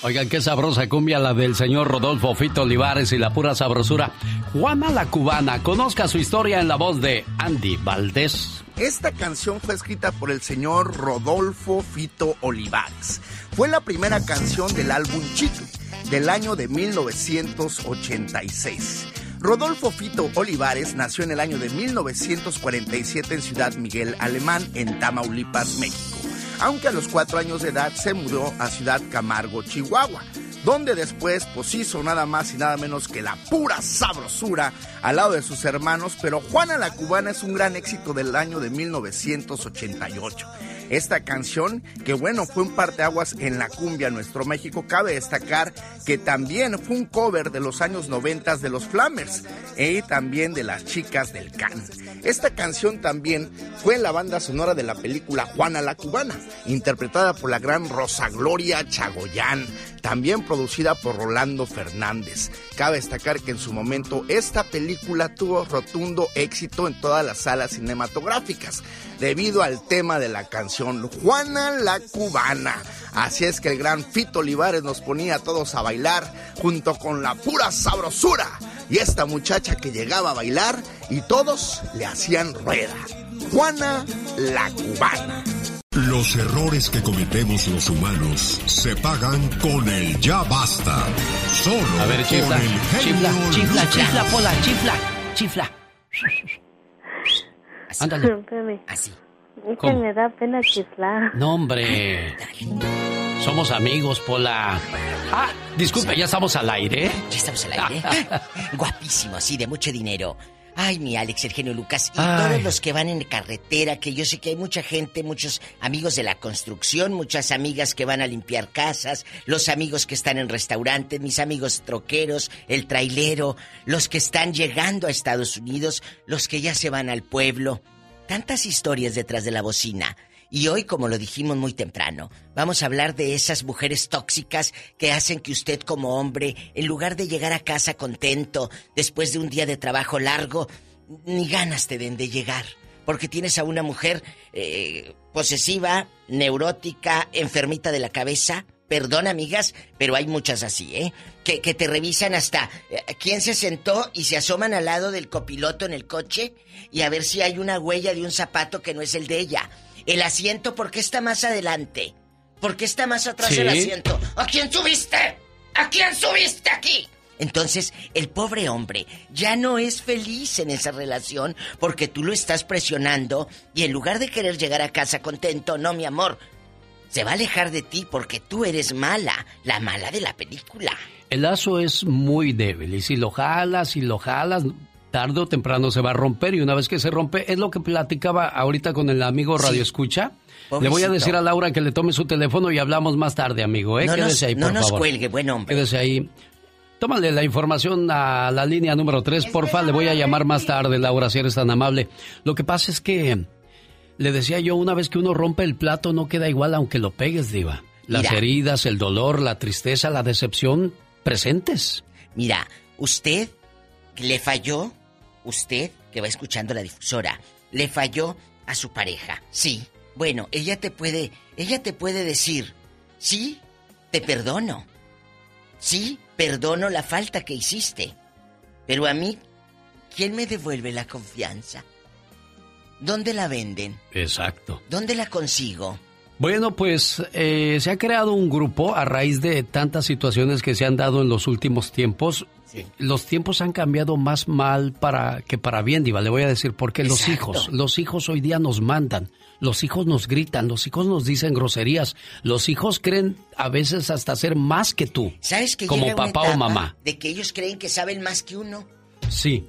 Oigan, qué sabrosa cumbia la del señor Rodolfo Fito Olivares y la pura sabrosura. Juana la Cubana, conozca su historia en la voz de Andy Valdés. Esta canción fue escrita por el señor Rodolfo Fito Olivares. Fue la primera canción del álbum Chicle del año de 1986. Rodolfo Fito Olivares nació en el año de 1947 en Ciudad Miguel Alemán, en Tamaulipas, México aunque a los cuatro años de edad se mudó a Ciudad Camargo, Chihuahua, donde después pues hizo nada más y nada menos que la pura sabrosura al lado de sus hermanos, pero Juana la Cubana es un gran éxito del año de 1988. Esta canción, que bueno, fue un parteaguas en la cumbia Nuestro México, cabe destacar que también fue un cover de los años 90 de los Flamers y también de las chicas del Can. Esta canción también fue la banda sonora de la película Juana la Cubana, interpretada por la gran Rosa Gloria Chagoyán, también producida por Rolando Fernández. Cabe destacar que en su momento esta película tuvo rotundo éxito en todas las salas cinematográficas, debido al tema de la canción Juana la Cubana. Así es que el gran Fito Olivares nos ponía a todos a bailar junto con la pura sabrosura y esta muchacha que llegaba a bailar y todos le hacían rueda. Juana la Cubana. Los errores que cometemos los humanos se pagan con el ya basta. Solo A ver, chifla, con el chifla, genio chifla, Lucas. chifla, Pola, chifla, chifla. Ándale. [LAUGHS] Espérame. Así. Es que ¿Cómo? me da pena chiflar. No, hombre. Somos amigos, Pola. Ah, disculpe, ya estamos al aire. Ya estamos al aire. [LAUGHS] Guapísimo, sí, de mucho dinero. Ay, mi Alex, el genio Lucas. Y Ay. todos los que van en carretera, que yo sé que hay mucha gente, muchos amigos de la construcción, muchas amigas que van a limpiar casas, los amigos que están en restaurantes, mis amigos troqueros, el trailero, los que están llegando a Estados Unidos, los que ya se van al pueblo. Tantas historias detrás de la bocina. Y hoy, como lo dijimos muy temprano, vamos a hablar de esas mujeres tóxicas que hacen que usted como hombre, en lugar de llegar a casa contento después de un día de trabajo largo, ni ganas te den de llegar. Porque tienes a una mujer eh, posesiva, neurótica, enfermita de la cabeza. Perdón, amigas, pero hay muchas así, ¿eh? Que, te revisan hasta eh, quién se sentó y se asoman al lado del copiloto en el coche y a ver si hay una huella de un zapato que no es el de ella. El asiento, ¿por qué está más adelante? ¿Por qué está más atrás Sí. el asiento? ¿A quién subiste? ¿A quién subiste aquí? Entonces, el pobre hombre ya no es feliz en esa relación porque tú lo estás presionando y en lugar de querer llegar a casa contento, no, mi amor, se va a alejar de ti porque tú eres mala, la mala de la película. El lazo es muy débil y si lo jalas y lo jalas, tarde o temprano se va a romper y una vez que se rompe, es lo que platicaba ahorita con el amigo Radio Escucha. Le voy a decir a Laura que le tome su teléfono y hablamos más tarde, amigo. ¿eh? No nos- Quédese ahí, no por nos favor. cuelgue, buen hombre. Quédese ahí. Tómale la información a la línea número 3, porfa. Le voy a llamar más tarde, Laura, si eres tan amable. Lo que pasa es que, le decía yo, una vez que uno rompe el plato, no queda igual aunque lo pegues, Diva. Las Mira. heridas, el dolor, la tristeza, la decepción, presentes. Mira, usted le falló, usted que va escuchando la difusora, le falló a su pareja. Sí. Bueno, ella te puede, ella te puede decir, sí, te perdono. Sí, perdono la falta que hiciste. Pero a mí, ¿quién me devuelve la confianza? ¿Dónde la venden? Exacto. ¿Dónde la consigo? Bueno, pues eh, se ha creado un grupo a raíz de tantas situaciones que se han dado en los últimos tiempos. Los tiempos han cambiado más mal para que para bien, Diva. Le voy a decir porque los hijos, los hijos hoy día nos mandan, los hijos nos gritan, los hijos nos dicen groserías, los hijos creen a veces hasta ser más que tú, ¿Sabes que como papá o mamá. De que ellos creen que saben más que uno. Sí.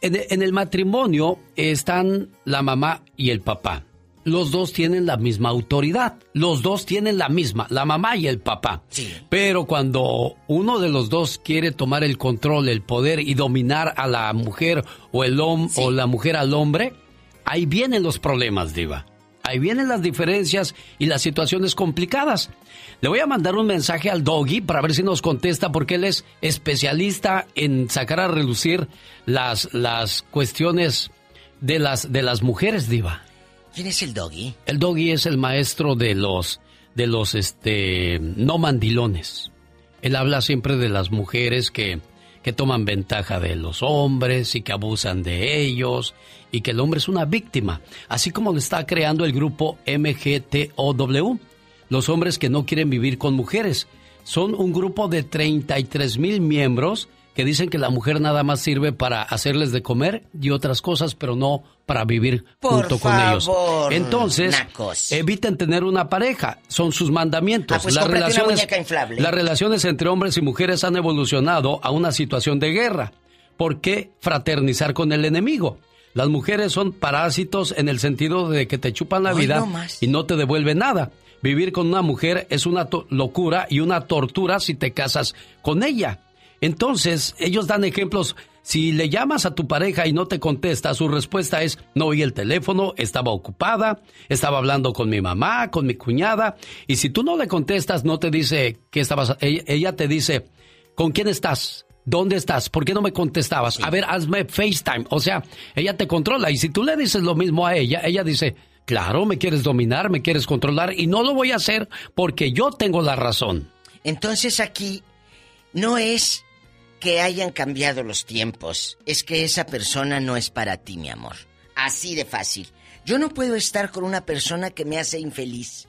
En, en el matrimonio están la mamá y el papá. Los dos tienen la misma autoridad, los dos tienen la misma, la mamá y el papá. Pero cuando uno de los dos quiere tomar el control, el poder y dominar a la mujer o el hom- o la mujer al hombre, ahí vienen los problemas, diva. Ahí vienen las diferencias y las situaciones complicadas. Le voy a mandar un mensaje al Doggy para ver si nos contesta porque él es especialista en sacar a relucir las, las cuestiones de las, de las mujeres, diva. ¿Quién es el doggy? El doggy es el maestro de los de los este no mandilones. Él habla siempre de las mujeres que, que toman ventaja de los hombres y que abusan de ellos y que el hombre es una víctima, así como lo está creando el grupo MGTOW. Los hombres que no quieren vivir con mujeres. Son un grupo de 33 mil miembros que dicen que la mujer nada más sirve para hacerles de comer y otras cosas, pero no para vivir Por junto con ellos. favor, Entonces, nacos. eviten tener una pareja, son sus mandamientos. Ah, pues las, relaciones, las entre hombres y mujeres han evolucionado a una situación de guerra. ¿Por qué fraternizar con el enemigo? Las mujeres son parásitos en el sentido de que te chupan la Hoy vida no y no te devuelven nada. Vivir con una mujer es una locura y una tortura si te casas con ella. Entonces, ellos dan ejemplos. Si le llamas a tu pareja y no te contesta, su respuesta es, no oí el teléfono, estaba ocupada, estaba hablando con mi mamá, con mi cuñada. Y si tú no le contestas, no te dice que estabas, ella, ella te dice, ¿con quién estás? ¿Dónde estás? ¿Por qué no me contestabas? A ver, hazme FaceTime. O sea, ella te controla. Y si tú le dices lo mismo a ella, ella dice, claro, me quieres dominar, me quieres controlar y no lo voy a hacer porque yo tengo la razón. Entonces aquí no es que hayan cambiado los tiempos, es que esa persona no es para ti, mi amor. Así de fácil. Yo no puedo estar con una persona que me hace infeliz.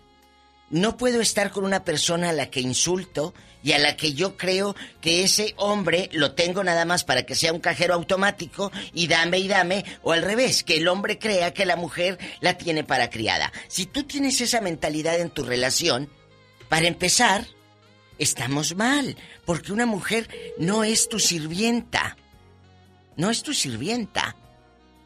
No puedo estar con una persona a la que insulto y a la que yo creo que ese hombre lo tengo nada más para que sea un cajero automático y dame y dame, o al revés, que el hombre crea que la mujer la tiene para criada. Si tú tienes esa mentalidad en tu relación, para empezar, estamos mal, porque una mujer no es tu sirvienta. No es tu sirvienta.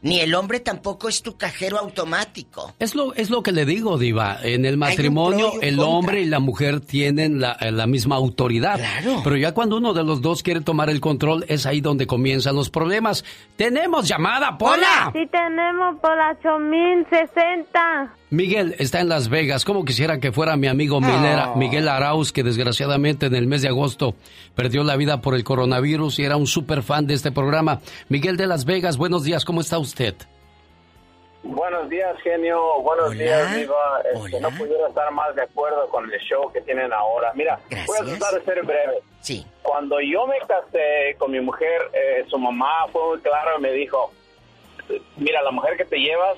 Ni el hombre tampoco es tu cajero automático. Es lo, es lo que le digo, Diva. En el matrimonio, el contra. hombre y la mujer tienen la, la misma autoridad. Pero ya cuando uno de los dos quiere tomar el control, es ahí donde comienzan los problemas. ¡Tenemos llamada, Pola! Sí tenemos por la 8060. Miguel está en Las Vegas. Como quisiera que fuera mi amigo Miguel, Oh. Miguel Arauz, que desgraciadamente en el mes de agosto perdió la vida por el coronavirus y era un súper fan de este programa. Miguel de Las Vegas, buenos días, ¿cómo está usted? Buenos días, genio. Buenos días, Diva. Este, no pudiera estar más de acuerdo con el show que tienen ahora. Mira, voy a tratar de ser breve. Sí. Cuando yo me casé con mi mujer, eh, su mamá fue muy clara y me dijo, mira, la mujer que te llevas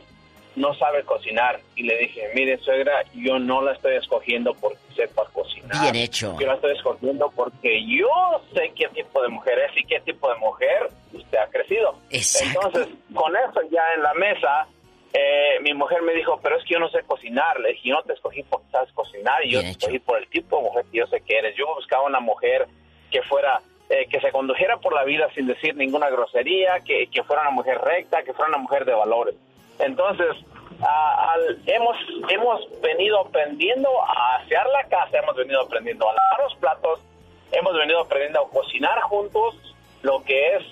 no sabe cocinar. Y le dije, mire, suegra, yo no la estoy escogiendo porque sepa cocinar. Bien hecho. Yo la estoy escogiendo porque yo sé qué tipo de mujer es y qué tipo de mujer usted ha crecido. Entonces, con eso ya en la mesa, eh, mi mujer me dijo, pero es que yo no sé cocinar. Le dije, yo no te escogí porque sabes cocinar y yo te escogí por el tipo de mujer que yo sé que eres. Yo buscaba una mujer que fuera, eh, que se condujera por la vida sin decir ninguna grosería, que, que fuera una mujer recta, que fuera una mujer de valores. Entonces, al- hemos, hemos venido aprendiendo a asear la casa, hemos venido aprendiendo a lavar los platos, hemos venido aprendiendo a cocinar juntos, lo que es,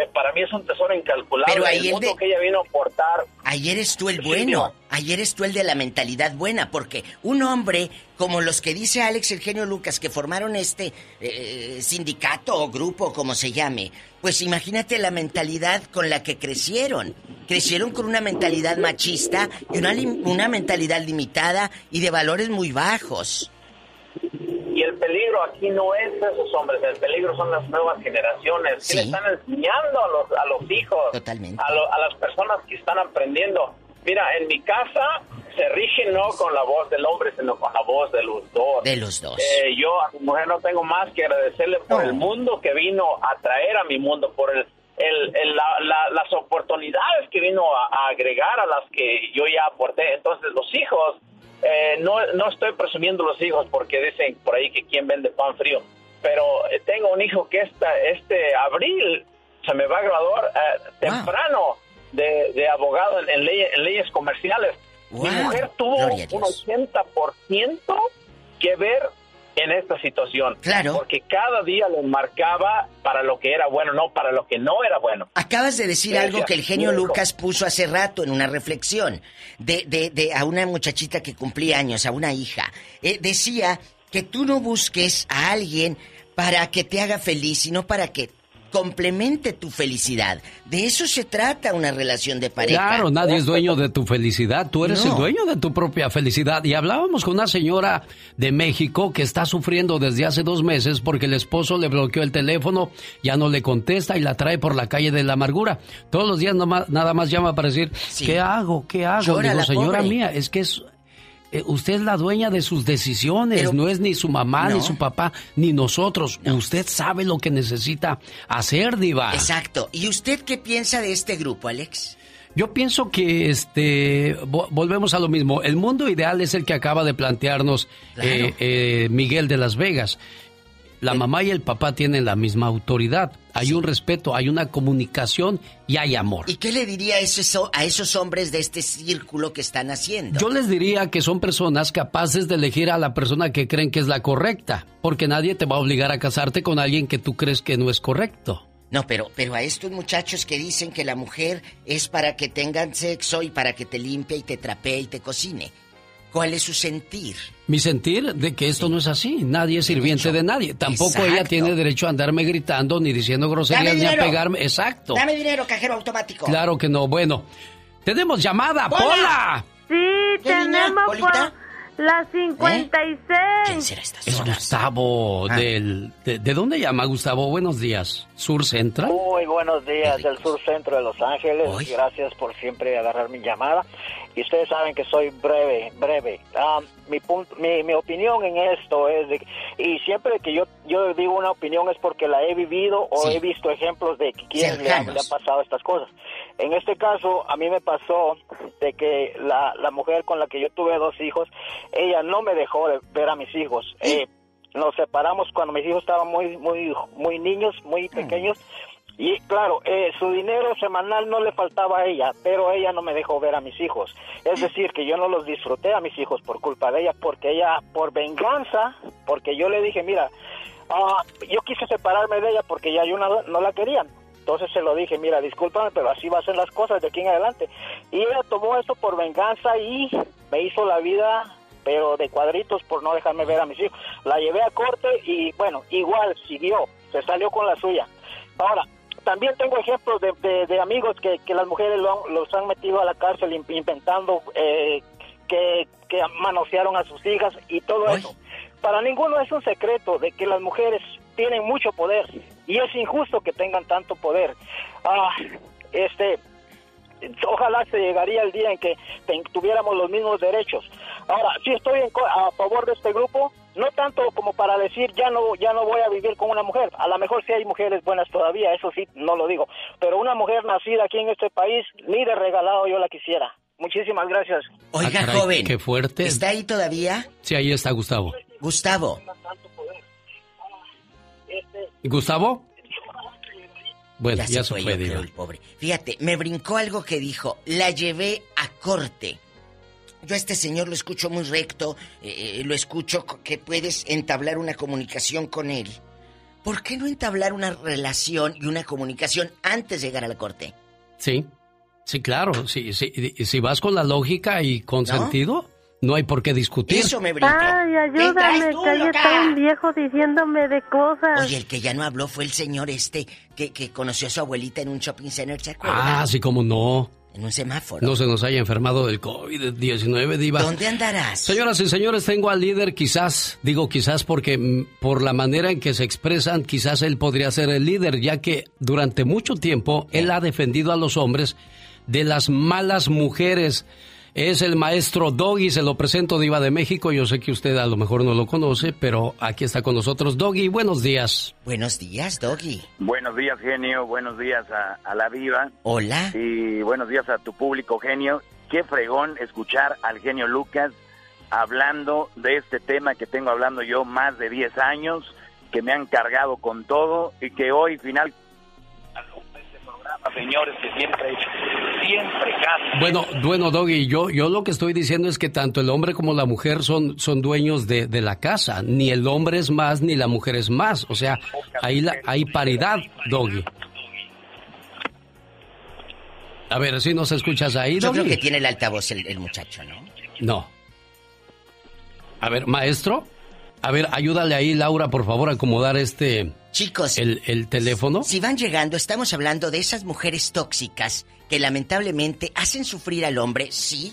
eh, para mí es un tesoro incalculable. Pero el de- que ella vino a aportar Ayer eres tú el bueno, ayer eres tú el de la mentalidad buena, porque un hombre como los que dice Alex el genio Lucas que formaron este eh, sindicato o grupo, como se llame, pues imagínate la mentalidad con la que crecieron. Crecieron con una mentalidad machista y una, lim- una mentalidad limitada y de valores muy bajos. Peligro aquí no es esos hombres, el peligro son las nuevas generaciones que le están enseñando a los, a los hijos, Totalmente. A, lo- a las personas que están aprendiendo. Mira, en mi casa se rige no con la voz del hombre, sino con la voz de los dos. De los dos. Eh, yo a mi mujer no tengo más que agradecerle por el mundo que vino a traer a mi mundo, por el, el- el- la- la- las oportunidades que vino a, a agregar a las que yo ya aporté. Entonces, los hijos, eh, no, no estoy presumiendo los hijos porque dicen por ahí que quién vende pan frío, pero eh, tengo un hijo que esta, este abril se me va a graduar eh, temprano de, de abogado en, en leyes, en leyes comerciales. Mi mujer tuvo un 80% que ver en esta situación. Claro. Porque cada día lo marcaba para lo que era bueno, no para lo que no era bueno. Acabas de decir Gracias. algo que el genio. Lucas puso hace rato en una reflexión de, de, de a una muchachita que cumplía años, a una hija. Eh, decía que tú no busques a alguien para que te haga feliz, sino para que complemente tu felicidad. De eso se trata una relación de pareja. Claro, nadie es dueño de tu felicidad, tú eres No. el dueño de tu propia felicidad. Y hablábamos con una señora de México que está sufriendo desde hace dos meses porque el esposo le bloqueó el teléfono, ya no le contesta y la trae por la calle de la amargura. Todos los días nomás- nada más llama para decir, ¿qué hago? ¿Qué hago? Llora Digo, señora pobre. mía, es que es... eh, usted es la dueña de sus decisiones, Pero- no es ni su mamá, No. ni su papá, ni nosotros. Usted sabe lo que necesita hacer, diva. Exacto. ¿Y usted qué piensa de este grupo, Alex? Yo pienso que este vo- volvemos a lo mismo. El mundo ideal es el que acaba de plantearnos eh, eh, Miguel de Las Vegas. La mamá y el papá tienen la misma autoridad. Hay un respeto, hay una comunicación y hay amor. ¿Y qué le diría a esos, a esos hombres de este círculo que están haciendo? Yo les diría que son personas capaces de elegir a la persona que creen que es la correcta, porque nadie te va a obligar a casarte con alguien que tú crees que no es correcto. No, pero, pero a estos muchachos que dicen que la mujer es para que tengan sexo y para que te limpie y te trapee y te cocine. ¿Cuál es su sentir? Mi sentir de que esto no es así. Nadie es sirviente de nadie. Tampoco ella tiene derecho a andarme gritando ni diciendo groserías ni a pegarme. Exacto. Dame dinero, cajero automático. Claro que no. Bueno, tenemos llamada, ¡Pola! Pola. Sí, tenemos Polita? La 56. Es Gustavo del de, ¿de dónde llama Gustavo? Buenos días. Sur Central. Muy buenos días del sur centro de Los Ángeles. Gracias por siempre agarrar mi llamada. Y ustedes saben que soy breve, breve. Ah, mi, punto, mi, mi opinión en esto es de y siempre que yo yo digo una opinión es porque la he vivido o Sí. he visto ejemplos de que quién le le ha pasado estas cosas. En este caso, a mí me pasó de que la, la mujer con la que yo tuve dos hijos, ella no me dejó de ver a mis hijos. Eh, nos separamos cuando mis hijos estaban muy muy muy niños, muy pequeños. Y claro, eh, su dinero semanal no le faltaba a ella, pero ella no me dejó ver a mis hijos. Es decir, que yo no los disfruté a mis hijos por culpa de ella, porque ella, por venganza, porque yo le dije, mira, ah, yo quise separarme de ella porque ya yo no, no la quería. Entonces se lo dije, mira, discúlpame, pero así va a ser las cosas de aquí en adelante. Y ella tomó esto por venganza y me hizo la vida, pero de cuadritos por no dejarme ver a mis hijos. La llevé a corte y bueno, igual siguió, se salió con la suya. Ahora, también tengo ejemplos de, de- de amigos que, que las mujeres lo han- los han metido a la cárcel in- inventando eh, que, que manosearon a sus hijas y todo eso. Para ninguno es un secreto de que las mujeres tienen mucho poder y es injusto que tengan tanto poder. Ah, este, ojalá se llegaría el día en que tuviéramos los mismos derechos. Ahora, sí estoy en co- a favor de este grupo, no tanto como para decir ya no ya no voy a vivir con una mujer. A lo mejor sí hay mujeres buenas todavía, eso sí, no lo digo. Pero una mujer nacida aquí en este país, ni de regalado yo la quisiera. Muchísimas gracias. Oiga, Ah, caray, joven. Qué fuerte. ¿Está ahí todavía? Sí, ahí está Gustavo. Gustavo. ¿Y Gustavo? Bueno, Ya ya, se se fue, fue, yo creo, Diva. el pobre. Fíjate, me brincó algo que dijo. La llevé a corte. Yo a este señor lo escucho muy recto, eh, eh, lo escucho que puedes entablar una comunicación con él. ¿Por qué no entablar una relación y una comunicación antes de llegar a la corte? Sí, sí, claro. Sí, sí, y si vas con la lógica y con ¿No? sentido, no hay por qué discutir. Eso me brincó. Ay, ayúdame, tú, que ahí está un viejo diciéndome de cosas. Oye, el que ya no habló fue el señor este que, que conoció a su abuelita en un shopping center, ¿se? Ah, sí, como no. En un semáforo. No se nos haya enfermado del COVID-19, Diva. ¿Dónde andarás? Señoras y señores, tengo al líder, quizás, digo quizás porque mm, por la manera en que se expresan, quizás él podría ser el líder, ya que durante mucho tiempo él ha defendido a los hombres de las malas mujeres. Es el maestro Doggy, se lo presento, Diva de México. Yo sé que usted a lo mejor no lo conoce, pero aquí está con nosotros Doggy. Buenos días. Buenos días, Doggy. Buenos días, genio. Buenos días a, a la viva. Hola. Y buenos días a tu público, genio. Qué fregón escuchar al genio Lucas hablando de este tema que tengo hablando yo más de 10 años, que me han cargado con todo y que hoy final... Señores, que siempre siempre casi. Bueno, bueno, Doggy, yo, yo lo que estoy diciendo es que tanto el hombre como la mujer son, son dueños de, de la casa. Ni el hombre es más, ni la mujer es más. O sea, ahí la, hay paridad, Doggy. A ver, si nos escuchas ahí, Yo creo Doggy. que tiene el altavoz el, el muchacho, ¿no? No. A ver, maestro. A ver, ayúdale ahí, Laura, por favor, a acomodar este... Chicos. El, el teléfono. Si van llegando, estamos hablando de esas mujeres tóxicas que lamentablemente hacen sufrir al hombre, sí,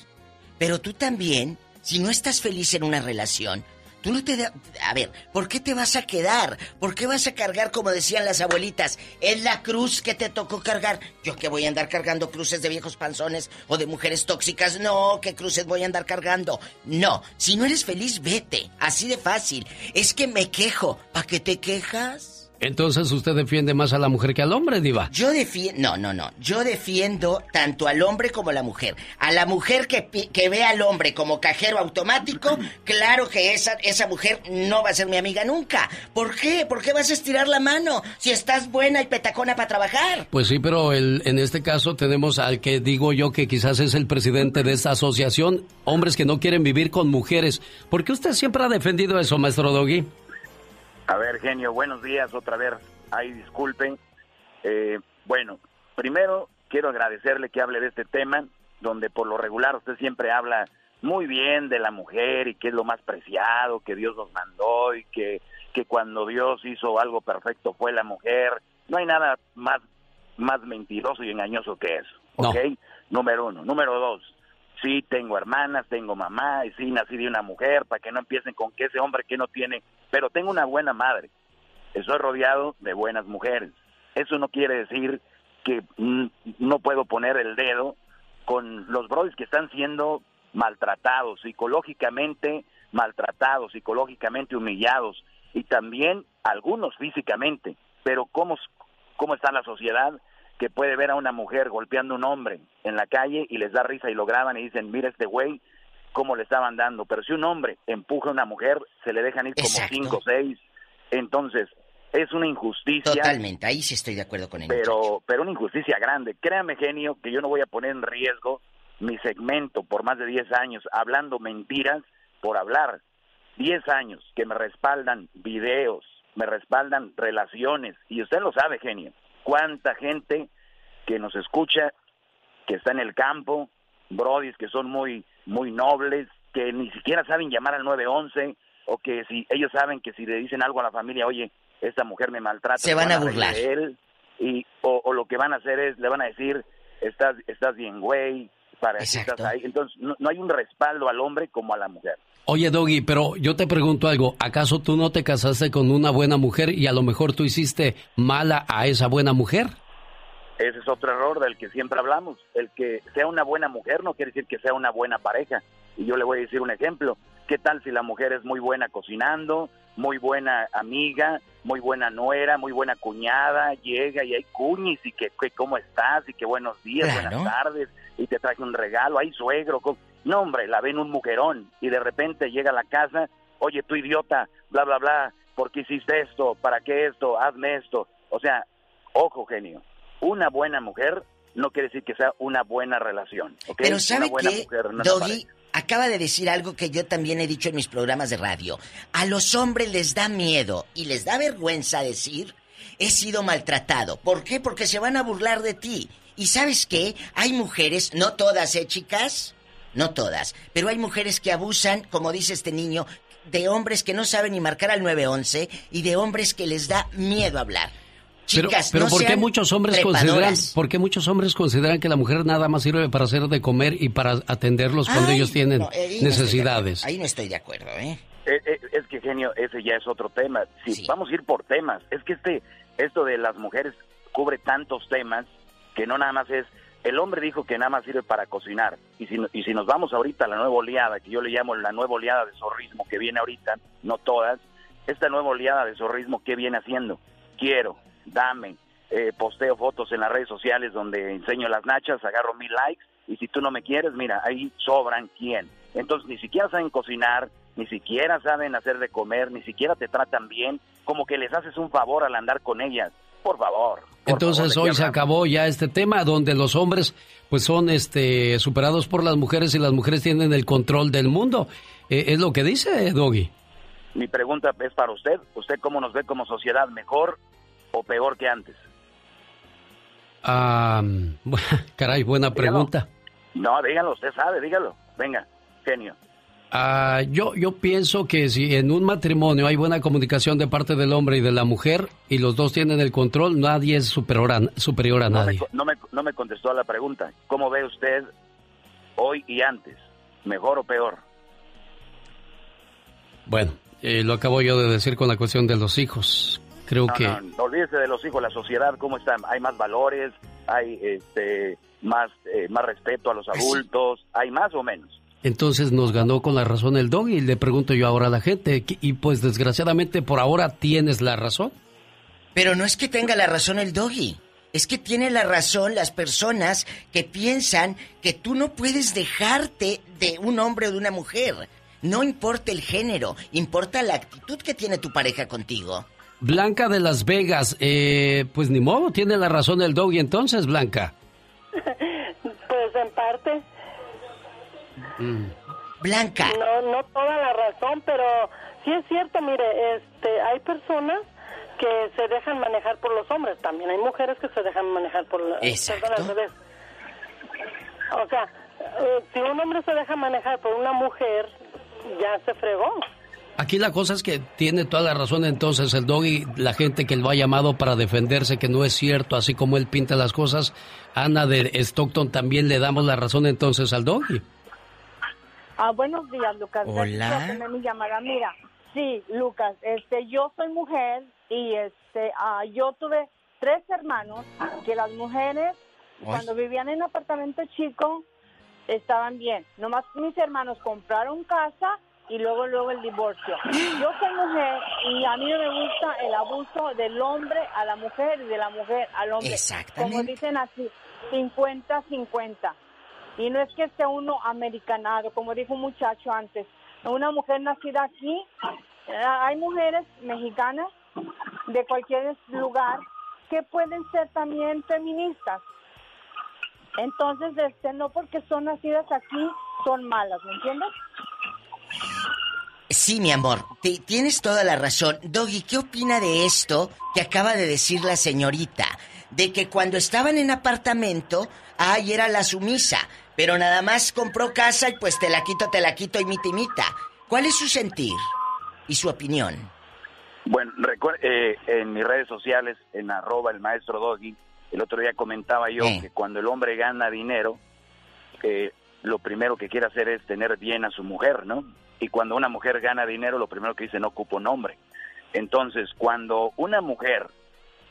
pero tú también, si no estás feliz en una relación, tú no te da... A ver, ¿por qué te vas a quedar? ¿Por qué vas a cargar, como decían las abuelitas, es la cruz que te tocó cargar? ¿Yo que voy a andar cargando cruces de viejos panzones o de mujeres tóxicas? No, ¿qué cruces voy a andar cargando? No, si no eres feliz, vete, así de fácil. Es que me quejo, ¿para qué te quejas? Entonces usted defiende más a la mujer que al hombre, Diva. Yo defiendo, no, no, no, yo defiendo tanto al hombre como a la mujer. A la mujer que, que ve al hombre como cajero automático, [CLEARS THROAT] claro que esa, esa mujer no va a ser mi amiga nunca. ¿Por qué? ¿Por qué vas a estirar la mano si estás buena y petacona para trabajar? Pues sí, pero el, en este caso tenemos al que digo yo que quizás es el presidente de esta asociación, hombres que no quieren vivir con mujeres. ¿Por qué usted siempre ha defendido eso, maestro Doggy? A ver, genio, buenos días otra vez. Ay, disculpen. Eh, bueno, primero quiero agradecerle que hable de este tema, donde por lo regular usted siempre habla muy bien de la mujer y que es lo más preciado, que Dios nos mandó y que, que cuando Dios hizo algo perfecto fue la mujer. No hay nada más, más mentiroso y engañoso que eso. No. ¿Ok? Número uno. Número dos. Sí, tengo hermanas, tengo mamá y sí, nací de una mujer para que no empiecen con que ese hombre que no tiene, pero tengo una buena madre. Estoy rodeado de buenas mujeres. Eso no quiere decir que mm, no puedo poner el dedo con los brothers que están siendo maltratados, psicológicamente maltratados, psicológicamente humillados y también algunos físicamente. Pero ¿cómo, cómo está la sociedad que puede ver a una mujer golpeando a un hombre en la calle y les da risa y lo graban y dicen, mira este güey, cómo le estaban dando. Pero si un hombre empuja a una mujer, se le dejan ir como Exacto. cinco o seis. Entonces, es una injusticia. Totalmente, ahí sí estoy de acuerdo con él. Pero, pero una injusticia grande. Créame, genio, que yo no voy a poner en riesgo mi segmento por más de 10 años hablando mentiras por hablar. 10 años que me respaldan videos, me respaldan relaciones. Y usted lo sabe, genio. Cuánta gente que nos escucha, que está en el campo, brodis que son muy, muy nobles, que ni siquiera saben llamar al 911, o que si ellos saben que si le dicen algo a la familia, oye, esta mujer me maltrata, Se van a burlar. de él, y, o, o lo que van a hacer es, le van a decir, estás, estás bien, güey, para que estás ahí. Entonces, no, no hay un respaldo al hombre como a la mujer. Oye, Doggy, pero yo te pregunto algo. ¿Acaso tú no te casaste con una buena mujer y a lo mejor tú hiciste mala a esa buena mujer? Ese es otro error del que siempre hablamos. El que sea una buena mujer no quiere decir que sea una buena pareja. Y yo le voy a decir un ejemplo. ¿Qué tal si la mujer es muy buena cocinando, muy buena amiga, muy buena nuera, muy buena cuñada, llega y hay cuñis y que, que cómo estás y que buenos días, Claro. buenas tardes y te traje un regalo, hay suegro. co- No, hombre, la ven un mujerón y de repente llega a la casa, oye, tú idiota, bla, bla, bla, ¿por qué hiciste esto? ¿Para qué esto? Hazme esto. O sea, ojo, genio, una buena mujer no quiere decir que sea una buena relación. Pero ¿sabe qué? no Doggy acaba de decir algo que yo también he dicho en mis programas de radio. A los hombres les da miedo y les da vergüenza decir, he sido maltratado. ¿Por qué? Porque se van a burlar de ti. Y sabes qué? Hay mujeres, no todas, ¿eh, chicas? No todas, pero hay mujeres que abusan, como dice este niño, de hombres que no saben ni marcar al 911 y de hombres que les da miedo hablar. Pero, Chicas, pero no ¿por qué sean muchos hombres consideran, por qué muchos hombres consideran que la mujer nada más sirve para hacer de comer y para atenderlos cuando Ay, ellos tienen no, ahí necesidades? Ahí no estoy de acuerdo, ¿eh? Eh, eh, Es que genio, ese ya es otro tema. Si vamos a ir por temas, es que este esto de las mujeres cubre tantos temas que no nada más es el hombre dijo que nada más sirve para cocinar y si y si nos vamos ahorita a la nueva oleada que yo le llamo la nueva oleada de zorrismo que viene ahorita, no todas, esta nueva oleada de zorrismo qué viene haciendo? Quiero, dame, eh, posteo fotos en las redes sociales donde enseño las nachas, agarro mil likes y si tú no me quieres, mira, ahí sobran quién. Entonces ni siquiera saben cocinar, ni siquiera saben hacer de comer, ni siquiera te tratan bien, como que les haces un favor al andar con ellas. Por favor. Entonces hoy se acabó ya este tema donde los hombres pues son este superados por las mujeres y las mujeres tienen el control del mundo. Eh, es lo que dice Doggy. Mi pregunta es para usted. ¿Usted cómo nos ve como sociedad? ¿Mejor o peor que antes? Ah, [LAUGHS] caray, buena pregunta. No, dígalo, usted sabe, dígalo. Venga, genio. Ah, yo, yo pienso que si en un matrimonio hay buena comunicación de parte del hombre y de la mujer y los dos tienen el control, nadie es superior a, superior a nadie. no, me, no me contestó a la pregunta. ¿Cómo ve usted hoy y antes? ¿Mejor o peor? Bueno, eh, lo acabo yo de decir con la cuestión de los hijos. Creo que... No, no, olvídese de los hijos, la sociedad, ¿cómo está? Hay más valores, hay este, más, eh, más respeto a los adultos, hay más o menos. Entonces nos ganó con la razón el dog y le pregunto yo ahora a la gente, y pues desgraciadamente por ahora tienes la razón. Pero no es que tenga la razón el doggy, es que tiene la razón las personas que piensan que tú no puedes dejarte de un hombre o de una mujer. No importa el género, importa la actitud que tiene tu pareja contigo. Blanca de Las Vegas, eh, pues ni modo, tiene la razón el doggy entonces, Blanca. [LAUGHS] pues en parte. Mm. Blanca. No, no toda la razón, pero sí es cierto, mire, este, hay personas que se dejan manejar por los hombres, también hay mujeres que se dejan manejar por al revés. O sea, eh, si un hombre se deja manejar por una mujer, ya se fregó. Aquí la cosa es que tiene toda la razón entonces el doggy, la gente que lo ha llamado para defenderse que no es cierto, así como él pinta las cosas. Ana de Stockton también le damos la razón entonces al doggy. Ah, buenos días, Lucas. Hola. Mi llamada. Mira, sí, Lucas, este, yo soy mujer y este, ah, yo tuve tres hermanos que las mujeres cuando vivían en apartamento chico estaban bien. Nomás mis hermanos compraron casa y luego luego el divorcio. Yo soy mujer y a mí no me gusta el abuso del hombre a la mujer y de la mujer al hombre. Exactamente. Como dicen así, 50-50. Y no es que esté uno americanado, como dijo un muchacho antes. Una mujer nacida aquí, eh, hay mujeres mexicanas de cualquier lugar que pueden ser también feministas. Entonces, este, no porque son nacidas aquí, son malas, ¿me entiendes? Sí, mi amor, te- tienes toda la razón. Doggy, ¿qué opina de esto que acaba de decir la señorita? De que cuando estaban en apartamento, ay, era la sumisa, pero nada más compró casa y pues te la quito, te la quito y mita y mita. ¿Cuál es su sentir y su opinión? Bueno, eh, en mis redes sociales, en arroba el maestro Doggy, el otro día comentaba yo Eh. que cuando el hombre gana dinero, eh, lo primero que quiere hacer es tener bien a su mujer, ¿no? Y cuando una mujer gana dinero, lo primero que dice, no ocupo nombre. Entonces, cuando una mujer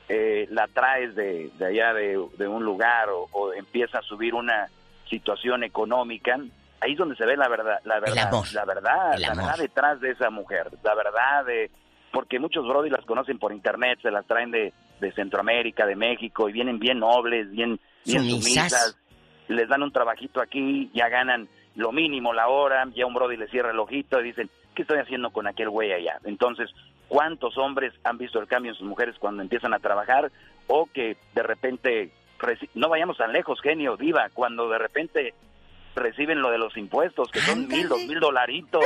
eh, la traes de, de allá de, de un lugar o, o empieza a subir una situación económica, ahí es donde se ve la verdad, la verdad, amor. la verdad, la verdad detrás de esa mujer, la verdad de, porque muchos brody las conocen por internet, se las traen de, de Centroamérica, de México y vienen bien nobles, bien, bien Sumisas. sumisas, les dan un trabajito aquí, ya ganan lo mínimo la hora, ya un brody le cierra el ojito y dicen, ¿qué estoy haciendo con aquel güey allá? Entonces, ¿cuántos hombres han visto el cambio en sus mujeres cuando empiezan a trabajar o que de repente, no vayamos tan lejos, genio, diva, cuando de repente reciben lo de los impuestos, que son mil, dos mil dolaritos,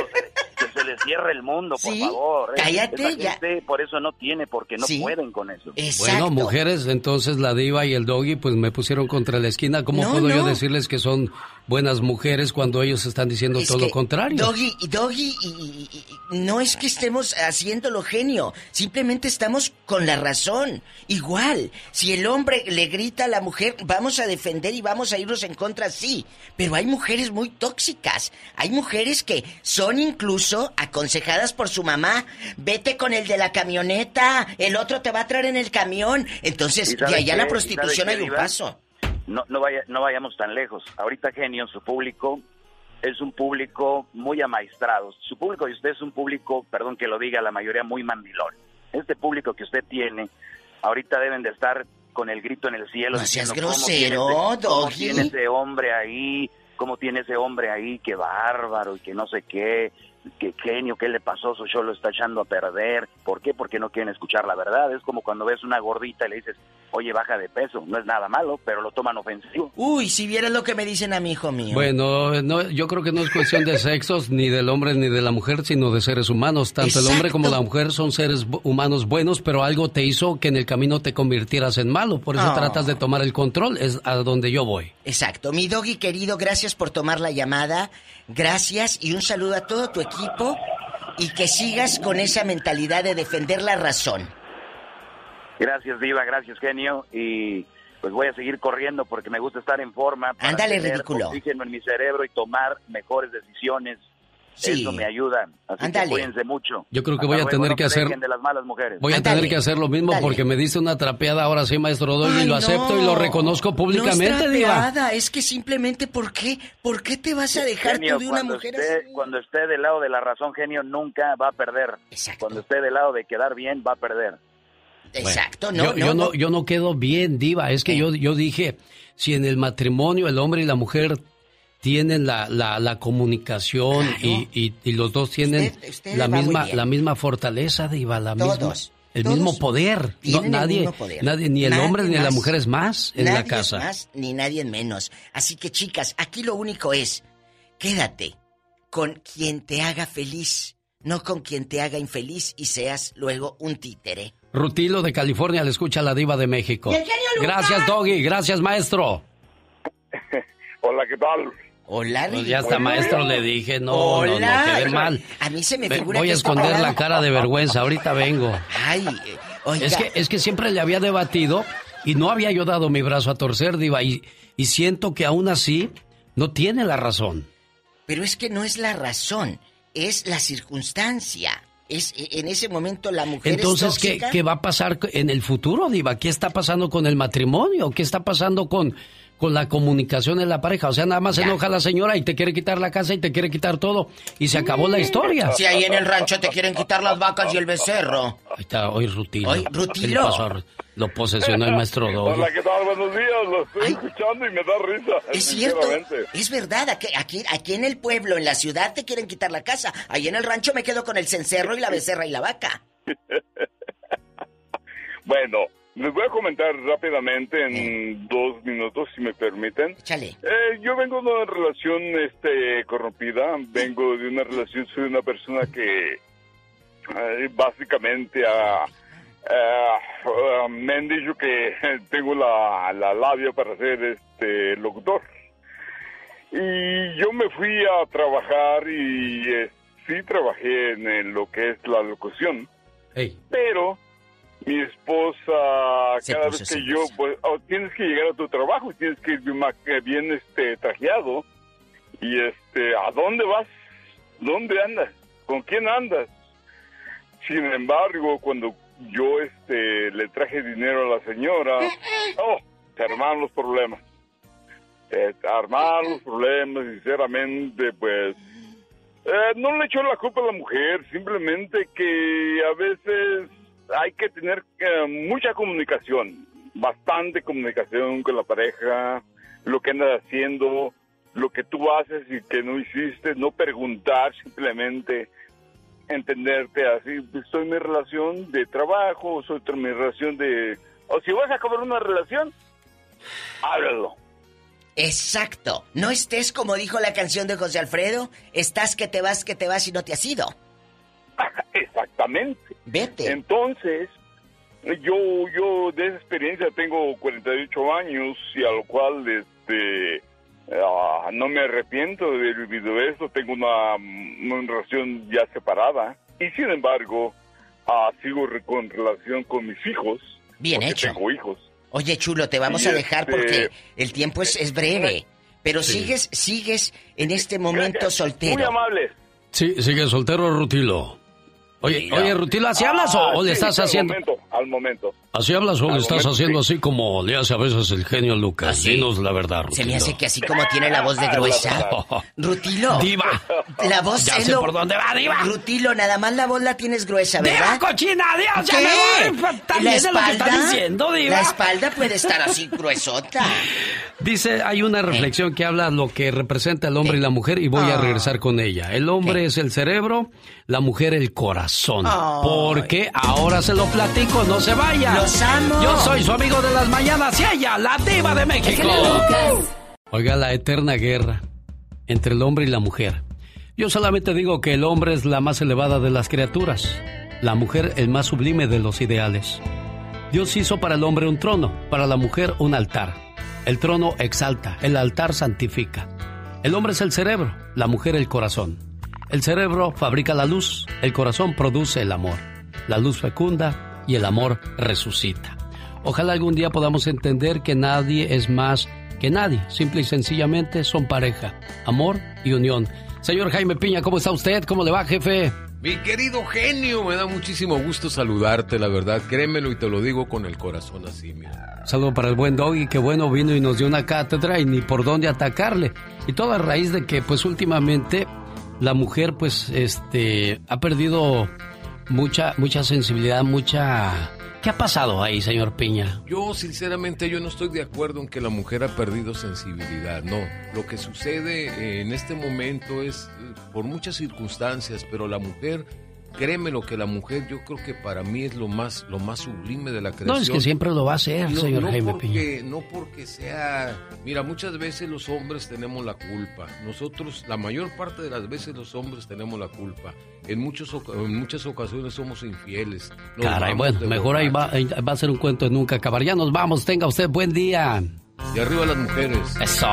que se les cierre el mundo, por Sí, favor. cállate, Esa ya. por eso no tiene, porque no Sí. pueden con eso. Bueno, mujeres, entonces la diva y el doggy pues me pusieron contra la esquina. ¿Cómo No, puedo yo decirles que son buenas mujeres cuando ellos están diciendo Es todo lo contrario? Doggy, Doggy, y- y- no es que estemos haciéndolo genio, simplemente estamos con la razón. Igual, si el hombre le grita a la mujer, vamos a defender y vamos a irnos en contra, sí. Pero hay mujeres muy tóxicas. Hay mujeres que son incluso aconsejadas por su mamá. Vete con el de la camioneta, el otro te va a traer en el camión. Entonces, ¿Y de allá a la prostitución hay un paso. No, no, vaya, no vayamos tan lejos. Ahorita Genio, su público es un público muy amaestrado. Su público y usted es un público, perdón que lo diga, la mayoría muy mandilón. Este público que usted tiene, ahorita deben de estar con el grito en el cielo. No seas diciendo, ¿cómo tiene grosero, ese- cómo tiene ese hombre ahí? ¿Cómo tiene ese hombre ahí? Qué bárbaro y que no sé qué. ¿Qué genio, qué le pasó? Su show lo está echando a perder. ¿Por qué? Porque no quieren escuchar la verdad. Es como cuando ves una gordita y le dices, oye, baja de peso. No es nada malo, pero lo toman ofensivo. Uy, si vieras lo que me dicen a mi hijo mío. Bueno, no, yo creo que no es cuestión de sexos, ni del hombre ni de la mujer, sino de seres humanos. Tanto el hombre como la mujer son seres humanos buenos, pero algo te hizo que en el camino te convirtieras en malo. Por eso Ah. tratas de tomar el control, es a donde yo voy. Exacto. Mi doggy querido, gracias por tomar la llamada. Gracias y un saludo a todo tu equipo y que sigas con esa mentalidad de defender la razón. Gracias, Diva, gracias, genio. Y pues voy a seguir corriendo porque me gusta estar en forma. Para Ándale, ridículo. oxígeno en mi cerebro y tomar mejores decisiones. Sí. Eso me ayuda. Así que cuídense mucho. Yo creo que Hasta voy a luego, tener no que hacer- dejen de las malas mujeres. Voy a tener que hacer lo mismo porque me diste una trapeada ahora sí, maestro Doggy, y lo acepto y lo no. reconozco públicamente, no es Diva. trapeada, es que simplemente ¿por qué? ¿Por qué te vas a dejar Genio, tú de una mujer esté, así? Cuando esté del lado de la razón, genio, nunca va a perder. Cuando esté del lado de quedar bien, va a perder. Exacto, yo, yo no, yo no quedo bien, Diva. Es que yo, yo dije, si en el matrimonio el hombre y la mujer tienen la, la, la comunicación y, y, y los dos tienen Usted- usted la misma la misma fortaleza, Diva, la Todos, misma, el todos mismo poder. No, tienen el nadie, mismo poder. nadie, ni el Nadie hombre ni la mujer es más en Nadie la casa. Es más, ni nadie menos. Así que chicas, aquí lo único es, quédate con quien te haga feliz, no con quien te haga infeliz y seas luego un títere. Rutilo de California le escucha a la Diva de México. Gracias, Doggy. Gracias, maestro. [LAUGHS] Hola, ¿qué tal? Hola, Pues ya hasta maestro le dije, no, no, no, quedé mal. A mí se me figura Voy a esconder la cara de vergüenza, ahorita vengo. Ay, oiga. Es que, es que siempre le había debatido y no había yo dado mi brazo a torcer, Diva, y, y siento que aún así no tiene la razón. Pero es que no es la razón, es la circunstancia. Es eh, en ese momento la mujer Entonces, es ¿qué, qué va a pasar en el futuro, Diva? ¿Qué está pasando con el matrimonio? ¿Qué está pasando con, con la comunicación en la pareja? O sea, nada más se enoja la señora y te quiere quitar la casa y te quiere quitar todo y se acabó la historia. Si ahí en el rancho te quieren quitar las vacas y el becerro. Ahí está, hoy Rutilo. ¿Qué Rutilo. a Lo posesionó el maestro Doggy. Hola, ¿qué tal? Buenos días. Lo estoy escuchando y me da risa. Es cierto, es verdad, aquí, aquí, aquí en el pueblo, en la ciudad te quieren quitar la casa. Ahí en el rancho me quedo con el cencerro y la becerra y la vaca. [LAUGHS] Bueno, les voy a comentar rápidamente en dos minutos, si me permiten. Échale. Eh, yo vengo de una relación este, corrompida, vengo de una relación, soy una persona que eh, básicamente ah, ah, me han dicho que [LAUGHS] tengo la, la labia para ser este locutor. Y yo me fui a trabajar y eh, sí trabajé en, eh, lo que es la locución. Pero mi esposa, Se cada puso vez que yo, pues, oh, tienes que llegar a tu trabajo, tienes que ir bien, este, trajeado. Y este, ¿a dónde vas? ¿Dónde andas? ¿Con quién andas? Sin embargo, cuando yo este, le traje dinero a la señora, [LAUGHS] oh, se armaron los problemas. Eh, armaron los problemas, sinceramente, pues eh, no le echo la culpa a la mujer, simplemente que a veces hay que tener eh, mucha comunicación, bastante comunicación con la pareja, lo que andas haciendo, lo que tú haces y que no hiciste, no preguntar, simplemente entenderte así. Estoy en mi relación de trabajo, soy en mi relación de... O si vas a acabar una relación, háblalo. Exacto. No estés como dijo la canción de José Alfredo, estás que te vas, que te vas y no te has ido. [LAUGHS] Exactamente. Vete. Entonces, yo, yo de esa experiencia tengo 48 años y a lo cual este, ah, no me arrepiento de haber vivido esto. Tengo una, una relación ya separada y sin embargo ah, sigo re- con relación con mis hijos. Bien hecho. Tengo hijos. Oye, chulo, te vamos Y a dejar este- porque el tiempo es, es breve. Pero Sí. sigues, sigues en este momento Muy soltero. amable. Sí, sigue soltero Rutilo. Oye, oye, Rutilo, ¿así hablas o, Ah, o le sí, estás sí, haciendo? Al momento, al momento. ¿Así hablas o le Al estás momento, haciendo sí. así como le hace a veces el genio Lucas? ¿Así? Dinos la verdad, Rutilo. Se me hace que así como tiene la voz de [LAUGHS] gruesa. Rutilo. Diva. La voz Ya es sé lo- por dónde va, Diva. Rutilo, nada más la voz la tienes gruesa, ¿verdad? ¡Diva cochina, Dios! ¡Ya ¿Qué? me voy! También ¿La de lo que espalda? está diciendo, Diva. La espalda puede estar así [LAUGHS] gruesota. Dice, hay una reflexión que habla lo que representa el hombre y la mujer y voy a Ah. regresar con ella. El hombre es el cerebro, la mujer el corazón. Porque ahora se lo platico, no se vaya. Los amo. Yo soy su amigo de las mañanas y ella, la diva de México. Oiga, la eterna guerra entre el hombre y la mujer. Yo solamente digo que el hombre es la más elevada de las criaturas, la mujer el más sublime de los ideales. Dios hizo para el hombre un trono, para la mujer un altar. El trono exalta, el altar santifica. El hombre es el cerebro, la mujer el corazón. El cerebro fabrica la luz, el corazón produce el amor. La luz fecunda y el amor resucita. Ojalá algún día podamos entender que nadie es más que nadie. Simple y sencillamente son pareja, amor y unión. Señor Jaime Piña, ¿cómo está usted? ¿Cómo le va, jefe? Mi querido genio, me da muchísimo gusto saludarte, la verdad, créemelo y te lo digo con el corazón así, mira. Saludo para el buen Doggy, que bueno vino y nos dio una cátedra y ni por dónde atacarle. Y todo a raíz de que, pues últimamente, la mujer, pues, este, ha perdido mucha, mucha sensibilidad, mucha... ¿Qué ha pasado ahí, señor Piña? Yo, sinceramente, yo no estoy de acuerdo en que la mujer ha perdido sensibilidad, no. Lo que sucede eh, en este momento es eh, por muchas circunstancias, pero la mujer, créeme lo que la mujer, yo creo que para mí es lo más, lo más sublime de la creación. No, es que siempre lo va a hacer, No, señor no Jaime Piña. porque, no porque sea... Mira, muchas veces los hombres tenemos la culpa. Nosotros, la mayor parte de las veces los hombres tenemos la culpa. En, muchos, en muchas ocasiones somos infieles. Nos Caray, bueno, mejor ahí va, ahí va a ser un cuento de nunca acabar. Ya nos vamos, tenga usted buen día. Y arriba las mujeres. Eso.